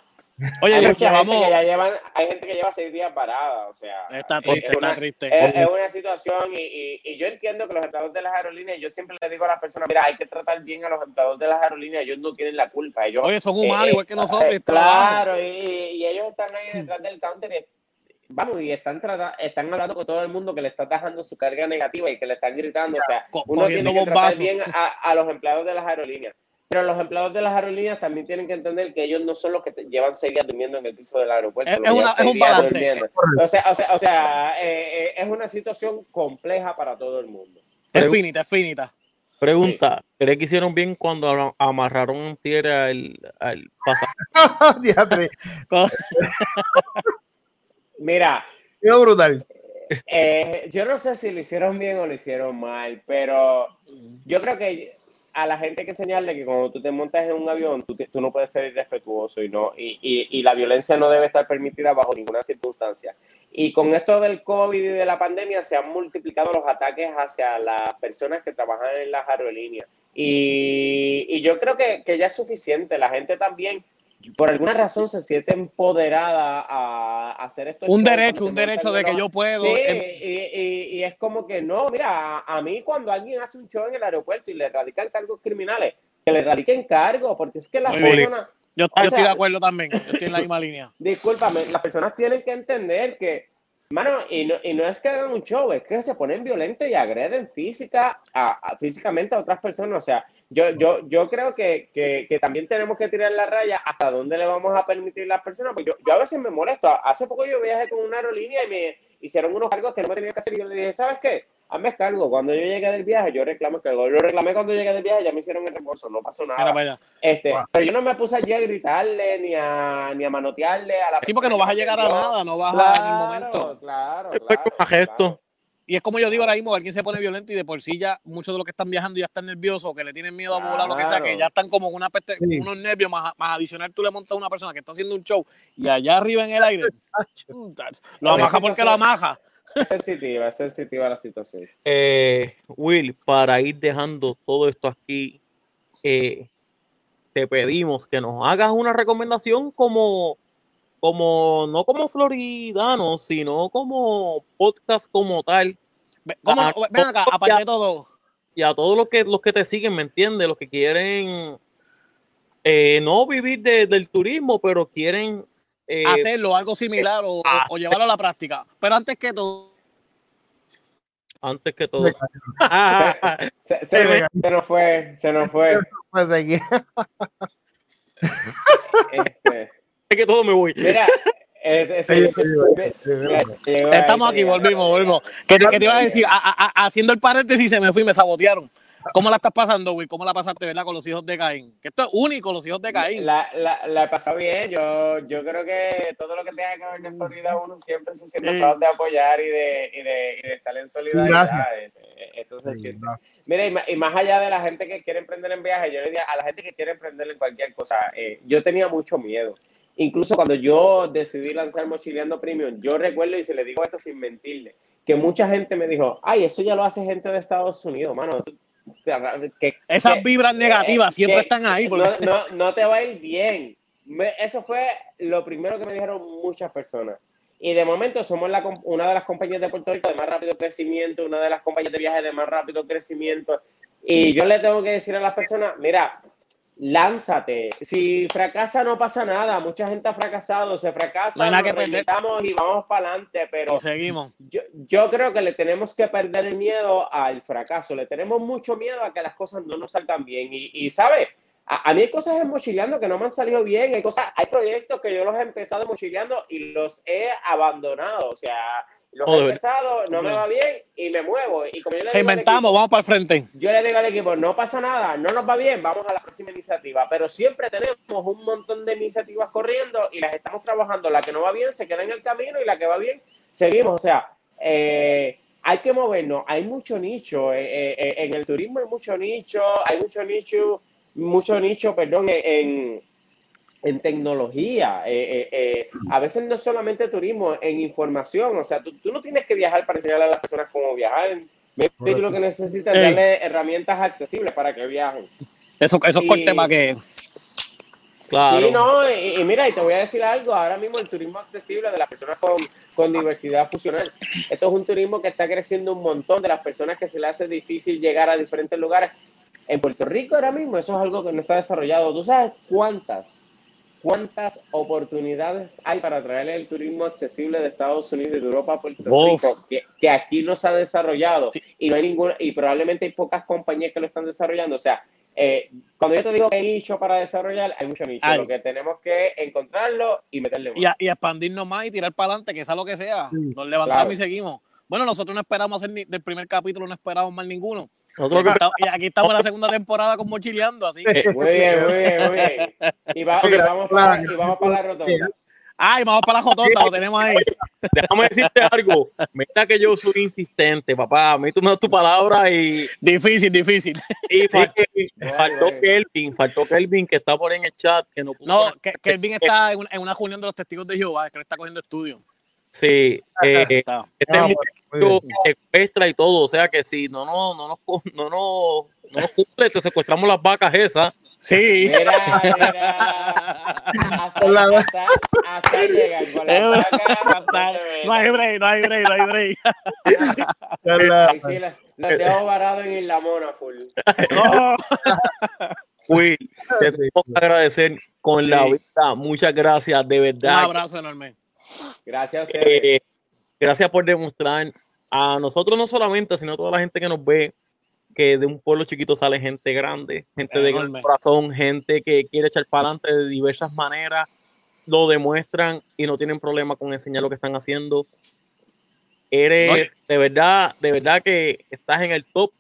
Oye, hay, mucha gente que ya llevan, hay gente que lleva seis días parada, o sea, Está es- triste, es, está una, triste. es- es una situación y, y- y yo entiendo que los empleados de las aerolíneas, yo siempre le digo a las personas, mira, hay que tratar bien a los empleados de las aerolíneas, ellos no tienen la culpa, ellos Oye, son humanos Eh, igual que nosotros. eh, trabajan. claro, y, y ellos están ahí detrás del counter y, vamos, y están, trata- están hablando con todo el mundo que le está tajando su carga negativa y que le están gritando. O sea, uno tiene que tratar bien a, a los empleados de las aerolíneas. Pero los empleados de las aerolíneas también tienen que entender que ellos no son los que te- llevan seis días durmiendo en el piso del aeropuerto. Es- una- es un balance. O sea, o sea, o sea eh, eh, es una situación compleja para todo el mundo. Es finita, es finita. Pregunta, ¿crees que hicieron bien cuando am- amarraron en tierra el, al pasaje? Mira, brutal. Eh, yo no sé si lo hicieron bien o lo hicieron mal, pero yo creo que a la gente que enseñarle que cuando tú te montas en un avión, tú, tú no puedes ser irrespetuoso y, no, y, y, y la violencia no debe estar permitida bajo ninguna circunstancia. Y con esto del COVID y de la pandemia se han multiplicado los ataques hacia las personas que trabajan en las aerolíneas. Y, y yo creo que, que ya es suficiente. La gente también, por alguna razón, se siente empoderada a, a hacer esto. Un derecho, un derecho de que yo puedo. Sí, em- y, y- y es como que no, mira, a, a mí cuando alguien hace un show en el aeropuerto y le radican cargos criminales, que le radiquen cargos, porque es que las personas, Yo, estoy de acuerdo también. Yo estoy en la misma línea. discúlpame, las personas tienen que entender que, mano, y no, y no es que hagan un show, es que se ponen violentos y agreden física a, a- físicamente a otras personas. O sea, yo, yo, yo creo que, que, que también tenemos que tirar la raya hasta dónde le vamos a permitir a las personas. Porque yo, yo a veces me molesto. Hace poco yo viajé con una aerolínea y me hicieron unos cargos que no me tenía que hacer. Y yo le dije, ¿sabes qué? Hazme cargo. Cuando yo llegué del viaje, yo reclamo el cargo. Lo reclamé cuando llegué del viaje, ya me hicieron el reembolso. No pasó nada. Mira. Este, Wow. Pero yo no me puse allí a gritarle ni a, ni a manotearle a la Sí, porque no vas a llegar a nada, no vas a ningún momento. Claro, claro. claro. Y es como yo digo ahora mismo, alguien se pone violento y de por sí ya muchos de los que están viajando ya están nerviosos, o que le tienen miedo a volar, lo que sea, Claro. que ya están como con una peste- Sí. unos nervios más, más adicional. Tú le montas a una persona que está haciendo un show y allá arriba en el aire, mm, lo amaja porque lo amaja. Es sensitiva, es sensitiva la situación. Eh, Will, para ir dejando todo esto aquí, eh, te pedimos que nos hagas una recomendación como, como no como floridano, sino como podcast como tal. ¿Cómo? Ah, Ven acá, aparte de todo, Y a todos los que, los que te siguen, ¿me entiendes? Los que quieren eh, no vivir de- del turismo, pero quieren eh, hacerlo, algo similar o, o- ah. o llevarlo a la práctica. Pero antes que todo, antes que todo. Se, se, se nos fue, se nos fue. Pues. Este, que todo me voy. mira, eh, Sí, sí, sí, estamos aquí, volvimos, volvimos. ¿Qué te, qué te iba a decir? A- a- haciendo el paréntesis, se me fui, me sabotearon. ¿Cómo la estás pasando, Will? ¿Cómo la pasaste, verdad, con los hijos de Caín? Que esto es único, los hijos de Caín. La, la, la he pasado bien. Yo, yo creo que todo lo que tenga que ver de Florida, uno siempre se siente Sí. proud de apoyar y de, y de, y de estar en solidaridad. Eh, se Sí, siente. gracias. Mira, y más, y más allá de la gente que quiere emprender en viaje, yo le diría a la gente que quiere emprender en cualquier cosa, eh, yo tenía mucho miedo. Incluso cuando yo decidí lanzar Mochileando Premium, yo recuerdo, y se le digo esto sin mentirle, que mucha gente me dijo, ay, eso ya lo hace gente de Estados Unidos, mano. que- Esas que- vibras negativas eh, siempre están ahí. porque- No, no, no te va a ir bien. Me- eso fue lo primero que me dijeron muchas personas. Y de momento somos la, una de las compañías de Puerto Rico de más rápido crecimiento, una de las compañías de viajes de más rápido crecimiento. Y yo le tengo que decir a las personas, mira, lánzate. Si fracasa no pasa nada. Mucha gente ha fracasado, se fracasa, No nos que reinventamos y vamos para adelante. Pero Y seguimos. yo, yo creo que le tenemos que perder el miedo al fracaso. Le tenemos mucho miedo a que las cosas no nos salgan bien. Y, y ¿sabe? A, a mí hay cosas en mochileando que no me han salido bien. Hay cosas, hay proyectos que yo los he empezado mochileando y los he abandonado. O sea, los he empezado, no me va bien y me muevo. Y como yo le digo equipo- vamos para el frente. yo le digo al equipo, no pasa nada, no nos va bien, vamos a la próxima iniciativa. Pero siempre tenemos un montón de iniciativas corriendo y las estamos trabajando. La que no va bien se queda en el camino y la que va bien seguimos. O sea, eh, hay que movernos. Hay mucho nicho. eh, eh, eh, en el turismo hay mucho nicho, hay mucho nicho, mucho nicho, perdón, en, en, en tecnología. Eh, eh, eh, a veces no es solamente turismo, en información. O sea, tú, tú no tienes que viajar para enseñarle a las personas cómo viajar. Tú lo que necesitas es darle herramientas accesibles para que viajen. Eso, eso es corte para que. Claro. Sí, no, y, y mira, y te voy a decir algo, ahora mismo el turismo accesible de las personas con, con diversidad funcional, esto es un turismo que está creciendo un montón de las personas que se le hace difícil llegar a diferentes lugares. En Puerto Rico ahora mismo eso es algo que no está desarrollado. ¿Tú sabes cuántas, cuántas oportunidades hay para traer el turismo accesible de Estados Unidos y de Europa a Puerto Uf. Rico que, que aquí no se ha desarrollado Sí. y no hay ninguna, y probablemente hay pocas compañías que lo están desarrollando. O sea, eh, cuando yo te digo que hay nicho para desarrollar, hay mucho nicho. Lo que tenemos que encontrarlo y meterle Y, más. y expandirnos más y tirar para adelante, que sea lo que sea. Sí, Nos levantamos claro. y seguimos. Bueno, nosotros no esperamos hacer ni, del primer capítulo, no esperamos más ninguno. Nosotros aquí estamos en la segunda temporada con Mochileando, así que. Muy bien, muy bien, muy bien. Y, va- y vamos, para, y vamos para la rotonda. Ay, vamos para la Jotonda, lo tenemos ahí. déjame decirte algo. Mira que yo soy insistente, papá. A mí tú me das tu palabra y, Difícil, difícil. y faltó, Kelvin, faltó Kelvin que está por ahí en el chat. Que no, pudo No, que Kelvin está en una, en una reunión de los testigos de Jehová, que le está cogiendo estudio. Sí, eh, Está. este Ah, es muchacho bien. secuestra y todo. O sea que si no, no, no, nos, no, no, no nos cumple, te secuestramos las vacas esas. Sí. Mira, mira. Hasta, La- hasta, hasta llegan con la vaca, hasta se No hay break, no hay break, no hay break. Ahí sí, los los dejo varados en Isla Mona full. No. Will, te tengo que agradecer con la Sí. vida. Muchas gracias, de Un verdad. abrazo enorme. Gracias a ustedes. Eh, gracias por demostrar a nosotros no solamente, sino a toda la gente que nos ve, que de un pueblo chiquito sale gente grande, gente de gran Enorme. corazón, gente que quiere echar para adelante de diversas maneras, lo demuestran y no tienen problema con enseñar lo que están haciendo. Eres de verdad, de verdad que estás en el top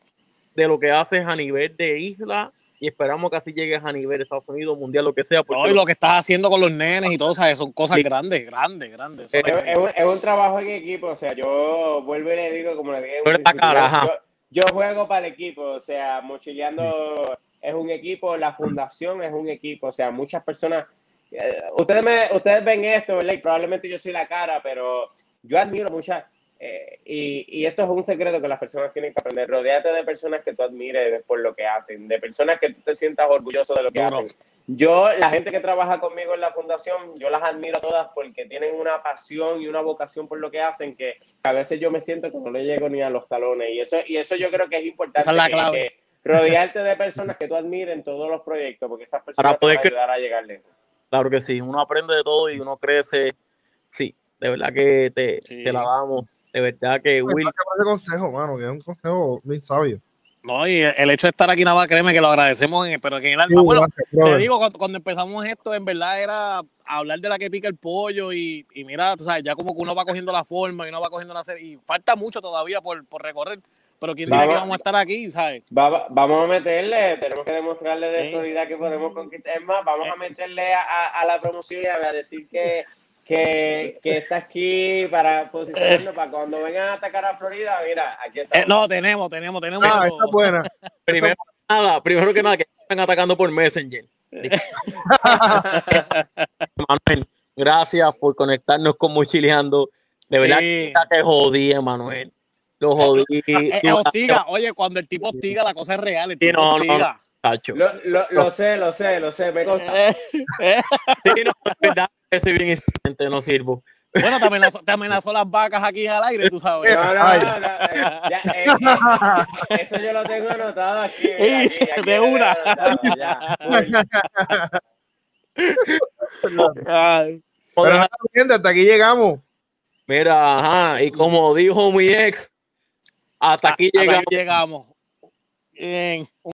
de lo que haces a nivel de isla y esperamos que así llegues a nivel de Estados Unidos, mundial, lo que sea. No, y lo que estás haciendo con los nenes y todo, ¿sabes? Son cosas Sí. grandes, grandes, grandes. Es, es un, es un trabajo en equipo, o sea, yo vuelvo y le digo, como le dije, cara, yo juego para el equipo, o sea, Mochileando es un equipo, la fundación es un equipo, o sea, muchas personas, eh, ustedes, me, ustedes ven esto, ¿verdad? Y probablemente yo soy la cara, pero yo admiro muchas, eh, y, y esto es un secreto que las personas tienen que aprender, rodeate de personas que tú admires por lo que hacen, de personas que tú te sientas orgulloso de lo que hacen. Yo, la gente que trabaja conmigo en la fundación, yo las admiro todas porque tienen una pasión y una vocación por lo que hacen que a veces yo me siento que no le llego ni a los talones. Y eso, y eso yo creo que es importante. Esa es la que- clave. que rodearte de personas que tú admires en todos los proyectos, porque esas personas Para poder te van a ayudar a llegarle. claro que sí. Uno aprende de todo y uno crece. Sí, de verdad que te, Sí. te la damos. De verdad que Will, Gracias por ese consejo, mano, que es un consejo bien sabio. No, y el hecho de estar aquí nada más, créeme que lo agradecemos, en- pero que en el Sí, alma. Bueno, gracias, te digo, cuando, cuando empezamos esto, en verdad era hablar de la que pica el pollo y, y mira, tú sabes, ya como que uno va cogiendo la forma y uno va cogiendo la serie. Y falta mucho todavía por, por recorrer, pero quién diría que Vamos. a estar aquí, ¿sabes? Va- vamos a meterle, tenemos que demostrarle de Sí. Florida que podemos conquistar. Es más, vamos a meterle a, a- a la promoción y a decir que, que, que está aquí para posicionarnos para cuando vengan a atacar a Florida. Mira, aquí está. Eh, no, tenemos, tenemos, tenemos. Ah, esta es buena. primero que nada, primero que nada, que están atacando por Messenger. Manuel, gracias por conectarnos con Mochileando. De verdad Sí. que está jodí, Manuel. Lo jodí. Eh, eh, hostiga, oye, cuando el tipo hostiga, la cosa es real. El Sí, tipo no, no, hostiga. Tacho. Lo, lo, lo sé, lo sé, lo sé, me consta. Eh, eh. Sí, no, verdad soy bien insistente, no sirvo. Bueno, te amenazó, te amenazó las vacas aquí al aire, tú sabes. No, no, Ay. no, no, eh, ya, eh, eh, eso yo lo tengo anotado aquí. aquí, aquí De una. anotado, ya. Ay. Pero nada, mi gente, hasta aquí llegamos. Mira, ajá, y como dijo mi ex, hasta aquí Hasta llegamos. aquí llegamos. Bien.